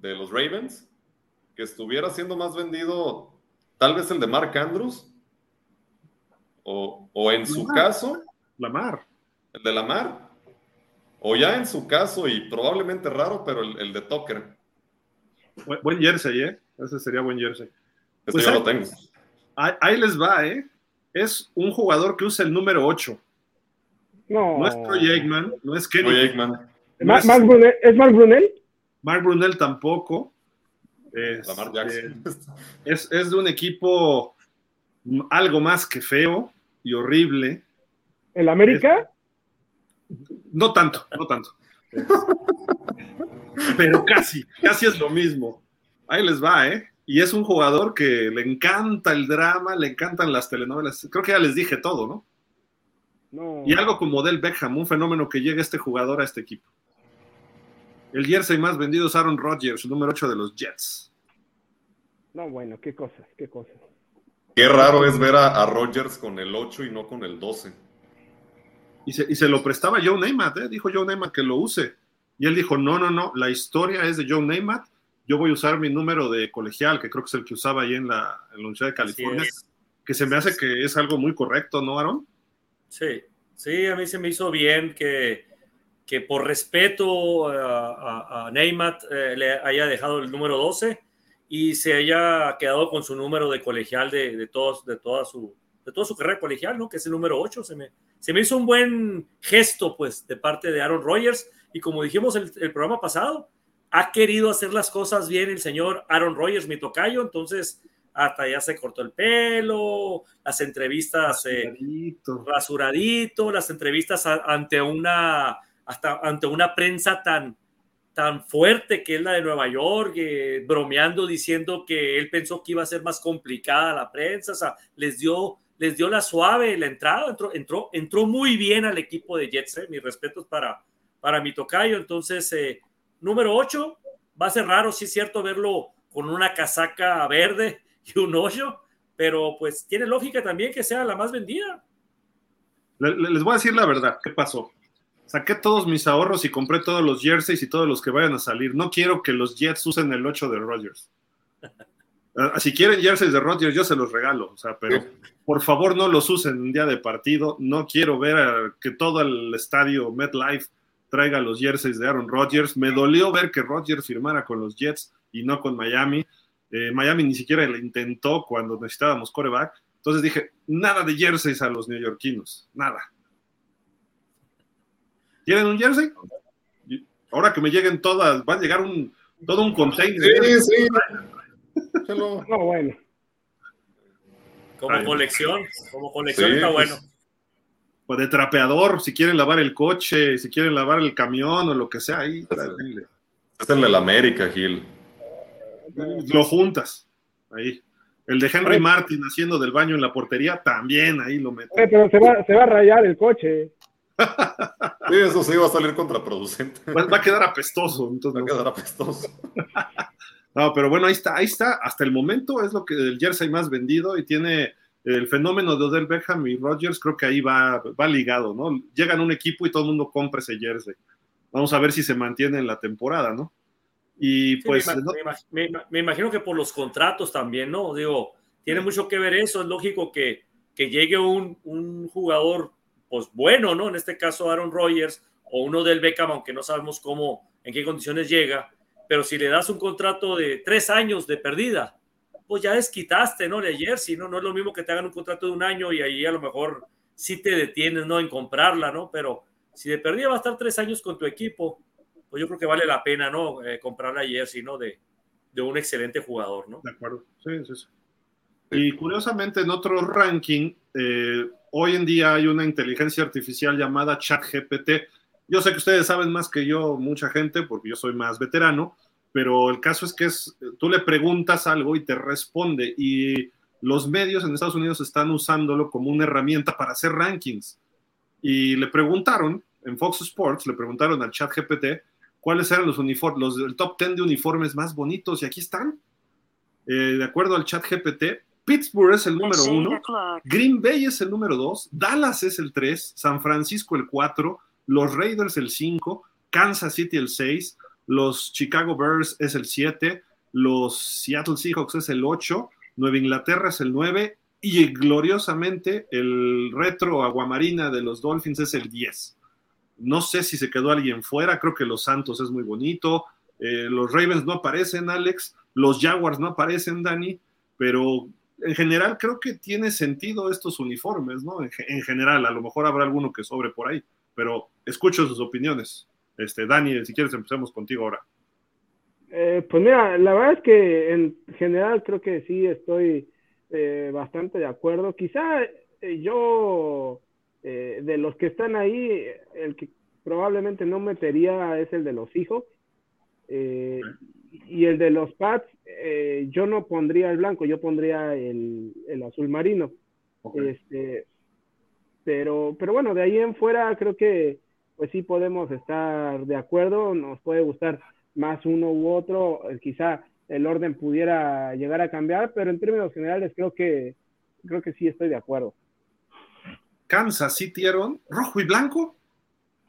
Speaker 3: los Ravens, que estuviera siendo más vendido tal vez el de Mark Andrews, o, o en su caso...
Speaker 1: Lamar.
Speaker 3: El de Lamar o ya en su caso, y probablemente raro, pero el, de Tucker.
Speaker 1: Buen, jersey, ¿eh? Ese sería buen jersey.
Speaker 3: Este pues yo lo tengo.
Speaker 1: Ahí, les va, ¿eh? Es un jugador que usa el número 8.
Speaker 2: No.
Speaker 1: No es Troy Aikman, no es Kenny.
Speaker 3: Troy Aikman.
Speaker 2: ¿Es Mark Brunel? ¿Es Mark Brunel?
Speaker 1: Mark Brunel tampoco. Es, Jackson. Es, es de un equipo algo más que feo y horrible.
Speaker 2: ¿El América?
Speaker 1: No tanto, no tanto. Pero casi, casi es lo mismo. Ahí les va, ¿eh? Y es un jugador que le encanta el drama, le encantan las telenovelas. Creo que ya les dije todo, ¿no?
Speaker 2: No.
Speaker 1: Y algo como Del Beckham, un fenómeno que llega este jugador a este equipo. El jersey más vendido es Aaron Rodgers, número 8 de los Jets.
Speaker 2: No, bueno, qué cosas, qué cosas.
Speaker 3: Qué raro es ver a, a Rodgers con el 8 y no con el 12.
Speaker 1: Y se, lo prestaba Joe Namath, ¿eh? dijo Joe Namath que lo use. Y él dijo, no, no, no, la historia es de Joe Namath, yo voy a usar mi número de colegial, que creo que es el que usaba ahí en la, Universidad de California, que se me hace que es algo muy correcto, ¿no, Aaron?
Speaker 4: Sí, sí, a mí se me hizo bien que, que por respeto a, a, Neymat eh, le haya dejado el número 12 y se haya quedado con su número de colegial de, de, todos, de, toda, su, de toda su carrera colegial, ¿no? que es el número 8, se me, se me hizo un buen gesto, pues, de parte de Aaron Rodgers. Y como dijimos el, el programa pasado, ha querido hacer las cosas bien el señor Aaron Rodgers, mi tocayo. Entonces, hasta ya se cortó el pelo, las entrevistas eh, rasuradito. las entrevistas ante una hasta ante una prensa tan tan fuerte que es la de Nueva York, eh, bromeando diciendo que él pensó que iba a ser más complicada la prensa, o sea, les dio les dio la suave la entrada, entró entró entró muy bien al equipo de Jets, eh, mis respetos para para mi tocayo, entonces número 8 va a ser raro, sí es cierto verlo con una casaca verde y un hoyo, pero pues tiene lógica también que sea la más vendida.
Speaker 1: Les voy a decir la verdad, ¿qué pasó? Saqué todos mis ahorros y compré todos los jerseys y todos los que vayan a salir. No quiero que los Jets usen el 8 de Rodgers. Ah, si quieren jerseys de Rodgers, yo se los regalo. O sea, pero por favor no los usen en día de partido. No quiero ver que todo el estadio MetLife traiga los jerseys de Aaron Rodgers. Me dolió ver que Rodgers firmara con los Jets y no con Miami. Eh, Miami ni siquiera lo intentó cuando necesitábamos coreback. Entonces dije, nada de jerseys a los neoyorquinos, nada. ¿Quieren un jersey? Ahora que me lleguen todas, va a llegar un, todo un container. Sí, sí.
Speaker 4: no, bueno. Como colección, como colección está bueno.
Speaker 1: Pues de trapeador, si quieren lavar el coche, si quieren lavar el camión o lo que sea, ahí.
Speaker 3: De la América, Gil.
Speaker 1: Lo juntas, ahí. El de Henry Martin haciendo del baño en la portería, también ahí lo meto.
Speaker 2: Pero se va, se va a rayar el coche.
Speaker 3: Sí, eso sí va a salir contraproducente.
Speaker 1: Va, a quedar apestoso. Entonces
Speaker 3: va a quedar apestoso.
Speaker 1: No, pero bueno, ahí está, ahí está. Hasta el momento es lo que el jersey más vendido y tiene el fenómeno de Odell Beckham y Rodgers, creo que ahí va, va ligado, ¿no? Llegan un equipo y todo el mundo compra ese jersey. Vamos a ver si se mantiene en la temporada, ¿no? Y pues.
Speaker 4: me, imagino que por los contratos también, ¿no? Digo, tiene mucho que ver eso. Es lógico que, que llegue un, un, jugador, pues bueno, ¿no? En este caso, Aaron Rodgers o uno del Beckham, aunque no sabemos cómo, en qué condiciones llega. Pero si le das un contrato de tres años de perdida, pues ya desquitaste, ¿no? De jersey, ¿no? No es lo mismo que te hagan un contrato de un año y ahí a lo mejor sí te detienes, ¿no? En comprarla, ¿no? Pero si de perdida va a estar tres años con tu equipo, pues yo creo que vale la pena, ¿no? Eh, comprar la jersey, ¿no? De, de, un excelente jugador, ¿no?
Speaker 1: De acuerdo, sí, sí, sí. Y curiosamente, en otro ranking, eh, hoy en día hay una inteligencia artificial llamada ChatGPT. Yo sé que ustedes saben más que yo, mucha gente, porque yo soy más veterano, pero el caso es que es, tú le preguntas algo y te responde. Y los medios en Estados Unidos están usándolo como una herramienta para hacer rankings. Y le preguntaron, en Fox Sports, le preguntaron al ChatGPT cuáles eran los uniformes, los top 10 de uniformes más bonitos, y aquí están. Eh, de acuerdo al chat GPT, Pittsburgh es el número uno, Green Bay es el número dos, Dallas es el tres, San Francisco el cuatro, los Raiders el cinco, Kansas City el seis, los Chicago Bears es el siete, los Seattle Seahawks es el ocho, Nueva Inglaterra es el nueve, y gloriosamente el retro aguamarina de los Dolphins es el 10. No sé si se quedó alguien fuera, creo que los Santos es muy bonito, eh, los Ravens no aparecen, Alex, los Jaguars no aparecen, Dani, pero en general creo que tiene sentido estos uniformes, ¿no? En, general, a lo mejor habrá alguno que sobre por ahí, pero escucho sus opiniones. Este, Dani, si quieres empecemos contigo ahora.
Speaker 2: Eh, pues mira, la verdad es que en general creo que sí estoy eh, bastante de acuerdo. Quizá yo eh, de los que están ahí, el que probablemente no metería es el de los hijos. Eh, y el de los Pats, eh, yo no pondría el blanco, yo pondría el, azul marino. Este, pero, pero bueno, de ahí en fuera creo que pues sí podemos estar de acuerdo, nos puede gustar más uno u otro, quizá el orden pudiera llegar a cambiar, pero en términos generales creo que creo que sí estoy de acuerdo.
Speaker 1: Kansas City, Aaron, rojo y blanco.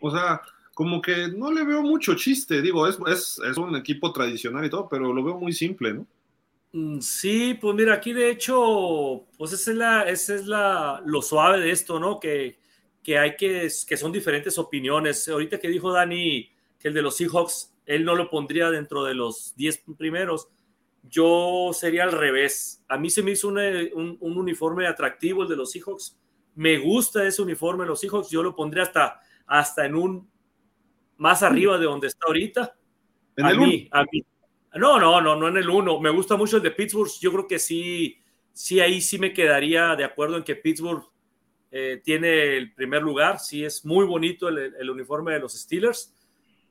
Speaker 1: O sea, como que no le veo mucho chiste. Digo, es, es, un equipo tradicional y todo, pero lo veo muy simple, ¿no?
Speaker 4: Mm, sí, pues mira, aquí de hecho, pues esa es, la, esa es la, lo suave de esto, ¿no? Que, que hay que, que son diferentes opiniones. Ahorita que dijo Dani que el de los Seahawks, él no lo pondría dentro de los 10 primeros, yo sería al revés. A mí se me hizo un, un uniforme atractivo el de los Seahawks, me gusta ese uniforme los Seahawks, yo lo pondría hasta, hasta en un más arriba de donde está ahorita. a, mí, No, no, no, no en el uno. Me gusta mucho el de Pittsburgh. Yo creo que sí, sí, ahí sí me quedaría de acuerdo en que Pittsburgh eh, tiene el primer lugar. Sí, es muy bonito el, uniforme de los Steelers.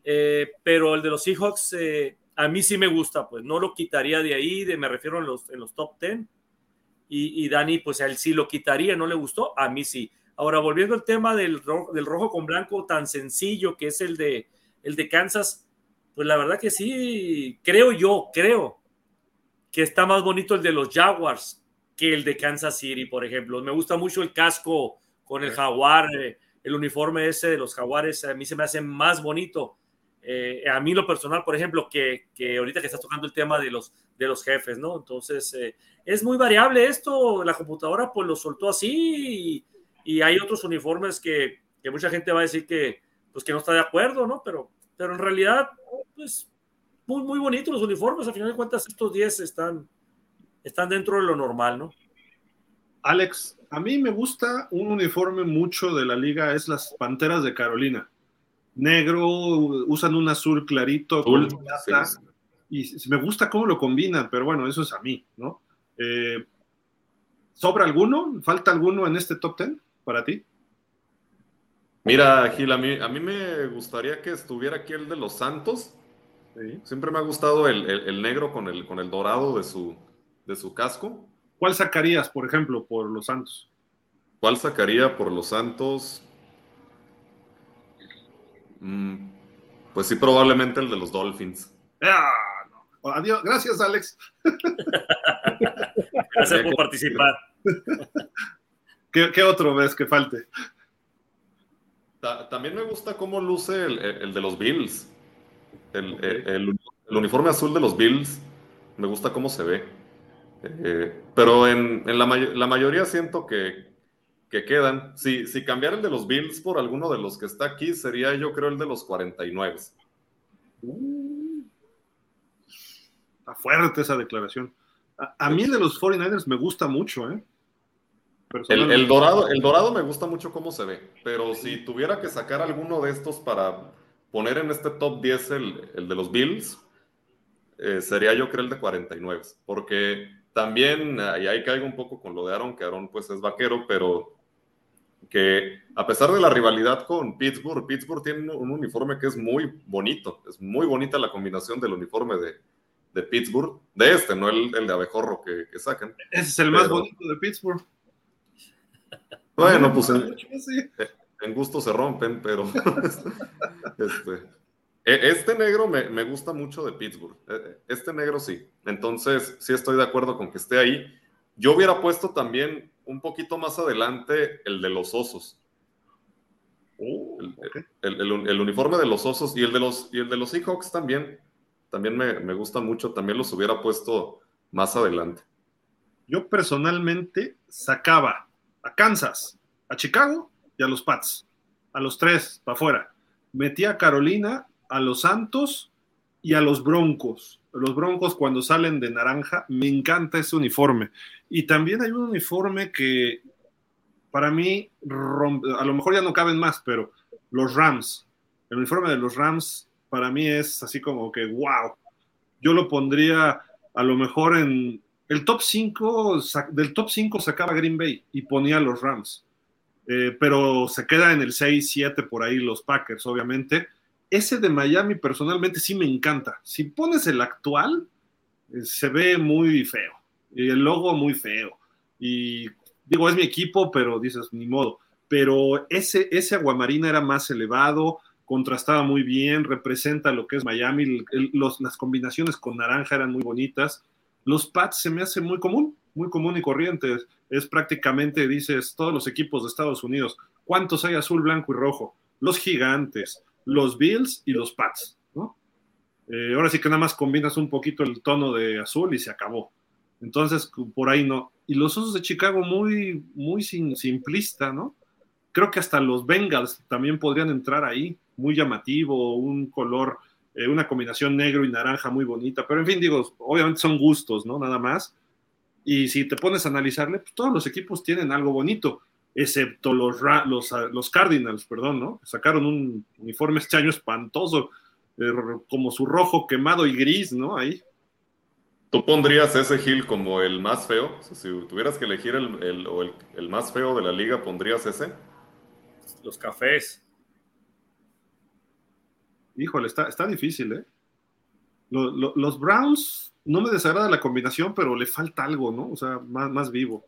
Speaker 4: Eh, pero el de los Seahawks, eh, a mí sí me gusta, pues no lo quitaría de ahí, de, me refiero en los, en los top 10. Y, y, Dani, pues a él sí lo quitaría, no le gustó, a mí sí. Ahora, volviendo al tema del, del rojo con blanco tan sencillo que es el de, el de Kansas, pues la verdad que sí, creo yo, creo que está más bonito el de los Jaguars que el de Kansas City, por ejemplo. Me gusta mucho el casco con el jaguar, eh, el uniforme ese de los jaguares, a mí se me hace más bonito. Eh, a mí lo personal, por ejemplo, que, que, ahorita que estás tocando el tema de los, de los jefes, ¿no? Entonces, eh, es muy variable esto, la computadora pues lo soltó así y, hay otros uniformes que, que, mucha gente va a decir que, pues, que no está de acuerdo, ¿no? Pero, pero en realidad, pues, muy, muy bonitos los uniformes, al final de cuentas estos 10 están, están dentro de lo normal, ¿no?
Speaker 1: Alex, a mí me gusta un uniforme mucho de la liga, es las Panteras de Carolina. Negro, usan un azul clarito con plata, y me gusta cómo lo combinan, pero bueno, eso es a mí, ¿no? Eh, ¿Sobra alguno? ¿Falta alguno en este top 10 para ti?
Speaker 3: Mira, Gil, a mí, a mí me gustaría que estuviera aquí el de los Santos. Siempre me ha gustado el, el, negro con el, con el dorado de su, de su casco.
Speaker 1: ¿Cuál sacarías, por ejemplo, por los Santos?
Speaker 3: ¿Cuál sacaría por los Santos? Mm, pues sí, probablemente el de los Dolphins.
Speaker 1: Ah, Adiós, gracias, Alex.
Speaker 4: gracias por participar.
Speaker 1: ¿Qué, otro ves que falte?
Speaker 3: También me gusta cómo luce el, de los Bills. El, uniforme azul de los Bills, me gusta cómo se ve. Eh, pero en, la, mayoría siento que, quedan. Si, si cambiara el de los Bills por alguno de los que está aquí, sería yo creo el de los 49.
Speaker 1: Uh, está fuerte esa declaración. A, mí el de los 49ers me gusta mucho, ¿eh?
Speaker 3: El, dorado, el dorado me gusta mucho cómo se ve, pero si tuviera que sacar alguno de estos para poner en este top 10 el, el de los Bills, eh, sería yo creo el de 49, porque también, y ahí caigo un poco con lo de Aaron, que Aaron pues es vaquero, pero que a pesar de la rivalidad con Pittsburgh, Pittsburgh tiene un uniforme que es muy bonito, es muy bonita la combinación del uniforme de, de Pittsburgh, de este, no el, el de abejorro que, que, sacan.
Speaker 1: Ese es el más bonito de Pittsburgh.
Speaker 3: Bueno, pues en, en gusto se rompen, pero este, e, este negro me, me, gusta mucho de Pittsburgh. E, e, este negro sí. Entonces, sí estoy de acuerdo con que esté ahí. Yo hubiera puesto también un poquito más adelante el de los osos. Oh, el, el, uniforme de los osos y el de los, y el de los Seahawks también. También me, me gusta mucho. También los hubiera puesto más adelante.
Speaker 1: Yo personalmente sacaba a Kansas, a Chicago y a los Pats. A los tres, para afuera. Metía a Carolina a los Santos y a los Broncos. Los Broncos cuando salen de naranja, me encanta ese uniforme. Y también hay un uniforme que para mí, a lo mejor ya no caben más, pero los Rams, el uniforme de los Rams para mí es así como que, wow, yo lo pondría a lo mejor en el top 5, del top 5 sacaba Green Bay y ponía los Rams. Eh, pero se queda en el 6, 7 por ahí los Packers, obviamente ese de Miami personalmente sí me encanta. Si pones el actual, eh, se ve muy feo. Y el logo muy feo. Y digo, es mi equipo, pero dices, ni modo. Pero ese, ese aguamarina era más elevado, contrastaba muy bien, representa lo que es Miami. las combinaciones con naranja eran muy bonitas. Los Pats se me hace muy común, muy común y corriente. Es prácticamente, dices, todos los equipos de Estados Unidos. ¿Cuántos hay azul, blanco y rojo? Los gigantes, los Bills y los Pats, ¿no? Eh, ahora sí que nada más combinas un poquito el tono de azul y se acabó. Entonces, por ahí no. Y los Osos de Chicago muy, muy simplista, ¿no? Creo que hasta los Bengals también podrían entrar ahí, muy llamativo, un color, eh, una combinación negro y naranja muy bonita. Pero en fin, digo, obviamente son gustos, ¿no? Nada más. Y si te pones a analizarle, pues todos los equipos tienen algo bonito excepto los, los, ah, los Cardinals, perdón, ¿no? Sacaron un uniforme este año espantoso, eh, como su rojo quemado y gris, ¿no? Ahí,
Speaker 3: ¿Tú pondrías ese Gil como el más feo? si tuvieras que elegir el, el, el, más feo de la liga, ¿pondrías ese?
Speaker 4: Los cafés.
Speaker 1: Híjole, está, está difícil, ¿eh? los Browns, no me desagrada la combinación, pero le falta algo, ¿no? O sea, más, más vivo.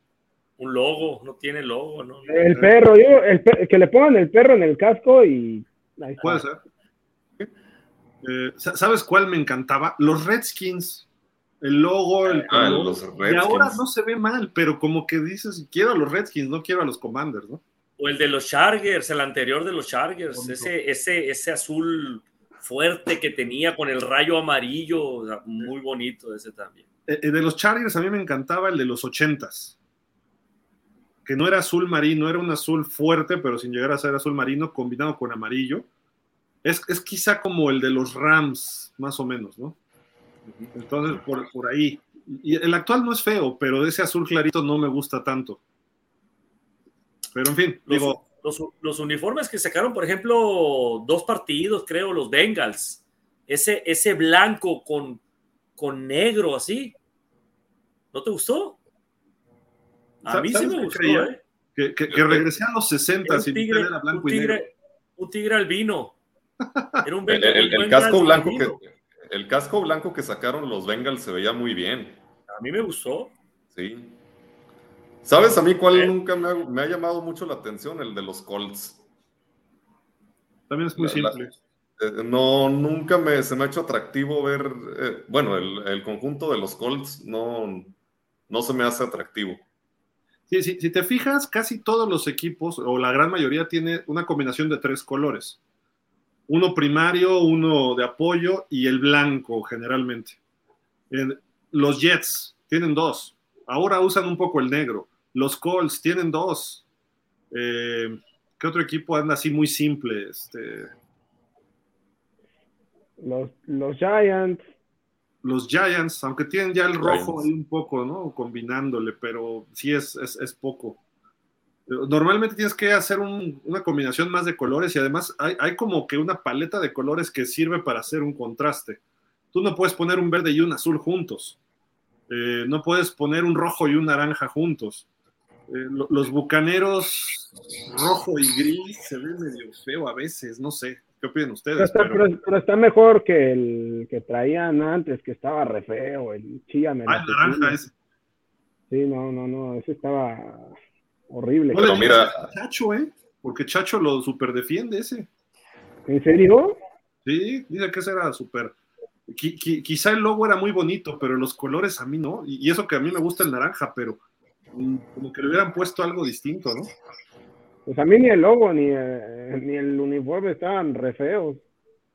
Speaker 4: Un logo, no tiene logo, ¿no?
Speaker 2: El perro, yo, el que le pongan el perro en el casco y...
Speaker 1: Puede ser. Eh, ¿Sabes cuál me encantaba? Los Redskins. El logo, el
Speaker 3: ah, los
Speaker 1: Y ahora no se ve mal, pero como que dices, quiero a los Redskins, no quiero a los Commanders, ¿no?
Speaker 4: O el de los Chargers, el anterior de los Chargers, ese, ese, ese azul fuerte que tenía con el rayo amarillo, muy bonito ese también.
Speaker 1: Eh, eh, de los Chargers a mí me encantaba el de los ochentas, que no era azul marino, era un azul fuerte, pero sin llegar a ser azul marino, combinado con amarillo. Es, es quizá como el de los Rams, más o menos, ¿no? Entonces, por, por ahí. Y el actual no es feo, pero ese azul clarito no me gusta tanto. Pero en fin, digo,
Speaker 4: los, uniformes que sacaron, por ejemplo, dos partidos, creo, los Bengals. Ese, ese blanco con, con negro así. ¿No te gustó?
Speaker 1: A mí sí me gustó, ¿eh? Que, que, regresé a los 60
Speaker 4: sin tigre, era blanco un tigre, y negro. Un tigre albino.
Speaker 3: Era un el, casco blanco que, el casco blanco que sacaron los Bengals se veía muy bien.
Speaker 4: A mí me gustó.
Speaker 3: Sí. ¿Sabes a mí cuál nunca me ha, llamado mucho la atención? El de los Colts.
Speaker 1: También es muy simple.
Speaker 3: Eh, no, nunca me, se me ha hecho atractivo ver, eh, bueno, el, conjunto de los Colts no, no se me hace atractivo.
Speaker 1: Si te fijas, casi todos los equipos, o la gran mayoría, tiene una combinación de tres colores. Uno primario, uno de apoyo y el blanco generalmente. los Jets tienen dos. Ahora usan un poco el negro. Los Colts tienen dos. Eh, ¿Qué otro equipo anda así muy simple? Este...
Speaker 2: Los, los Giants.
Speaker 1: Los Giants, aunque tienen ya el rojo ahí un poco, ¿no? Combinándole, pero sí es, es, poco. Normalmente tienes que hacer una combinación más de colores y además hay, hay, como que una paleta de colores que sirve para hacer un contraste. Tú no puedes poner un verde y un azul juntos. Eh, no puedes poner un rojo y un naranja juntos. Eh, los bucaneros rojo y gris se ven medio feo a veces, no sé. ¿Qué opinan ustedes?
Speaker 2: Pero está, mejor que el que traían antes, que estaba re feo, el chía
Speaker 1: Ah, el naranja ese.
Speaker 2: Sí, no, no, no, ese estaba horrible.
Speaker 3: Pero mira.
Speaker 1: Chacho, ¿eh? Porque Chacho lo super defiende ese.
Speaker 2: ¿En serio?
Speaker 1: Sí, dice que ese era súper. Quizá el logo era muy bonito, pero los colores a mí no. Y eso que a mí me gusta el naranja, pero como que le hubieran puesto algo distinto, ¿no?
Speaker 2: Pues a mí ni el logo ni, eh, ni el uniforme estaban re feos.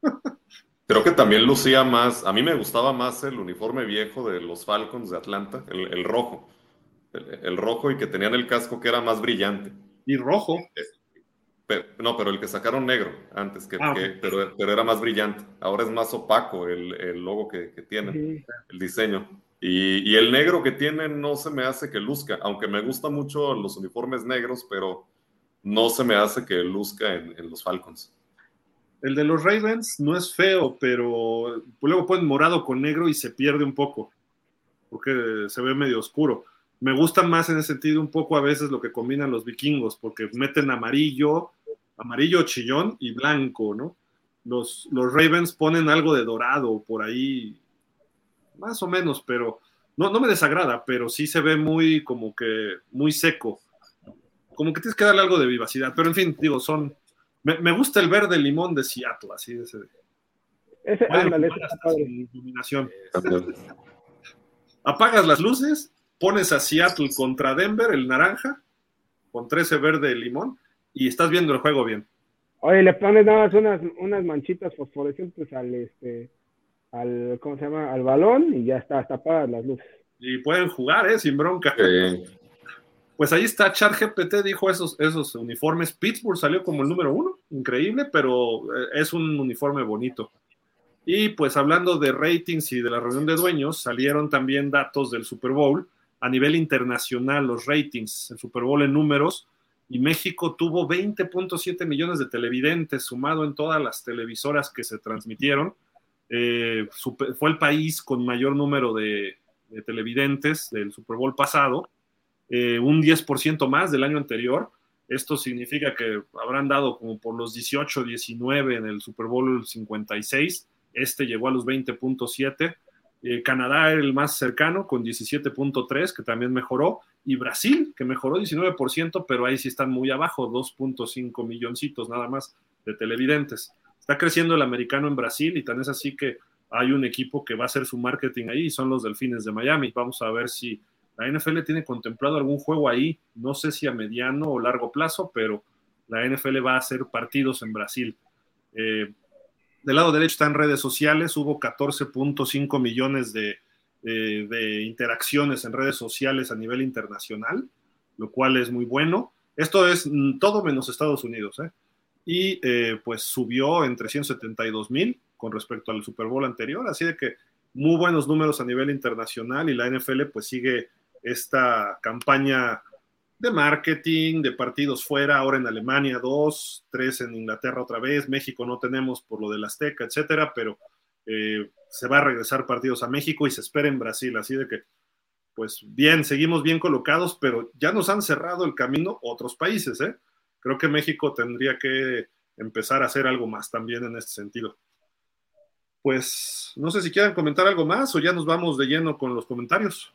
Speaker 3: Creo que también lucía más, a mí me gustaba más el uniforme viejo de los Falcons de Atlanta, el, rojo. El, rojo y que tenían el casco que era más brillante.
Speaker 1: Y rojo.
Speaker 3: Eh, no, pero el que sacaron negro antes, que, ah, pero, era más brillante. Ahora es más opaco el, logo que, que tienen, el diseño. Y, el negro que tienen no se me hace que luzca, aunque me gustan mucho los uniformes negros, pero no se me hace que luzca en, los Falcons.
Speaker 1: El de los Ravens no es feo, pero luego ponen morado con negro y se pierde un poco, porque se ve medio oscuro. Me gusta más en ese sentido un poco a veces lo que combinan los vikingos, porque meten amarillo, amarillo chillón y blanco, ¿no? Los, los Ravens ponen algo de dorado por ahí, más o menos, pero no, no me desagrada, pero sí se ve muy como que muy seco. Como que tienes que darle algo de vivacidad, pero en fin, digo, son. Me, gusta el verde limón de Seattle, así de ese.
Speaker 2: Ese,
Speaker 1: iluminación. Apagas las luces, pones a Seattle contra Denver, el naranja, con 13 verde limón, y estás viendo el juego bien.
Speaker 2: Oye, le pones nada más unas, unas manchitas fosforescentes al este al, ¿cómo se llama? Al balón y ya está, tapadas las luces.
Speaker 1: Y pueden jugar, ¿eh? Sin bronca. Pues ahí está, ChatGPT dijo esos, esos uniformes. Pittsburgh salió como el número uno, increíble, pero eh, es un uniforme bonito. Y pues hablando de ratings y de la reunión de dueños, salieron también datos del Super Bowl a nivel internacional, los ratings, el Super Bowl en números, y México tuvo 20.7 millones de televidentes, sumado en todas las televisoras que se transmitieron. Eh, fue el país con mayor número de, televidentes del Super Bowl pasado, eh, un 10% más del año anterior. Esto significa que habrán dado como por los 18, 19 en el Super Bowl 56. Este llegó a los 20.7. Eh, Canadá era el más cercano con 17.3, que también mejoró. Y Brasil, que mejoró 19%, pero ahí sí están muy abajo, 2.5 milloncitos nada más de televidentes. Está creciendo el americano en Brasil y tan es así que hay un equipo que va a hacer su marketing ahí y son los Delfines de Miami. Vamos a ver si la NFL tiene contemplado algún juego ahí, no sé si a mediano o largo plazo, pero la NFL va a hacer partidos en Brasil. Eh, del lado derecho está en redes sociales, hubo 14.5 millones de, de, interacciones en redes sociales a nivel internacional, lo cual es muy bueno. Esto es mm, todo menos Estados Unidos, ¿eh? Y eh, pues subió en 372 mil con respecto al Super Bowl anterior, así de que muy buenos números a nivel internacional y la NFL pues sigue esta campaña de marketing, de partidos fuera, ahora en Alemania dos, tres en Inglaterra otra vez, México no tenemos por lo del Azteca, etcétera, pero eh, se va a regresar partidos a México y se espera en Brasil, así de que, pues bien, seguimos bien colocados, pero ya nos han cerrado el camino otros países, ¿eh? Creo que México tendría que empezar a hacer algo más también en este sentido. Pues no sé si quieran comentar algo más o ya nos vamos de lleno con los comentarios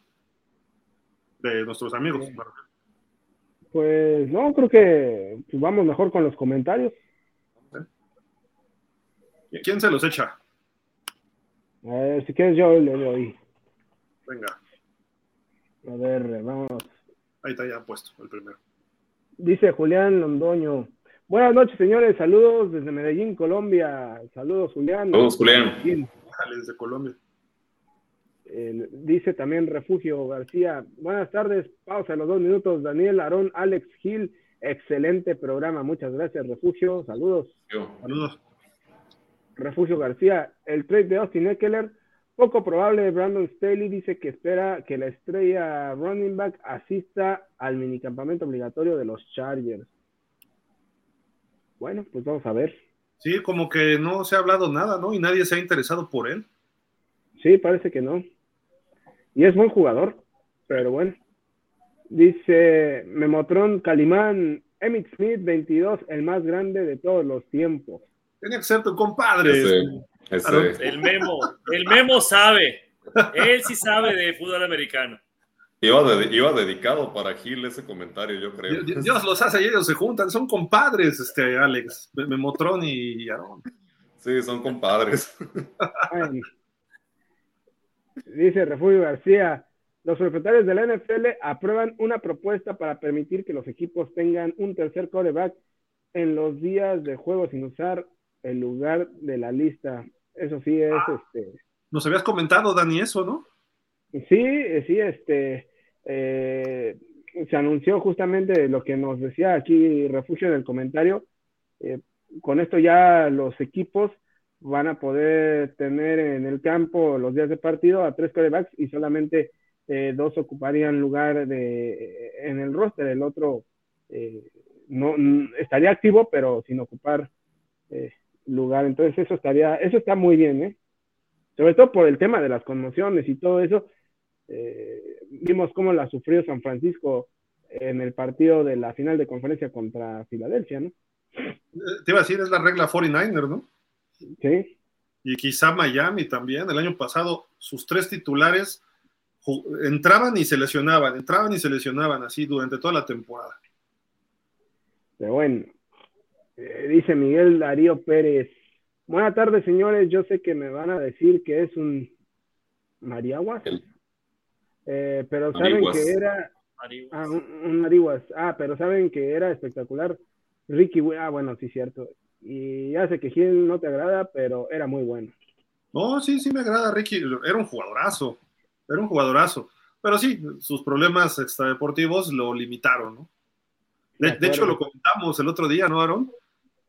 Speaker 1: de nuestros amigos.
Speaker 2: Pues no, creo que pues, vamos mejor con los comentarios.
Speaker 1: ¿Quién se los echa?
Speaker 2: A ver, si quieres yo le doy.
Speaker 1: Venga.
Speaker 2: A ver, vamos.
Speaker 1: Ahí está ya puesto el primero.
Speaker 2: Dice Julián Londoño. Buenas noches, señores. Saludos desde Medellín, Colombia. Saludos, Julián.
Speaker 3: Saludos, Julián.
Speaker 1: Desde Colombia
Speaker 2: dice también Refugio García. Buenas tardes, pausa los dos minutos. Daniel, Aarón, Alex Gil, excelente programa. Muchas gracias, Refugio. Saludos.
Speaker 1: Saludos.
Speaker 2: Refugio García, el trade de Austin Eckler, poco probable. Brandon Staley dice que espera que la estrella running back asista al minicampamento obligatorio de los Chargers. Bueno, pues vamos a ver.
Speaker 1: Sí, como que no se ha hablado nada, ¿no? Y nadie se ha interesado por él.
Speaker 2: Sí, parece que no. Y es buen jugador, pero bueno. Dice Memotron Calimán, Emmett Smith 22, el más grande de todos los tiempos.
Speaker 1: Tiene que ser tu compadre.
Speaker 4: El Memo, el Memo sabe. Él sí sabe de fútbol americano.
Speaker 3: Iba, dedicado para Gil ese comentario, yo creo.
Speaker 1: Dios, los hace y ellos se juntan, son compadres, este Alex, Memotron y Aaron.
Speaker 3: Sí, son compadres.
Speaker 2: Dice Refugio García, los propietarios de la NFL aprueban una propuesta para permitir que los equipos tengan un tercer coreback en los días de juego sin usar el lugar de la lista. Eso sí es ah. este.
Speaker 1: Nos habías comentado, Dani, eso, ¿no?
Speaker 2: Sí, sí, este. Eh, se anunció justamente lo que nos decía aquí Refugio en el comentario. Eh, con esto ya los equipos van a poder tener en el campo los días de partido a tres corebacks y solamente eh, dos ocuparían lugar de, eh, en el roster, el otro eh, no estaría activo pero sin ocupar lugar. Entonces eso estaría, eso está muy bien, ¿eh? Sobre todo por el tema de las conmociones y todo eso. vimos cómo la sufrió San Francisco en el partido de la final de conferencia contra Filadelfia, ¿no?
Speaker 1: Te iba a decir, es la regla 49er, ¿no?
Speaker 2: Sí.
Speaker 1: Y quizá Miami también. El año pasado, sus tres titulares entraban y se lesionaban, entraban y se lesionaban así durante toda la temporada.
Speaker 2: Pero bueno, eh, dice Miguel Darío Pérez. Buenas tardes, señores. Yo sé que me van a decir que es un Mariaguas, eh, pero saben que era ah, un, un, Marihuas. Ah, pero saben que era espectacular. Ricky, ah, bueno, sí, cierto y ya sé que Gil no te agrada, pero era muy bueno.
Speaker 1: No, sí, sí me agrada Ricky, era un jugadorazo, era un jugadorazo, pero sí, sus problemas extradeportivos lo limitaron, ¿no? De, hecho, lo comentamos el otro día, ¿no, Aaron?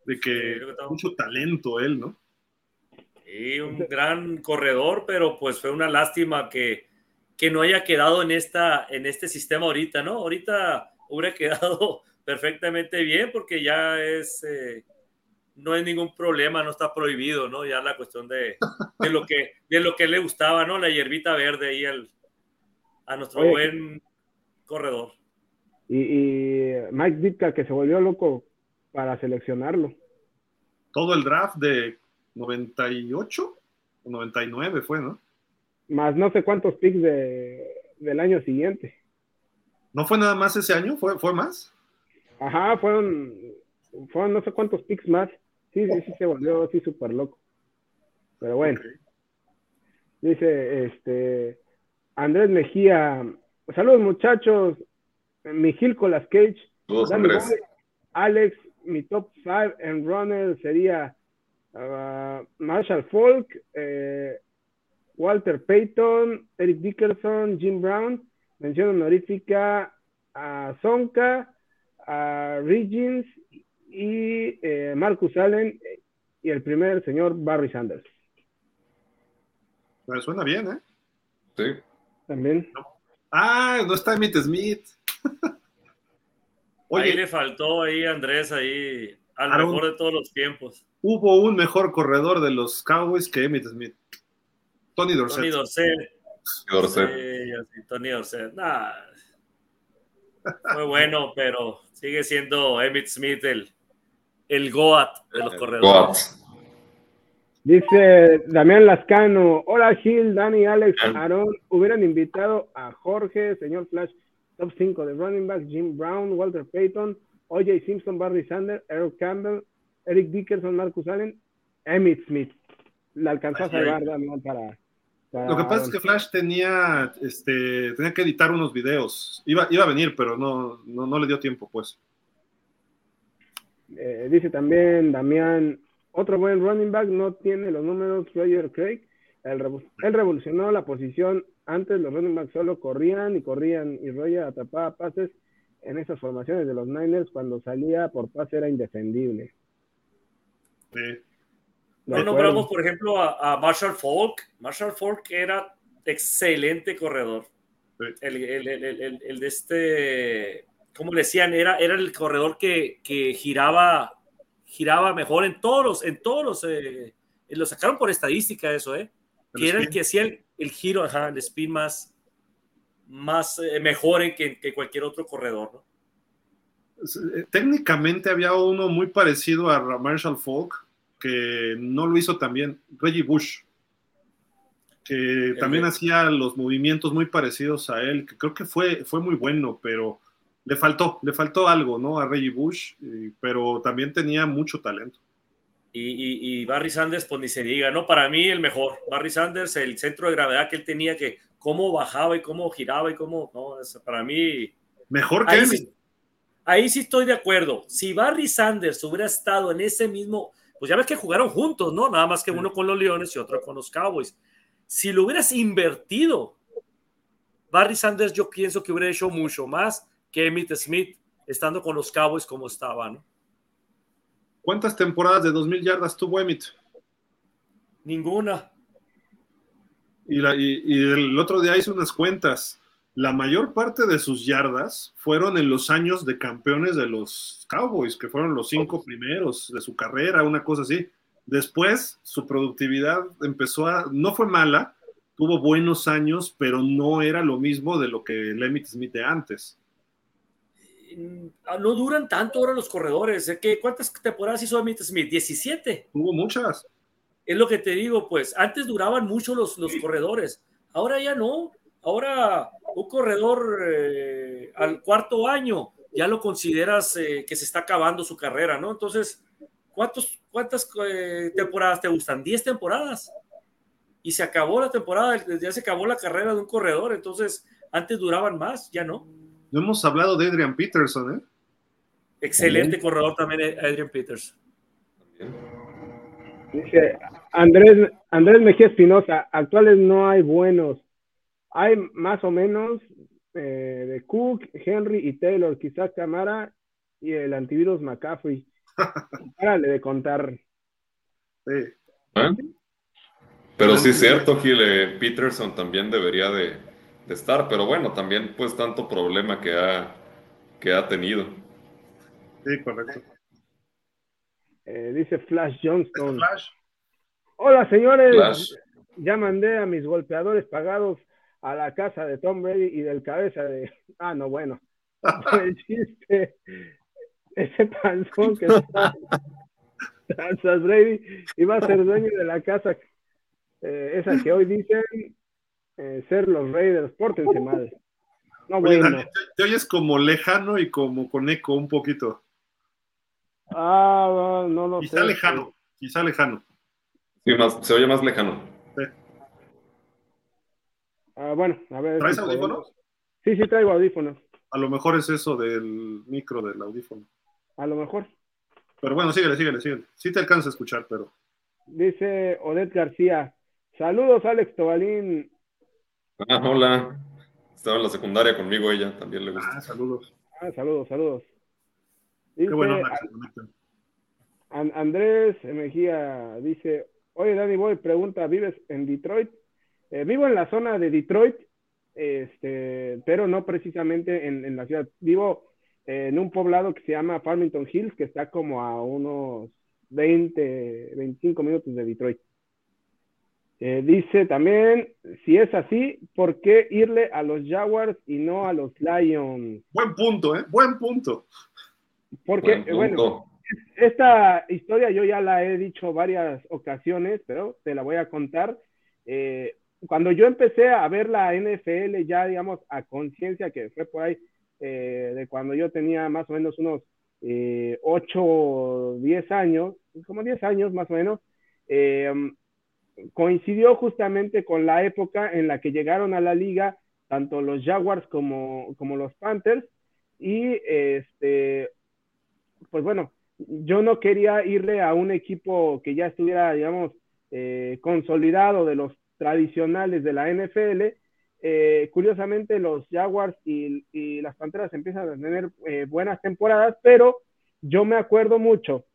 Speaker 1: De que mucho talento él, ¿no?
Speaker 4: Sí, un gran corredor, pero pues fue una lástima que, que no haya quedado en, esta, en este sistema ahorita, ¿no? Ahorita hubiera quedado perfectamente bien porque ya es... Eh, no hay ningún problema, no está prohibido, ¿no? Ya la cuestión de, lo, que, de lo que le gustaba, ¿no? La hierbita verde ahí al, a nuestro buen corredor.
Speaker 2: Y, y Mike Ditka que se volvió loco para seleccionarlo.
Speaker 1: Todo el draft de 98 o 99 fue, ¿no?
Speaker 2: Más no sé cuántos picks de, del año siguiente.
Speaker 1: ¿No fue nada más ese año? ¿Fue, fue más?
Speaker 2: Ajá, fueron, fueron no sé cuántos picks más. Sí, sí, sí, se volvió así súper loco. Pero bueno. Dice, este, Andrés Mejía, saludos muchachos, Mijil Colas Cage, Alex, mi top 5 en runner sería uh, Marshall Falk, eh, Walter Payton, Eric Dickerson, Jim Brown, mención honorífica a Zonka, a Regins y eh, Marcus Allen y el primer señor Barry Sanders.
Speaker 1: Suena bien, ¿eh?
Speaker 3: Sí.
Speaker 2: También.
Speaker 1: Ah, no está Emmitt Smith.
Speaker 4: Oye, ahí le faltó ahí Andrés, ahí al mejor de todos los tiempos.
Speaker 1: Hubo un mejor corredor de los Cowboys que Emmitt Smith. Tony Dorset.
Speaker 4: Tony Dorset.
Speaker 3: Dorset.
Speaker 4: Sí, Tony Dorset. Nah. Fue bueno, pero sigue siendo Emmitt Smith el, el Goat de los corredores. Goat.
Speaker 2: Dice Damián Lascano, hola Gil, Dani, Alex, Aaron, hubieran invitado a Jorge, señor Flash, top 5 de running back, Jim Brown, Walter Payton, OJ Simpson, Barry Sanders, Eric Campbell, Eric Dickerson, Marcus Allen, Emmitt Smith. La alcanzó a salvar Damián para,
Speaker 1: Lo que pasa es que Flash tenía, este, tenía que editar unos videos. Iba, iba a venir, pero no, no, no le dio tiempo, pues.
Speaker 2: Eh, dice también Damián, otro buen running back no tiene los números Roger Craig. Él, revolucionó la posición. Antes los running backs solo corrían y corrían y Roger atrapaba pases en esas formaciones de los Niners cuando salía por pase era indefendible.
Speaker 1: Sí.
Speaker 4: No nombramos, por ejemplo, a, Marshall Falk. Marshall Falk era excelente corredor. El, el, de este, como decían, era, era el corredor que, que giraba giraba mejor en todos los, en todos los, eh, lo sacaron por estadística eso, ¿eh? que era el que hacía el, giro, ajá, el spin más, más eh, mejor en que, que, cualquier otro corredor, ¿no?
Speaker 1: Eh, técnicamente había uno muy parecido a Marshall Falk que no lo hizo también, Reggie Bush, que también hacía los movimientos muy parecidos a él, que creo que fue, fue muy bueno, pero le faltó, le faltó algo, ¿no? A Reggie Bush, pero también tenía mucho talento.
Speaker 4: Y, Barry Sanders, pues ni se diga, ¿no? Para mí el mejor. Barry Sanders, el centro de gravedad que él tenía, que cómo bajaba y cómo giraba y cómo, no, para mí...
Speaker 1: Mejor que
Speaker 4: Sí, ahí sí estoy de acuerdo. Si Barry Sanders hubiera estado en ese mismo, pues ya ves que jugaron juntos, ¿no? Nada más que uno con los Leones y otro con los Cowboys. Si lo hubieras invertido, Barry Sanders yo pienso que hubiera hecho mucho más que Emmitt Smith estando con los Cowboys como estaba, ¿no?
Speaker 1: ¿Cuántas temporadas de 2.000 yardas tuvo Emmitt?
Speaker 4: Ninguna.
Speaker 1: Y, el otro día hice unas cuentas. La mayor parte de sus yardas fueron en los años de campeones de los Cowboys, que fueron los cinco primeros de su carrera, una cosa así. Después, su productividad empezó a, no fue mala, tuvo buenos años, pero no era lo mismo de lo que el Emmitt Smith de antes.
Speaker 4: Ah, no duran tanto ahora los corredores. ¿eh? ¿Cuántas temporadas hizo Emmitt Smith? 17.
Speaker 1: Hubo muchas.
Speaker 4: Es lo que te digo, pues. Antes duraban mucho los, los corredores. Ahora ya no. Ahora un corredor eh, al cuarto año ya lo consideras eh, que se está acabando su carrera, ¿no? Entonces, ¿cuántos, ¿cuántas temporadas te gustan? 10 temporadas. Y se acabó la temporada, ya se acabó la carrera de un corredor. Entonces, antes duraban más, ya no.
Speaker 1: No hemos hablado de Adrian Peterson, ¿eh?
Speaker 4: Excelente corredor también, eh, Adrian Peterson.
Speaker 2: Dice Andrés, Andrés Mejía Espinosa, actuales no hay buenos. Hay más o menos eh, de Cook, Henry y Taylor, quizás Camara y el antivirus McCaffrey. Párale de contar.
Speaker 1: Sí.
Speaker 3: ¿Eh? Pero sí es cierto, Gil, Peterson también debería de, de estar, pero bueno, también pues tanto problema que ha, que ha tenido.
Speaker 1: Sí, correcto.
Speaker 2: Eh, dice Flash Johnston. Hola señores, ya mandé a mis golpeadores pagados a la casa de Tom Brady y del cabeza de, ah, no, bueno, el chiste, ese panzón que está Brady iba a ser dueño de la casa, eh, esa que hoy dicen eh, ser los Raiders, pórtense madre.
Speaker 1: No, bueno. te, oyes como lejano y como con eco un poquito.
Speaker 2: Ah, no lo
Speaker 1: quizá lejano, quizá lejano.
Speaker 3: Sí, más, se oye más lejano.
Speaker 2: Ah, bueno, a ver.
Speaker 1: ¿Traes audífonos?
Speaker 2: Sí, sí, traigo audífonos.
Speaker 1: A lo mejor es eso del micro del audífono.
Speaker 2: A lo mejor.
Speaker 1: Pero bueno, síguele, síguele, síguele. Sí te alcanza a escuchar, pero.
Speaker 2: Dice Odette García. Saludos, Alex Tobalín.
Speaker 3: Ah, hola. Estaba en la secundaria conmigo ella, también le gusta.
Speaker 1: Ah, saludos.
Speaker 2: Ah, saludos, saludos.
Speaker 1: Qué bueno,
Speaker 2: Andrés Mejía dice, oye Dani Boy, pregunta, ¿vives en Detroit? Eh, vivo en la zona de Detroit, este, pero no precisamente en, en la ciudad. Vivo en un poblado que se llama Farmington Hills, que está como a unos 20, 25 minutos de Detroit. Eh, dice también, si es así, ¿por qué irle a los Jaguars y no a los Lions?
Speaker 1: Buen punto, ¿eh? Buen punto.
Speaker 2: Porque, bueno, esta historia yo ya la he dicho varias ocasiones, pero te la voy a contar. Eh, cuando yo empecé a ver la NFL ya, digamos, a conciencia, que fue por ahí eh, de cuando yo tenía más o menos unos eh, 8 o 10 años, como 10 años más o menos, eh, coincidió justamente con la época en la que llegaron a la liga tanto los Jaguars como, como los Panthers. Y este, pues bueno, yo no quería irle a un equipo que ya estuviera, digamos, eh, consolidado de los tradicionales de la NFL, eh, curiosamente los Jaguars y, las Panteras empiezan a tener eh, buenas temporadas, pero yo me acuerdo mucho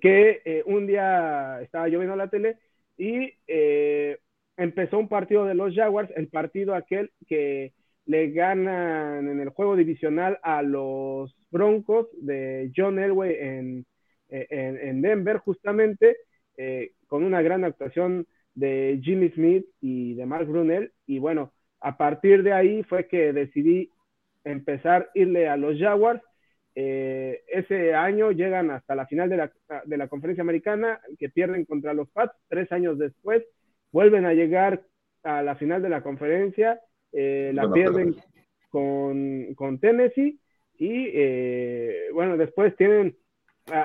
Speaker 2: que eh, un día estaba yo viendo la tele y empezó un partido de los Jaguars, el partido aquel que le ganan en el juego divisional a los Broncos de John Elway en, en Denver justamente, con una gran actuación de Jimmy Smith y de Mark Brunel. Y bueno, a partir de ahí fue que decidí empezar a irle a los Jaguars. Eh, ese año llegan hasta la final de la, de la, conferencia americana, que pierden contra los Pats. Tres años después vuelven a llegar a la final de la conferencia, eh, la pierden con, con, Tennessee y eh, bueno, después tienen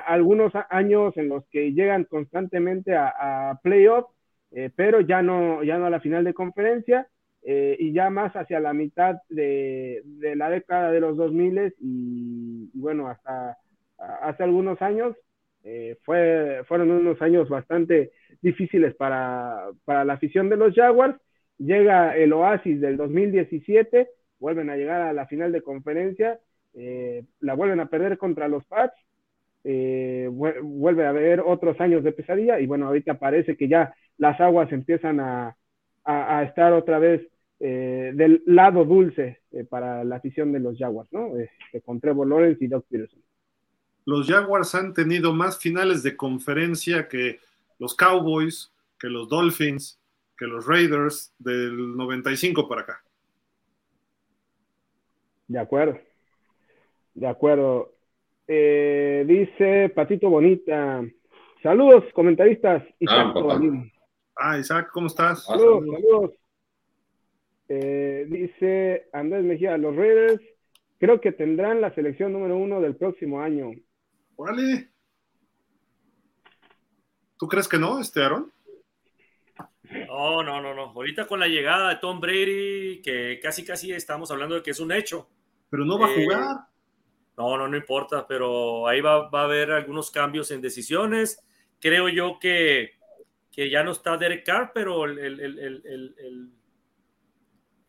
Speaker 2: algunos años en los que llegan constantemente a, a playoffs, pero ya no, ya no a la final de conferencia eh, y ya más hacia la mitad de, de la década de los 2000 y, y bueno, hasta hace algunos años eh, fue, fueron unos años bastante difíciles para, para, la afición de los Jaguars. Llega el Oasis del 2017, vuelven a llegar a la final de conferencia, eh, la vuelven a perder contra los Pats, eh, vuelve a haber otros años de pesadilla y bueno, ahorita parece que ya las aguas empiezan a, a, a estar otra vez eh, del lado dulce eh, para la afición de los Jaguars, ¿no? Este, con Trevor Lawrence y Doug Peterson.
Speaker 1: Los Jaguars han tenido más finales de conferencia que los Cowboys, que los Dolphins, que los Raiders del 95 para acá.
Speaker 2: De acuerdo. De acuerdo. Eh, dice Patito Bonita. Saludos, comentaristas.
Speaker 1: Isaac ah, ah, Isaac, ¿cómo estás?
Speaker 2: Saludos, saludos. Eh, dice Andrés Mejía, los Raiders creo que tendrán la selección número uno del próximo año.
Speaker 1: Órale. ¿Tú crees que no, este Aaron?
Speaker 4: No, no, no, no. Ahorita con la llegada de Tom Brady, que casi casi estamos hablando de que es un hecho.
Speaker 1: Pero no va a eh, jugar.
Speaker 4: No, no, no importa, pero ahí va, a haber algunos cambios en decisiones. Creo yo que, que ya no está Derek Carr, pero el, el el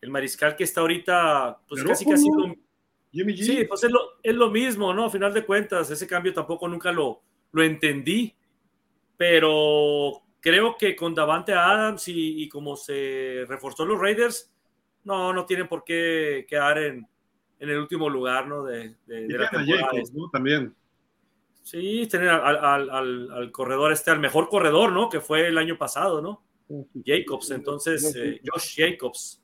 Speaker 4: mariscal que está ahorita, pues casi casi lo, Sí, pues es lo, es lo, mismo, ¿no? A final de cuentas, ese cambio tampoco nunca lo, lo entendí, pero creo que con Davante Adams y, como se reforzó los Raiders, no, no tienen por qué quedar en, en el último lugar, ¿no? De, de, la temporada.
Speaker 1: ¿no? También.
Speaker 4: Sí, tener al, al, al, corredor este, al mejor corredor, ¿no? Que fue el año pasado, ¿no? Jacobs, entonces, eh, Josh Jacobs.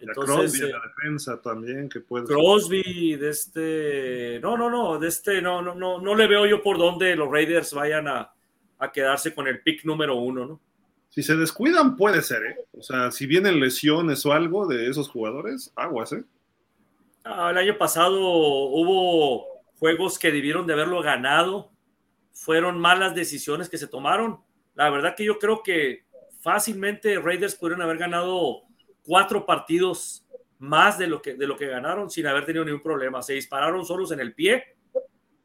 Speaker 1: Entonces, Crosby la defensa también, que puede
Speaker 4: Crosby, de este. No, no, no, de este, no, no, no, no le veo yo por dónde los Raiders vayan a, a quedarse con el pick número uno, ¿no?
Speaker 1: Si se descuidan, puede ser, ¿eh? O sea, si vienen lesiones o algo de esos jugadores, aguas, ¿eh?
Speaker 4: Ah, el año pasado hubo juegos que debieron de haberlo ganado. Fueron malas decisiones que se tomaron. La verdad que yo creo que fácilmente Raiders pudieron haber ganado cuatro partidos más de lo que, de lo que ganaron sin haber tenido ningún problema. Se dispararon solos en el pie.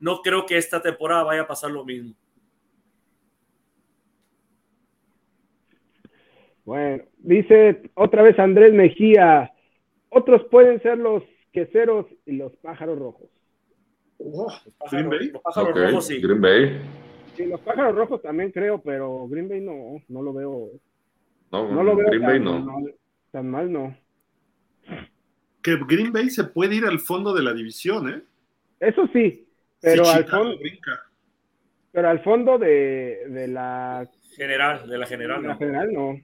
Speaker 4: No creo que esta temporada vaya a pasar lo mismo.
Speaker 2: Bueno, dice otra vez Andrés Mejía, otros pueden ser los queseros y los pájaros rojos.
Speaker 1: Oh, Green Bay.
Speaker 4: Los pájaros rojos, sí.
Speaker 3: Green Bay.
Speaker 2: Sí, los pájaros rojos también creo, pero Green Bay no, no lo veo.
Speaker 3: No, no lo veo Green Bay no.
Speaker 2: Tan mal, no.
Speaker 1: Que Green Bay se puede ir al fondo de la división, ¿eh?
Speaker 2: Eso sí, pero al fondo. Pero al fondo de, de la
Speaker 4: general, de la general,
Speaker 2: de la general no.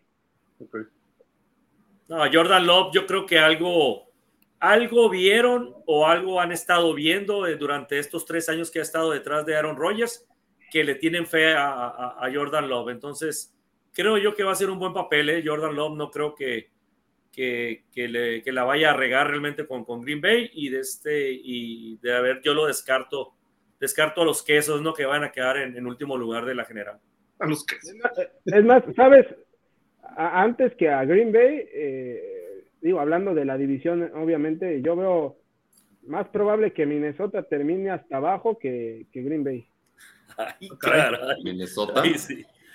Speaker 4: No, Jordan Love, yo creo que algo, algo vieron o algo han estado viendo eh, durante estos tres años que ha estado detrás de Aaron Rodgers, que le tienen fe a, Jordan Love. Entonces, creo yo que va a ser un buen papel. ¿eh? Jordan Love no creo que, que, le, que, la vaya a regar realmente con, con Green Bay y de este, y de haber, yo lo descarto, descarto a los quesos, ¿no? Que van a quedar en, en último lugar de la general.
Speaker 1: A los quesos.
Speaker 2: Es más, ¿sabes? antes que a Green Bay, eh, digo, hablando de la división, obviamente, yo veo más probable que Minnesota termine hasta abajo que, Green Bay.
Speaker 4: Ay, claro.
Speaker 3: Minnesota.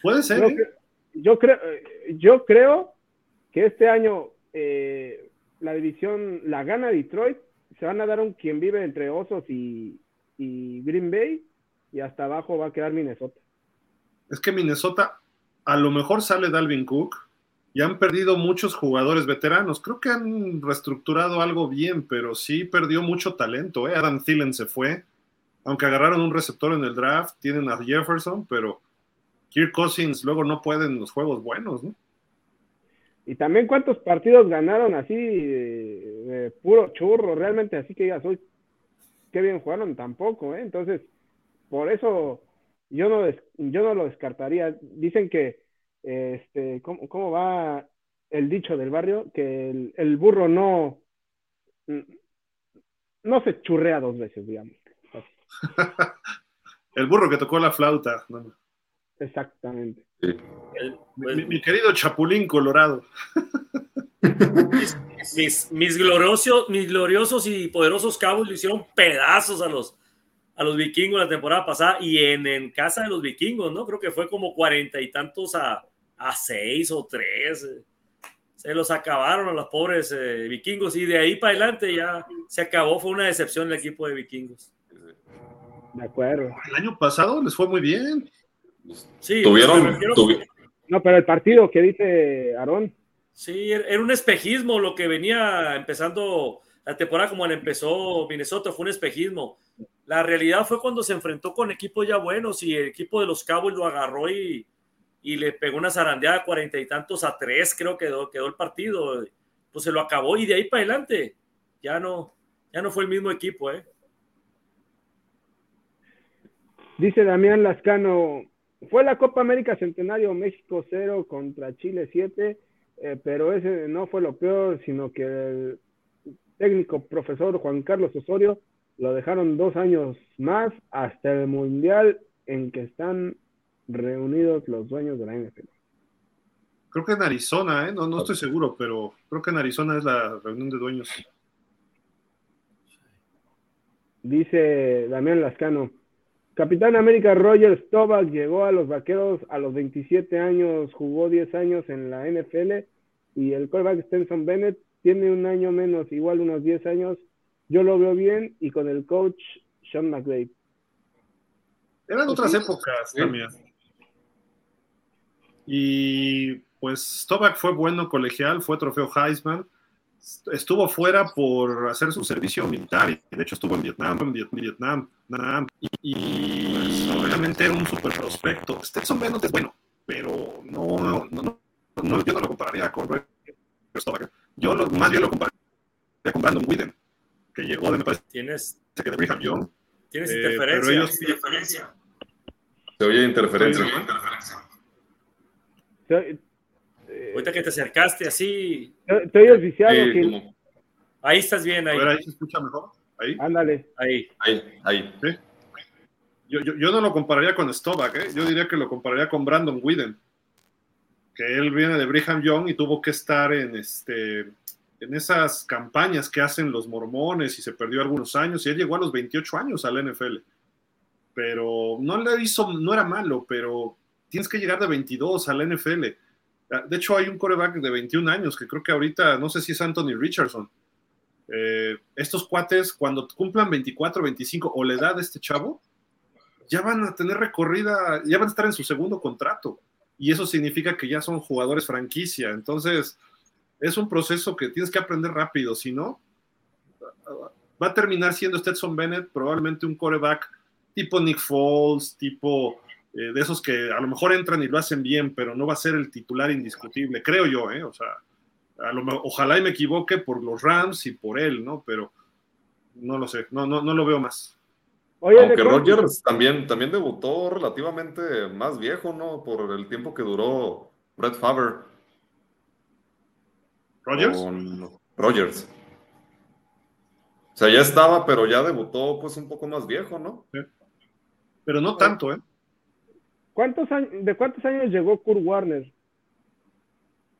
Speaker 1: Puede ser.
Speaker 2: Yo, ¿eh? yo, creo, yo creo que este año eh, la división la gana Detroit. Se van a dar un quien vive entre Osos y, y Green Bay. Y hasta abajo va a quedar Minnesota.
Speaker 1: Es que Minnesota, a lo mejor sale Dalvin Cook, y han perdido muchos jugadores veteranos. Creo que han reestructurado algo bien, pero sí perdió mucho talento. ¿eh? Adam Thielen se fue, aunque agarraron un receptor en el draft, tienen a Jefferson, pero Kirk Cousins luego no pueden los juegos buenos, ¿no?
Speaker 2: Y también cuántos partidos ganaron así, de, puro churro, realmente así que ya soy, qué bien jugaron tampoco, ¿eh? Entonces, por eso yo no, yo no lo descartaría. Dicen que este, ¿cómo, ¿cómo, va el dicho del barrio? Que el, burro no, no se churrea dos veces, digamos.
Speaker 1: el burro que tocó la flauta.
Speaker 2: Exactamente.
Speaker 1: Mi, querido Chapulín Colorado.
Speaker 4: mis, mis, gloriosos, mis gloriosos y poderosos cabos le hicieron pedazos a los, a los vikingos la temporada pasada y en, en casa de los vikingos, ¿no? Creo que fue como cuarenta y tantos a, a seis o tres. Eh. Se los acabaron a los pobres eh, vikingos y de ahí para adelante ya se acabó. Fue una decepción el equipo de vikingos.
Speaker 2: De acuerdo.
Speaker 1: El año pasado les fue muy bien.
Speaker 4: Sí,
Speaker 3: tuvieron.
Speaker 2: No, pero el partido que dice Aarón.
Speaker 4: Sí, er, era un espejismo lo que venía empezando la temporada como la empezó Minnesota, fue un espejismo. La realidad fue cuando se enfrentó con equipos ya buenos y el equipo de los Cowboys lo agarró y, y le pegó una zarandeada cuarenta y tantos a tres, creo que quedó, quedó el partido. Pues se lo acabó y de ahí para adelante ya no, ya no fue el mismo equipo, ¿eh?
Speaker 2: Dice Damián Lascano, fue la Copa América Centenario México 0 contra Chile 7, eh, pero ese no fue lo peor, sino que el técnico profesor Juan Carlos Osorio lo dejaron dos años más hasta el Mundial en que están reunidos los dueños de la NFL.
Speaker 1: Creo que en Arizona, ¿eh? no, no estoy seguro, pero creo que en Arizona es la reunión de dueños.
Speaker 2: Dice Damián Lascano, Capitán América Roger Staubach llegó a los Vaqueros a los 27 años, jugó 10 años en la NFL y el quarterback Stenson Bennett tiene un año menos, igual unos 10 años. Yo lo veo bien y con el coach Sean McVay.
Speaker 1: Eran otras épocas también. Y pues Stovak fue bueno colegial, fue trofeo Heisman, estuvo fuera por hacer su servicio militar, y de hecho estuvo en Vietnam, en Vietnam, Vietnam y, pues, obviamente era un super prospecto. Stetson Bennett es bueno, pero no, no, no, yo no lo compararía con Stovak. Yo lo, más bien lo compararía con Brandon Whedon, que llegó de, me parece,
Speaker 4: Tienes,
Speaker 1: que de Brigham Young.
Speaker 4: tienes
Speaker 1: Eh,
Speaker 4: interferencia.
Speaker 1: pero ellos-
Speaker 4: interferencia.
Speaker 3: Se oye interferencia.
Speaker 2: Te, eh,
Speaker 4: Ahorita que te acercaste así,
Speaker 2: te- oyes viciado,
Speaker 3: Sí, como-
Speaker 4: ahí estás bien,
Speaker 1: A
Speaker 4: ahí,
Speaker 1: ver, ahí se escucha mejor. Ahí.
Speaker 2: Ándale.
Speaker 4: ahí.
Speaker 3: ahí, ahí.
Speaker 1: Yo, yo, no lo compararía con Stovak, ¿eh? yo diría que lo compararía con Brandon Whedon, que él viene de Brigham Young y tuvo que estar en, este, en esas campañas que hacen los mormones y se perdió algunos años y él llegó a los 28 años al NFL. Pero no le hizo, no era malo, pero tienes que llegar de 22 al NFL. De hecho, hay un coreback de 21 años que creo que ahorita, no sé si es Anthony Richardson. Eh, estos cuates, cuando cumplan 24, 25 o la edad de este chavo, ya van a tener recorrida, ya van a estar en su segundo contrato. Y eso significa que ya son jugadores franquicia. Entonces, es un proceso que tienes que aprender rápido. Si no, va a terminar siendo Stetson Bennett probablemente un coreback tipo Nick Foles, tipo eh, de esos que a lo mejor entran y lo hacen bien, pero no va a ser el titular indiscutible, creo yo, ¿eh? O sea, a lo, ojalá y me equivoque por los Rams y por él, ¿no? Pero no lo sé, no, no, no lo veo más.
Speaker 2: Oye, ¿de
Speaker 3: Aunque Rogers también, también debutó relativamente más viejo, ¿no? Por el tiempo que duró Brett Favre.
Speaker 1: ¿Rogers?
Speaker 3: Con Rogers. O sea, ya estaba, pero ya debutó pues un poco más viejo, ¿no?
Speaker 1: Pero no tanto, ¿eh?
Speaker 2: ¿Cuántos años, ¿De cuántos años llegó Kurt Warner?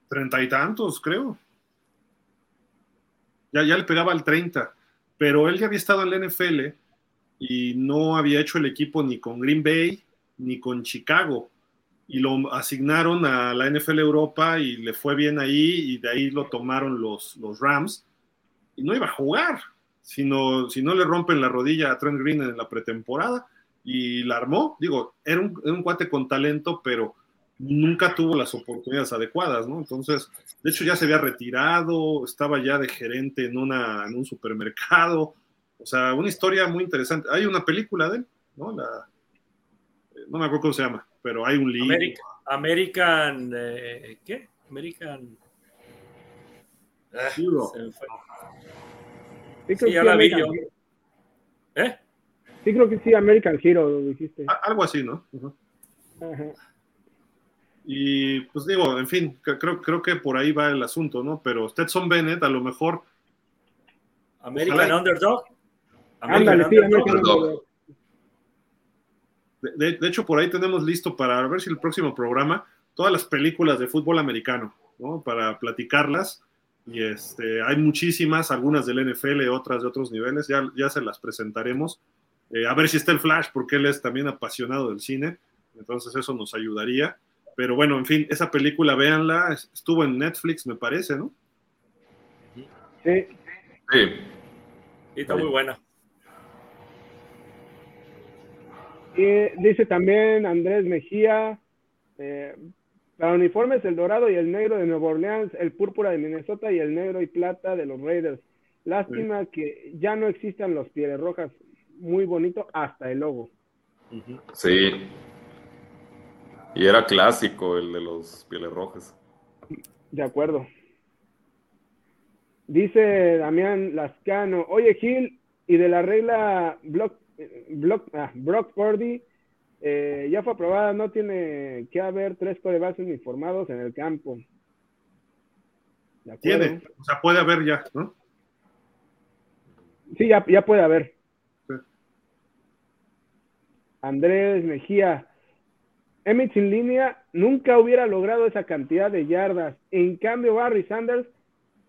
Speaker 1: Treinta y tantos, creo. Ya, ya le pegaba al 30, pero él ya había estado en la NFL y no había hecho el equipo ni con Green Bay ni con Chicago. Y lo asignaron a la NFL Europa y le fue bien ahí y de ahí lo tomaron los, los Rams. Y no iba a jugar, sino, si no le rompen la rodilla a Trent Green en la pretemporada y la armó. Digo, era un, era un cuate con talento, pero nunca tuvo las oportunidades adecuadas, ¿no? Entonces, de hecho ya se había retirado, estaba ya de gerente en, una, en un supermercado, o sea, una historia muy interesante. Hay una película de él, ¿no? La, eh, no me acuerdo cómo se llama, pero hay un libro.
Speaker 4: Ameri- American, eh, ¿qué? American. Ah,
Speaker 1: Hero.
Speaker 4: se me fue.
Speaker 2: Sí, creo
Speaker 4: Sí,
Speaker 2: que
Speaker 4: ya
Speaker 2: sí,
Speaker 4: la vi
Speaker 2: American,
Speaker 4: yo. ¿Eh?
Speaker 2: sí, creo que sí, American Hero, lo dijiste.
Speaker 1: A- Algo así, ¿no?
Speaker 2: Ajá.
Speaker 1: Y pues digo, en fin, cre- creo, creo que por ahí va el asunto, ¿no? Pero Stetson Bennett a lo mejor
Speaker 4: American
Speaker 1: Ojalá.
Speaker 4: Underdog.
Speaker 2: Ándale, sí.
Speaker 1: De, de- de hecho, por ahí tenemos listo para ver si el próximo programa, todas las películas de fútbol americano, ¿no? Para platicarlas. Y este, hay muchísimas, algunas del NFL, otras de otros niveles, ya, ya se las presentaremos. Eh, a ver si está el Flash, porque él es también apasionado del cine, entonces eso nos ayudaría. Pero bueno, en fin, esa película, véanla, es- estuvo en Netflix, me parece, ¿no?
Speaker 2: Sí.
Speaker 3: Sí.
Speaker 4: Sí, está muy buena.
Speaker 2: Y dice también Andrés Mejía, eh, para uniformes el dorado y el negro de Nueva Orleans, el púrpura de Minnesota y el negro y plata de los Raiders. Lástima que ya no existan los pieles rojas. Muy bonito hasta el logo.
Speaker 3: Sí. Y era clásico el de los pieles rojas.
Speaker 2: De acuerdo. Dice Damián Lascano, oye Gil, y de la regla Block, eh, Block, ah, Brock Purdy, eh, ya fue aprobada, no tiene que haber tres corebacks uniformados en el campo.
Speaker 1: Tiene, o sea, puede haber ya, ¿no?
Speaker 2: Sí, ya, ya puede haber.
Speaker 1: Sí.
Speaker 2: Andrés Mejía. Emmett sin línea nunca hubiera logrado esa cantidad de yardas. En cambio, Barry Sanders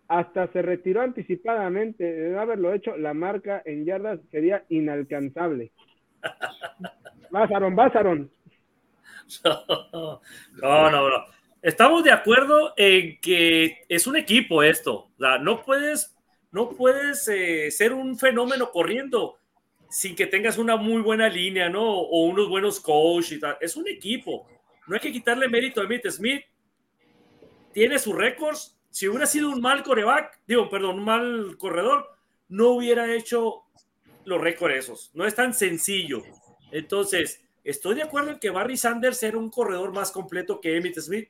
Speaker 2: hasta se retiró anticipadamente. De no haberlo hecho, la marca en yardas sería inalcanzable. Vas, Aaron.
Speaker 4: No, no, no. Estamos de acuerdo en que es un equipo esto. O sea, no puedes, no puedes eh, ser un fenómeno corriendo sin que tengas una muy buena línea, ¿no? O unos buenos coaches y tal. Es un equipo. No hay que quitarle mérito a Emmitt Smith. Tiene sus récords. Si hubiera sido un mal coreback, digo, perdón, un mal corredor, no hubiera hecho los récords esos. No es tan sencillo. Entonces, estoy de acuerdo en que Barry Sanders era un corredor más completo que Emmitt Smith,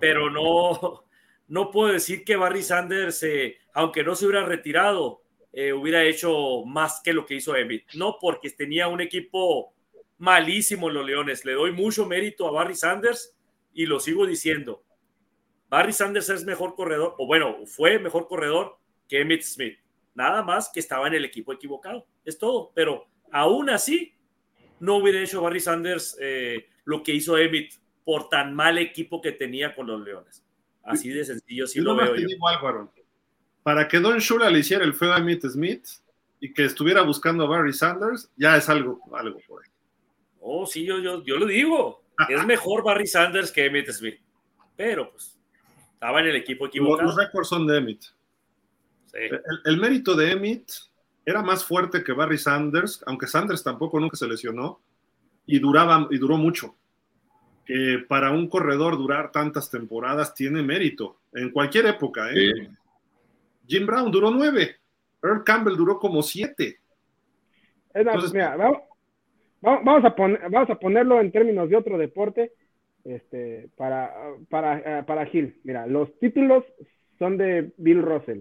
Speaker 4: pero no, no puedo decir que Barry Sanders, eh, aunque no se hubiera retirado, eh, hubiera hecho más que lo que hizo Emmett. No, porque tenía un equipo malísimo en los Leones. Le doy mucho mérito a Barry Sanders y lo sigo diciendo. Barry Sanders es mejor corredor, o bueno, fue mejor corredor que Emmett Smith. Nada más que estaba en el equipo equivocado. Es todo. Pero aún así, no hubiera hecho Barry Sanders eh, lo que hizo Emmett por tan mal equipo que tenía con los Leones. Así de sencillo, sí lo veo yo.
Speaker 1: Para que Don Shula le hiciera el feo a Emmett Smith y que estuviera buscando a Barry Sanders, ya es algo, algo por ahí.
Speaker 4: Oh, sí, yo, yo, yo lo digo. es mejor Barry Sanders que Emmett Smith. Pero, pues, estaba en el equipo equivocado.
Speaker 1: Los, récords son de Emmett. El, mérito de Emmett era más fuerte que Barry Sanders, aunque Sanders tampoco nunca se lesionó y duraba y duró mucho. Para un corredor durar tantas temporadas tiene mérito en cualquier época. ¿eh? Jim Brown duró nueve, Earl Campbell duró como siete.
Speaker 2: vamos, a poner, vamos a ponerlo en términos de otro deporte este, para, para, para Gil. Mira, los títulos son de Bill Russell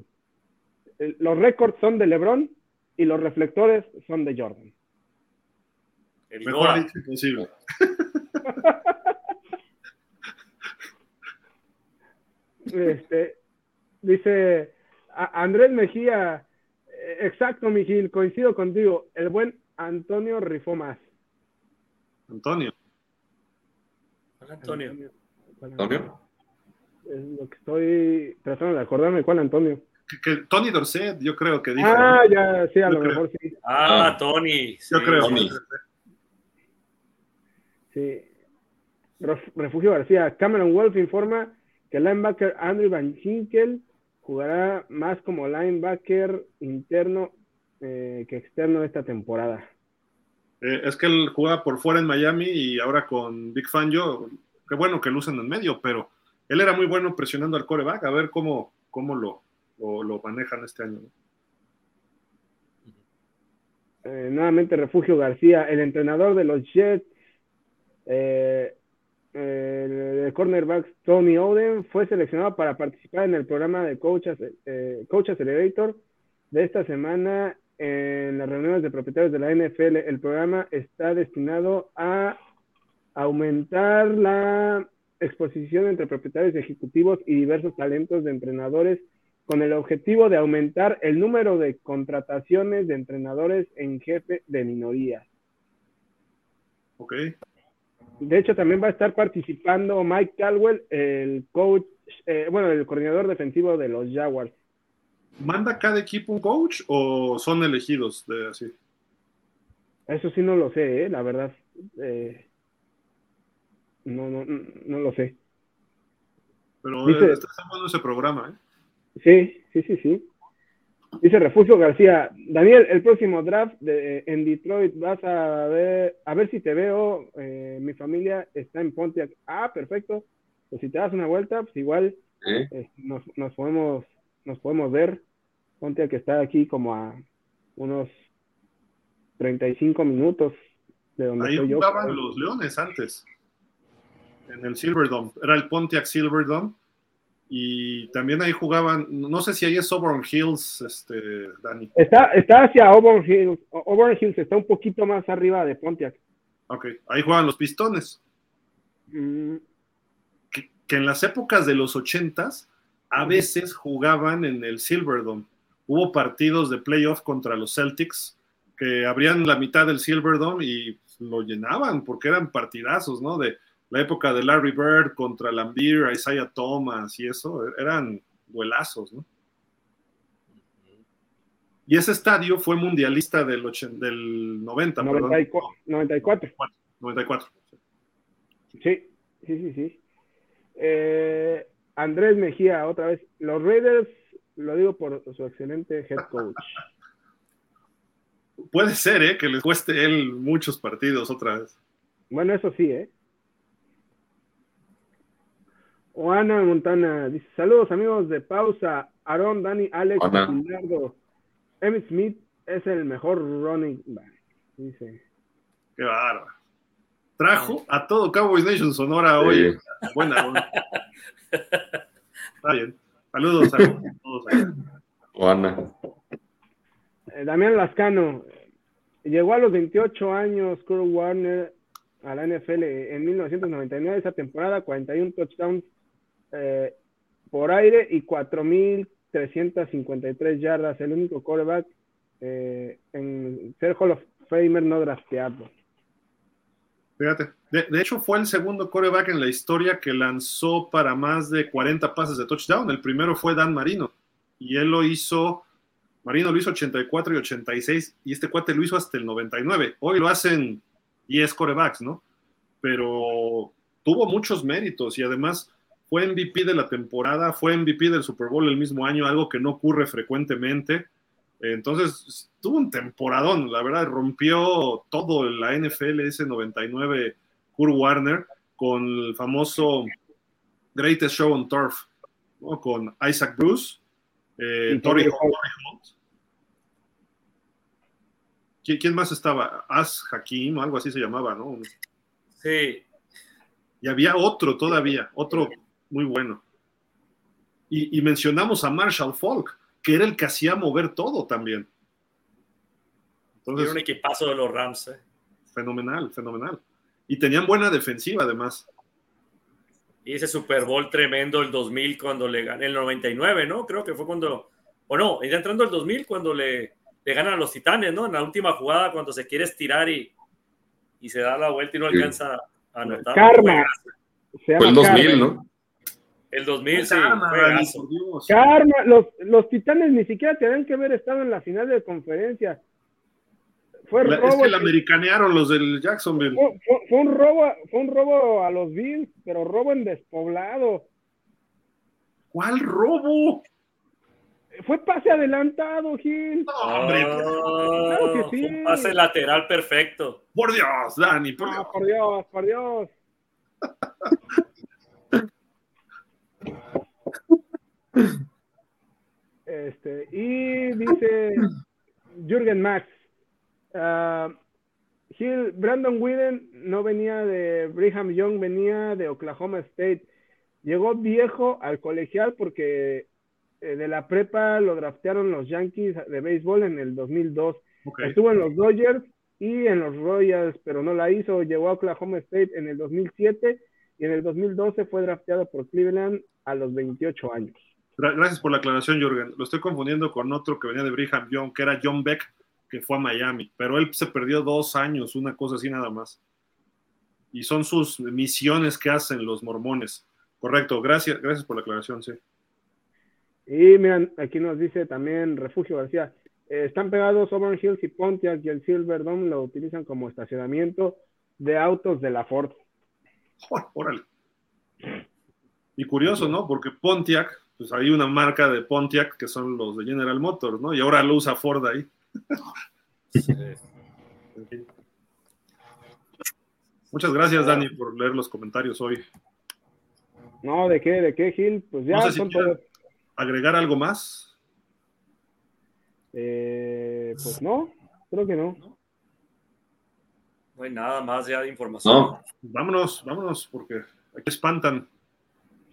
Speaker 2: los récords son de LeBron y los reflectores son de Jordan.
Speaker 1: El mejor dicho posible.
Speaker 2: este, dice Andrés Mejía, eh, exacto, Miguel, coincido contigo. El buen Antonio rifó más.
Speaker 1: Antonio.
Speaker 4: Antonio.
Speaker 3: Antonio.
Speaker 2: Es lo que estoy tratando de acordarme cuál Antonio
Speaker 1: que, Tony Dorset, yo creo que dijo.
Speaker 2: Ah, ya, sí, a lo mejor sí.
Speaker 4: Ah, ah. Tony.
Speaker 1: Yo creo.
Speaker 2: Sí. Refugio García. Cameron Wolf informa que el linebacker Andrew Van Ginkel jugará más como linebacker interno eh, que externo esta temporada.
Speaker 1: Eh, es que él juega por fuera en Miami y ahora con Big Fan yo, qué bueno que lucen en medio, pero él era muy bueno presionando al coreback, a ver cómo, cómo lo, lo manejan este año.
Speaker 2: Eh, nuevamente Refugio García, el entrenador de los Jets, eh, el, cornerback Tony Oden fue seleccionado para participar en el programa de Coaches, eh, Coach Accelerator de esta semana en las reuniones de propietarios de la NFL. El programa está destinado a aumentar la exposición entre propietarios ejecutivos y diversos talentos de entrenadores con el objetivo de aumentar el número de contrataciones de entrenadores en jefe de minorías.
Speaker 1: Ok.
Speaker 2: De hecho, también va a estar participando Mike Caldwell, el coach, eh, bueno, el coordinador defensivo de los Jaguars.
Speaker 1: ¿Manda cada equipo un coach o son elegidos de así?
Speaker 2: Eso sí no lo sé, ¿eh? la verdad. Eh, no, no, no lo sé.
Speaker 1: Pero Dice, está bueno ese programa, ¿eh?
Speaker 2: Sí, sí, sí, sí. Dice Refugio García, Daniel, el próximo draft de, en Detroit vas a ver, a ver si te veo, eh, mi familia está en Pontiac. Ah, perfecto. Pues si te das una vuelta, pues igual eh, nos, nos, podemos, nos podemos ver. Pontiac está aquí como a unos 35 minutos de donde
Speaker 1: Ahí jugaban los Leones antes, en el Silverdome. Era el Pontiac Silverdome y también ahí jugaban, no sé si ahí es Auburn Hills, este, Dani.
Speaker 2: Está, está hacia Auburn Hills, Auburn Hills está un poquito más arriba de Pontiac.
Speaker 1: Ok, ahí juegan los pistones. Mm. Que, en las épocas de los ochentas, a veces jugaban en el Silverdome. Hubo partidos de playoff contra los Celtics que abrían la mitad del Silverdome y lo llenaban porque eran partidazos, ¿no? De la época de Larry Bird contra Lambeer, Isaiah Thomas y eso, eran vuelazos, ¿no? Y ese estadio fue mundialista del, del 90,
Speaker 2: 94, 94.
Speaker 1: 94.
Speaker 2: Sí, sí, sí, sí. Eh, Andrés Mejía, otra vez. Los Raiders, lo digo por su excelente head coach.
Speaker 1: Puede ser, ¿eh? Que les cueste él muchos partidos otra vez.
Speaker 2: Bueno, eso sí, ¿eh? Juana Montana dice: Saludos amigos de pausa. Aaron, Dani, Alex, Leonardo. Emmitt Smith es el mejor running back. Dice.
Speaker 1: Qué bárbaro. Trajo a todo Cowboys Nation Sonora hoy. Buena, Está bien. Saludos a todos.
Speaker 3: Juana.
Speaker 2: Eh, Damián Lascano. Llegó a los 28 años Kurt Warner a la NFL en 1999. Esa temporada, 41 touchdowns eh, por aire y 4.353 yardas. El único quarterback eh, en ser Hall of Famer no drafteado.
Speaker 1: De, hecho fue el segundo quarterback en la historia que lanzó para más de 40 pases de touchdown. El primero fue Dan Marino y él lo hizo, Marino lo hizo 84 y 86 y este cuate lo hizo hasta el 99. Hoy lo hacen 10 quarterbacks, ¿no? Pero tuvo muchos méritos y además fue MVP de la temporada, fue MVP del Super Bowl el mismo año, algo que no ocurre frecuentemente. Entonces, tuvo un temporadón, la verdad, rompió todo la NFL ese 99 Kurt Warner con el famoso Greatest Show on Turf, ¿no? con Isaac Bruce, eh, Tori Holt. ¿Quién más estaba? As Hakim, algo así se llamaba, ¿no?
Speaker 4: Sí.
Speaker 1: Y había otro todavía, otro muy bueno. Y, y mencionamos a Marshall Falk que era el que hacía mover todo también.
Speaker 4: Entonces, era un equipazo de los Rams. ¿eh?
Speaker 1: Fenomenal, fenomenal. Y tenían buena defensiva además.
Speaker 4: Y ese Super Bowl tremendo el 2000 cuando le gané, el 99, ¿no? Creo que fue cuando, o no, ya entrando el 2000 cuando le, le ganan a los Titanes, ¿no? En la última jugada cuando se quiere estirar y, y se da la vuelta y no alcanza sí. a anotar.
Speaker 2: Karma.
Speaker 3: Fue el 2000, ¿no?
Speaker 4: El 2000, sí.
Speaker 2: Karma, Karma. Los, los Titanes ni siquiera tenían que haber estado en la final de conferencia.
Speaker 1: Fue la, robo es que la americanearon los del Jacksonville.
Speaker 2: Fue, fue, fue, un robo, fue un robo a los Bills, pero robo en despoblado.
Speaker 1: ¿Cuál robo?
Speaker 2: Fue pase adelantado, Gil.
Speaker 1: No, hombre.
Speaker 4: Oh, claro que sí. Un pase lateral perfecto.
Speaker 1: Por Dios, Dani, por,
Speaker 2: no,
Speaker 1: Dios.
Speaker 2: por Dios, por Dios. Este, y dice Jürgen Max, uh, Hill, Brandon Whedon no venía de Brigham Young, venía de Oklahoma State. Llegó viejo al colegial porque eh, de la prepa lo draftearon los Yankees de béisbol en el 2002. Okay. Estuvo en los Dodgers y en los Royals, pero no la hizo. Llegó a Oklahoma State en el 2007 y en el 2012 fue drafteado por Cleveland a los 28 años.
Speaker 1: Gracias por la aclaración, Jürgen. Lo estoy confundiendo con otro que venía de Brigham Young, que era John Beck, que fue a Miami, pero él se perdió dos años, una cosa así nada más. Y son sus misiones que hacen los mormones. Correcto, gracias, gracias por la aclaración, sí.
Speaker 2: Y miren, aquí nos dice también Refugio García, eh, están pegados Auburn Hills y Pontiac y el Silverdome lo utilizan como estacionamiento de autos de la Ford.
Speaker 1: Órale. Y curioso, ¿no? Porque Pontiac, pues hay una marca de Pontiac que son los de General Motors, ¿no? Y ahora lo usa Ford ahí. Sí. Muchas gracias, Dani, por leer los comentarios hoy.
Speaker 2: No, ¿de qué? ¿De qué, Gil? Pues ya
Speaker 1: no sé si
Speaker 2: son
Speaker 1: todos. ¿Agregar algo más?
Speaker 2: Eh, pues no, creo que no.
Speaker 4: No hay nada más ya de información.
Speaker 3: No.
Speaker 1: Vámonos, vámonos, porque aquí espantan.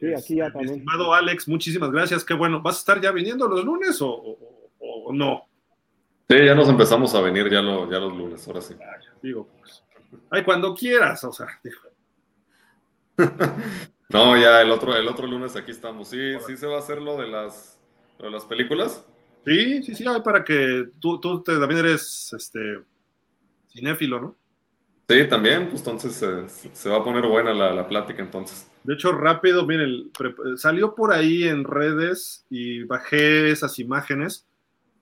Speaker 2: Sí, aquí ya también.
Speaker 1: Estimado Alex, muchísimas gracias. Qué bueno. ¿Vas a estar ya viniendo los lunes o, o, o no?
Speaker 3: Sí, ya nos empezamos a venir ya, lo, ya los lunes, ahora sí.
Speaker 1: Digo, pues. Ay, cuando quieras, o sea. Digo.
Speaker 3: no, ya el otro, el otro lunes aquí estamos. Sí, sí se va a hacer lo de las, lo de las películas.
Speaker 1: Sí, sí, sí, para que tú, tú te, también eres este cinéfilo, ¿no?
Speaker 3: Sí, también, pues entonces eh, se va a poner buena la, la, plática entonces.
Speaker 1: De hecho, rápido, miren, salió por ahí en redes y bajé esas imágenes,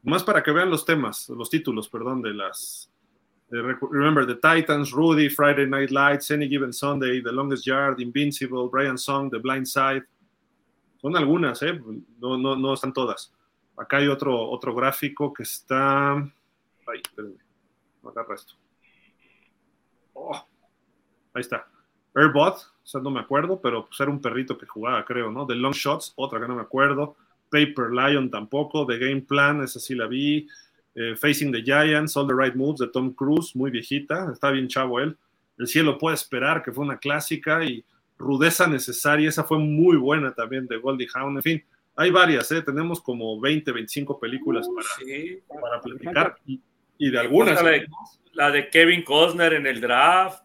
Speaker 1: más para que vean los temas, los títulos, perdón, de las... Remember, The Titans, Rudy, Friday Night Lights, Any Given Sunday, The Longest Yard, Invincible, Brian Song, The Blind Side. Son algunas, ¿eh? No, no, no están todas. Acá hay otro, otro gráfico que está... Ahí, espérenme. Agarra esto. Oh, ahí está. Airbot, o sea, no me acuerdo, pero pues era un perrito que jugaba, creo, ¿no? The Long Shots, otra que no me acuerdo. Paper Lion tampoco. The Game Plan, esa sí la vi. Eh, Facing the Giants, All the Right Moves de Tom Cruise, muy viejita, está bien chavo él. El cielo puede esperar, que fue una clásica. Y Rudeza Necesaria, esa fue muy buena también de Goldie Hawn, en fin, hay varias, ¿eh? tenemos como 20, 25 películas para,
Speaker 4: Sí.
Speaker 1: para platicar y, y de algunas.
Speaker 4: La de, la de Kevin Costner en el draft,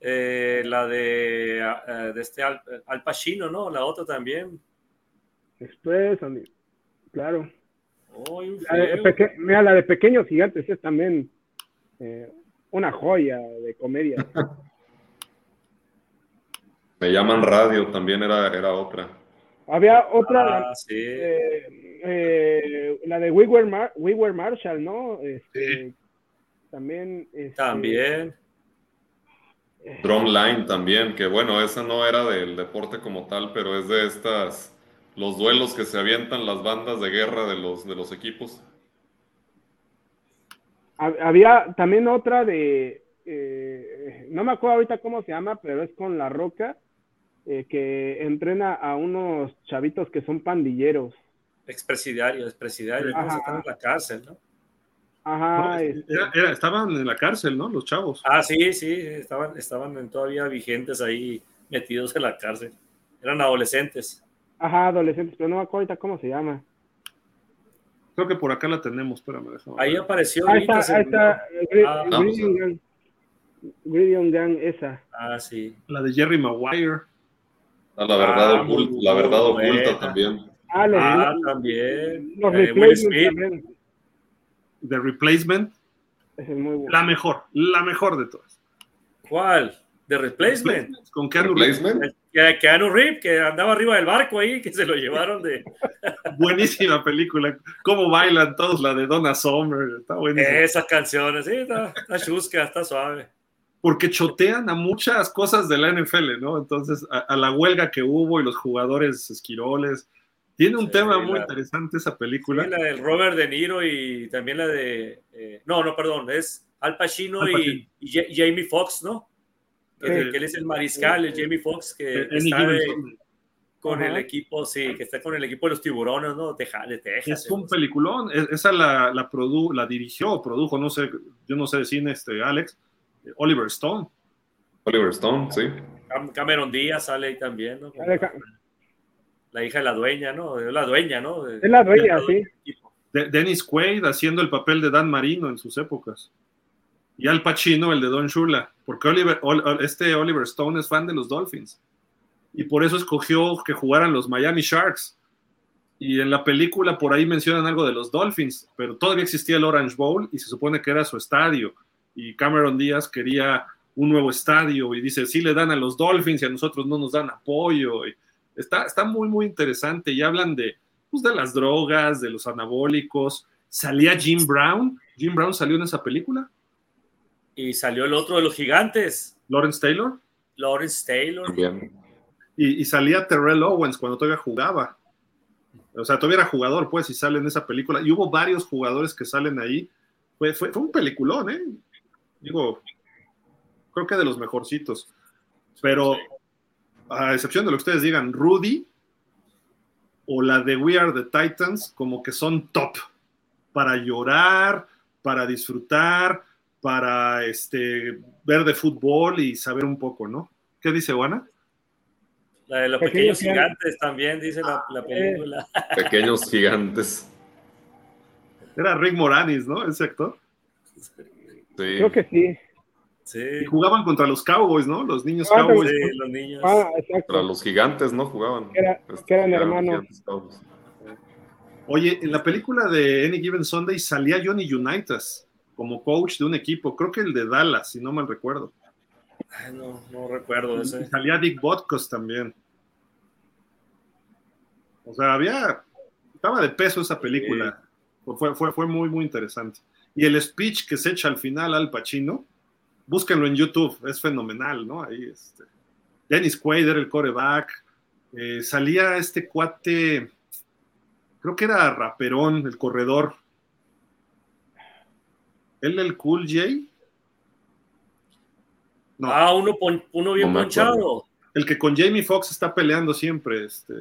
Speaker 4: eh, la de, eh, de este Al, Al Pacino, ¿no? La otra también.
Speaker 2: Express, Andy. claro. La de peque- mira, la de Pequeños Gigantes es también eh, una joya de comedia.
Speaker 3: Me llaman radio, también era, era otra.
Speaker 2: Había otra,
Speaker 4: Ah, sí.
Speaker 2: Eh, eh, la de We Were, Mar- We Were Marshall, ¿no? Este, También. este,
Speaker 4: También.
Speaker 3: Drumline también, que bueno, esa no era del deporte como tal, pero es de estas, los duelos que se avientan las bandas de guerra de los, de los equipos.
Speaker 2: hab- Había también otra de. eh, no me acuerdo ahorita cómo se llama, pero es con La Roca, eh, que entrena a unos chavitos que son pandilleros.
Speaker 4: Expresidiario, expresidiario. Están en la cárcel, ¿no?
Speaker 2: Ajá,
Speaker 1: No,
Speaker 2: este,
Speaker 1: era- era- estaban en la cárcel, ¿no? Los chavos.
Speaker 4: Ah, sí, sí. Estaban, estaban todavía vigentes ahí, metidos en la cárcel. Eran adolescentes.
Speaker 2: ajá, adolescentes, pero no me acuerdo ahorita cómo se llama.
Speaker 1: Creo que por acá la tenemos, espérame. déjame
Speaker 4: Ahí apareció
Speaker 2: Ahí está, ahí está. Gri-
Speaker 4: Ah,
Speaker 3: a-
Speaker 2: Gang. Esa.
Speaker 4: Ah, sí.
Speaker 1: La de Jerry Maguire.
Speaker 3: Ah, la verdad
Speaker 4: Ah,
Speaker 3: oculta, la verdad oculta
Speaker 4: buena.
Speaker 3: también.
Speaker 2: Ah, los,
Speaker 4: Ah,
Speaker 2: los-
Speaker 4: también.
Speaker 2: los
Speaker 4: Eh.
Speaker 1: The Replacement.
Speaker 2: Ese es muy bueno.
Speaker 1: La mejor, la mejor de todas.
Speaker 4: ¿Cuál? The Replacement.
Speaker 1: Con Keanu Reeves.
Speaker 3: Replacement.
Speaker 4: Que Keanu Reeves, que andaba arriba del barco ahí, que se lo llevaron de.
Speaker 1: Buenísima película. Cómo bailan todos, la de Donna Summer. Está buenísima.
Speaker 4: Esas canciones, sí, está, está chusca, está suave.
Speaker 1: Porque chotean a muchas cosas de la NFL, ¿no? Entonces, a, a la huelga que hubo y los jugadores esquiroles. Tiene un
Speaker 4: Sí,
Speaker 1: tema muy
Speaker 4: la-
Speaker 1: interesante esa
Speaker 4: Sí,
Speaker 1: película.
Speaker 4: la del Robert De Niro y también la de. eh, no, no, perdón, es Al Pacino,
Speaker 1: Al Pacino.
Speaker 4: Y, y Ja- y Jamie Foxx, ¿no? Que,
Speaker 1: Sí.
Speaker 4: que él es el mariscal, el Jamie Foxx, que
Speaker 1: Eh,
Speaker 4: está de- con
Speaker 2: Ajá.
Speaker 4: el equipo, sí, que está con el equipo de los tiburones, ¿no? Teja- de Texas.
Speaker 1: Es un peliculón. Es- Esa la, la, produ- la dirigió produjo, no sé, yo no sé de cine, este, Alex. eh, Oliver Stone.
Speaker 3: Oliver Stone, sí.
Speaker 4: Cam- Cameron Díaz sale ahí también, ¿no? La hija de la dueña, ¿no? Es la dueña, ¿no? De-
Speaker 2: Es la dueña, sí.
Speaker 1: De- Dennis Quaid haciendo el papel de Dan Marino en sus épocas. Y Al Pacino, el de Don Shula. Porque Oliver, Ol- Ol- este Oliver Stone es fan de los Dolphins. Y por eso escogió que jugaran los Miami Sharks. Y en la película por ahí mencionan algo de los Dolphins, pero todavía existía el Orange Bowl y se supone que era su estadio. Y Cameron Díaz quería un nuevo estadio y dice, sí le dan a los Dolphins y a nosotros no nos dan apoyo. Y está, está muy, muy interesante y hablan de, pues, de las drogas, de los anabólicos. Salía Jim Brown. Jim Brown salió en esa película.
Speaker 4: Y salió el otro de los gigantes,
Speaker 1: Lawrence Taylor.
Speaker 4: Lawrence Taylor.
Speaker 3: También.
Speaker 1: Y, y salía Terrell Owens cuando todavía jugaba. O sea, todavía era jugador, pues, y sale en esa película. Y hubo varios jugadores que salen ahí. Fue, fue, fue un peliculón, ¿eh? Digo, creo que de los mejorcitos. Pero, a excepción de lo que ustedes digan, Rudy o la de We Are the Titans, como que son top para llorar, para disfrutar, para este, ver de fútbol y saber un poco, ¿no? ¿Qué dice Juana?
Speaker 4: La de los
Speaker 2: Pequeños
Speaker 4: pequeños gigantes también, dice la, la película.
Speaker 3: Pequeños gigantes.
Speaker 1: Era Rick Moranis, ¿no? Ese actor.
Speaker 3: Sí.
Speaker 2: Creo que sí.
Speaker 4: Sí,
Speaker 1: Y jugaban contra los Cowboys, ¿no? Los niños
Speaker 2: Ah,
Speaker 1: Cowboys.
Speaker 4: sí, los niños.
Speaker 2: Ah, exacto.
Speaker 3: Para los gigantes, ¿no? Jugaban.
Speaker 2: Que era-
Speaker 3: Este,
Speaker 2: que eran hermanos.
Speaker 3: Cowboys.
Speaker 1: Oye, en la película de Any Given Sunday salía Johnny Unitas como coach de un equipo, creo que el de Dallas, si no mal recuerdo.
Speaker 4: Ay, no, no recuerdo
Speaker 1: Y
Speaker 4: ese.
Speaker 1: salía Dick Butkus también. O sea, había. Estaba de peso esa película. Fue, fue, fue muy, muy interesante. Y el speech que se echa al final al Pacino, búsquenlo en YouTube, es fenomenal, ¿no? Ahí este. Dennis Quaid era el coreback. Eh, salía este cuate, creo que era raperón, el corredor. ¿Él el Cool J? No.
Speaker 4: Ah, uno, pon- uno bien
Speaker 3: No
Speaker 4: ponchado.
Speaker 1: el que con Jamie Foxx está peleando siempre, este,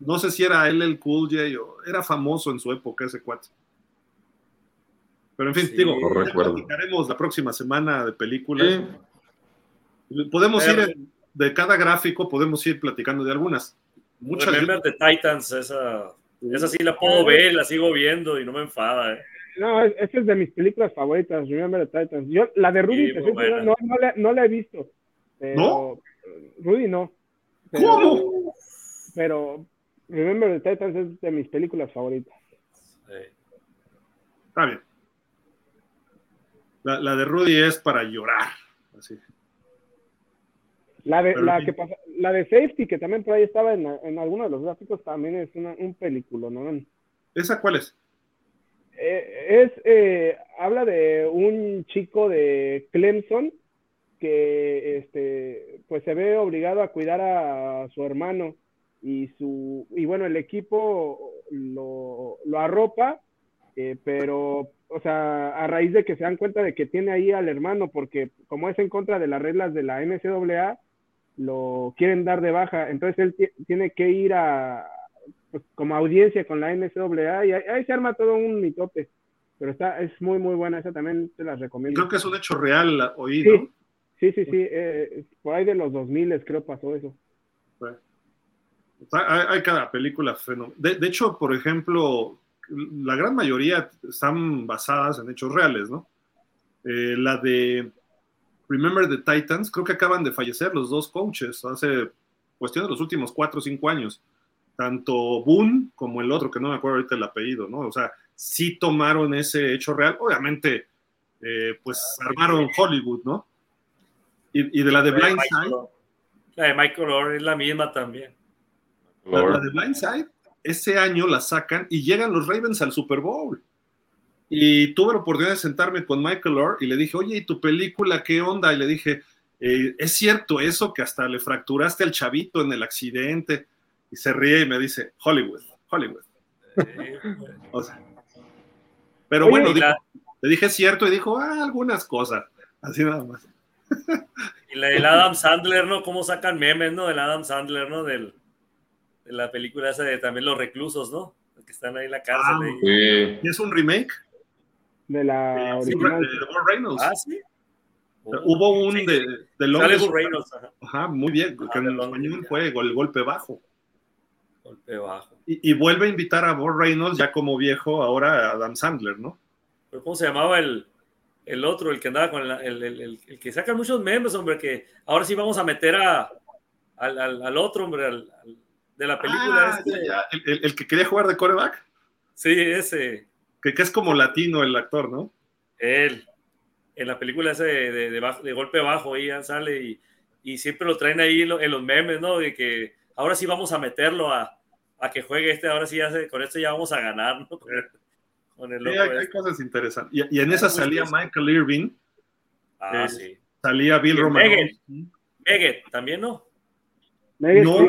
Speaker 1: no sé si era él el Cool J o era famoso en su época ese cuate. Pero en fin,
Speaker 4: Sí,
Speaker 1: digo,
Speaker 3: no
Speaker 1: platicaremos la próxima semana de películas.
Speaker 3: Sí.
Speaker 1: Podemos
Speaker 4: Pero-
Speaker 1: ir en, de cada gráfico podemos ir platicando de algunas.
Speaker 4: Muchas Remember the Titans, esa, esa sí la puedo ver, la sigo viendo y no me enfada. ¿eh?
Speaker 2: No, esa es de mis películas favoritas, Remember the Titans. Yo, la de Rudy, no, no, la, no, la, he visto.
Speaker 1: ¿No?
Speaker 2: Rudy no.
Speaker 1: ¿Cómo?
Speaker 2: Pero Remember the Titans es de mis películas favoritas.
Speaker 1: Está bien. La, la, de Rudy es para llorar. Así.
Speaker 2: La de, la, que pasa, la de Safety, que también por ahí estaba en, en algunos de los gráficos, también es una, un película, ¿no?
Speaker 1: ¿Esa cuál es?
Speaker 2: Eh, es, eh, habla de un chico de Clemson que este, pues se ve obligado a cuidar a su hermano y su y bueno el equipo lo, lo arropa eh, pero o sea a raíz de que se dan cuenta de que tiene ahí al hermano porque como es en contra de las reglas de la NCAA lo quieren dar de baja. Entonces él tiene que ir a pues, como audiencia con la NCAA y ahí, se arma todo un mitote. Pero está es muy muy buena esa también te la recomiendo.
Speaker 1: Creo que es un hecho real oído
Speaker 2: sí sí sí, eh, por ahí de los 2000 creo pasó eso.
Speaker 1: Hay, cada película de, de, hecho, por ejemplo, la gran mayoría están basadas en hechos reales, ¿no? Eh, la de Remember the Titans, creo que acaban de fallecer los dos coaches hace cuestión de los últimos cuatro o cinco años. Tanto Boone como el otro, que no me acuerdo ahorita el apellido, ¿no? O sea, sí tomaron ese hecho real. Obviamente, eh, pues armaron Hollywood, ¿no? Y, de la de Blind Side.
Speaker 4: La de Michael Orr es la misma también.
Speaker 1: La, de Blindside, ese año la sacan y llegan los Ravens al Super Bowl. Y tuve la oportunidad de sentarme con Michael Orr y le dije, oye, ¿y tu película qué onda? Y le dije, eh, ¿es cierto eso que hasta le fracturaste al chavito en el accidente? Y se ríe y me dice, Hollywood, Hollywood. pero bueno, le dije, es cierto, y dijo, ah, algunas cosas, así nada más.
Speaker 4: y la del Adam Sandler, ¿no? ¿Cómo sacan memes, ¿no? Del Adam Sandler, ¿no? Del, la película esa de también los reclusos, ¿no? que están ahí en la cárcel.
Speaker 1: Ah, ¿Y es un remake?
Speaker 2: De la
Speaker 1: original. de, Reynolds.
Speaker 4: Ah, sí.
Speaker 1: Hubo un de, de
Speaker 4: Longest Reynolds,
Speaker 1: ajá. muy bien, que en español fue el golpe bajo.
Speaker 4: Golpe bajo.
Speaker 1: Y, vuelve a invitar a Bob Reynolds ya como viejo, ahora a Adam Sandler, ¿no?
Speaker 4: ¿Pero ¿Cómo se llamaba el, el otro, el que andaba con el, el, el, que saca muchos memes, hombre, que ahora sí vamos a meter a, al, al, al otro, hombre, al, de la película.
Speaker 1: Ah, este. El, que quería jugar de coreback.
Speaker 4: Sí, ese.
Speaker 1: Que, que, es como latino el actor, ¿no?
Speaker 4: Él. En la película ese de, de, golpe bajo, ahí sale y, y, siempre lo traen ahí en los memes, ¿no? De que ahora sí vamos a meterlo a, a que juegue este, ahora sí ya con esto ya vamos a ganar, ¿no?
Speaker 1: Con el sí, hay, este. cosas interesantes. Y, y en esa salía Michael Irving.
Speaker 4: Ah, eh, sí.
Speaker 1: Salía Bill Romano.
Speaker 4: Meget, también, ¿no?
Speaker 2: Meget,
Speaker 1: no,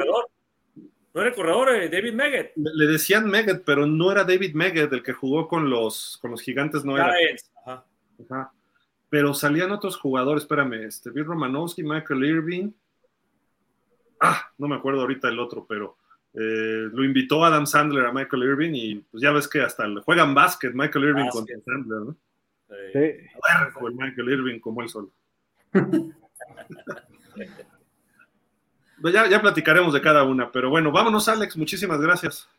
Speaker 4: ¿No era el corredor eh, David Meggett?
Speaker 1: Le decían Meggett, pero no era David Meggett el que jugó con los, con los gigantes, no era.
Speaker 4: Ajá.
Speaker 1: Ajá. Pero salían otros jugadores, espérame, este, Bill Romanowski, Michael Irving. Ah, no me acuerdo ahorita el otro, pero eh, lo invitó Adam Sandler a Michael Irving y pues ya ves que hasta juegan básquet Michael Irving contra Sandler, ¿no?
Speaker 2: Sí.
Speaker 1: el Michael Irving como él solo. Pues ya, ya platicaremos de cada una, pero bueno, vámonos Alex, muchísimas gracias.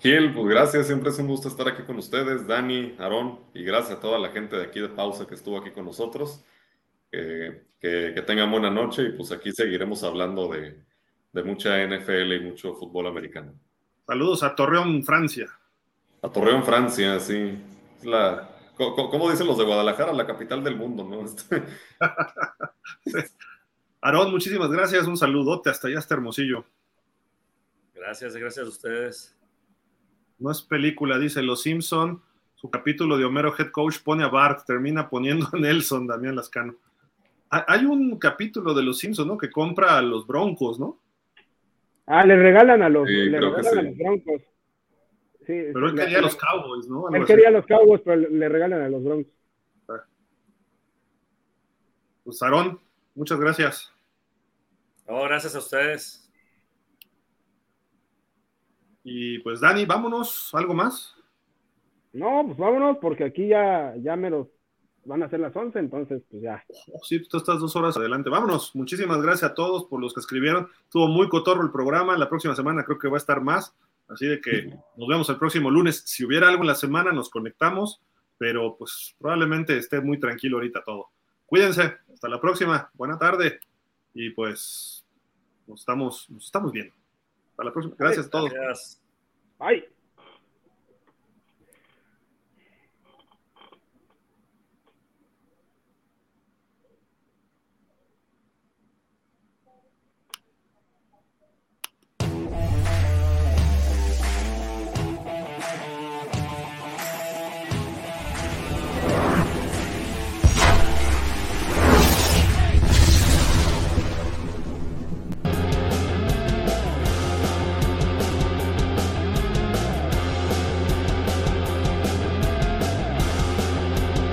Speaker 3: Gil, pues gracias, siempre es un gusto estar aquí con ustedes, Dani, Aarón, y gracias a toda la gente de aquí de Pausa que estuvo aquí con nosotros. que, que, tengan buena noche y pues aquí seguiremos hablando de, de mucha NFL y mucho fútbol americano.
Speaker 1: Saludos a Torreón, Francia.
Speaker 3: A Torreón, Francia, sí. La, ¿Cómo dicen los de Guadalajara? La capital del mundo, ¿no?
Speaker 1: Aarón, muchísimas gracias. Un saludote hasta allá, hasta Hermosillo.
Speaker 4: Gracias, gracias a ustedes.
Speaker 1: No es película, dice Los Simpson. Su capítulo de Homero Head Coach pone a Bart, termina poniendo a Nelson, Damián Lascano. Hay un capítulo de Los Simpson, ¿no? Que compra a los Broncos, ¿no?
Speaker 2: Ah, le regalan a los, le regalan a los Broncos.
Speaker 1: Sí, pero él quería a los Cowboys, ¿no?
Speaker 2: él quería a los Cowboys, pero le regalan a los Broncos.
Speaker 1: Pues Aarón, muchas gracias.
Speaker 4: No, gracias a ustedes.
Speaker 1: Y pues Dani, vámonos, ¿algo más?
Speaker 2: No, pues vámonos, porque aquí ya, ya me los van a ser las 11, entonces pues ya.
Speaker 1: Oh, sí, tú estás dos horas adelante. Vámonos. Muchísimas gracias a todos por los que escribieron. Estuvo muy cotorro el programa. La próxima semana creo que va a estar más. Así de que nos vemos el próximo lunes. Si hubiera algo en la semana, nos conectamos, pero pues probablemente esté muy tranquilo ahorita todo. Cuídense. Hasta la próxima. Buena tarde. Y pues nos estamos, nos estamos viendo. Hasta la próxima. Gracias a todos.
Speaker 4: Gracias.
Speaker 2: Bye.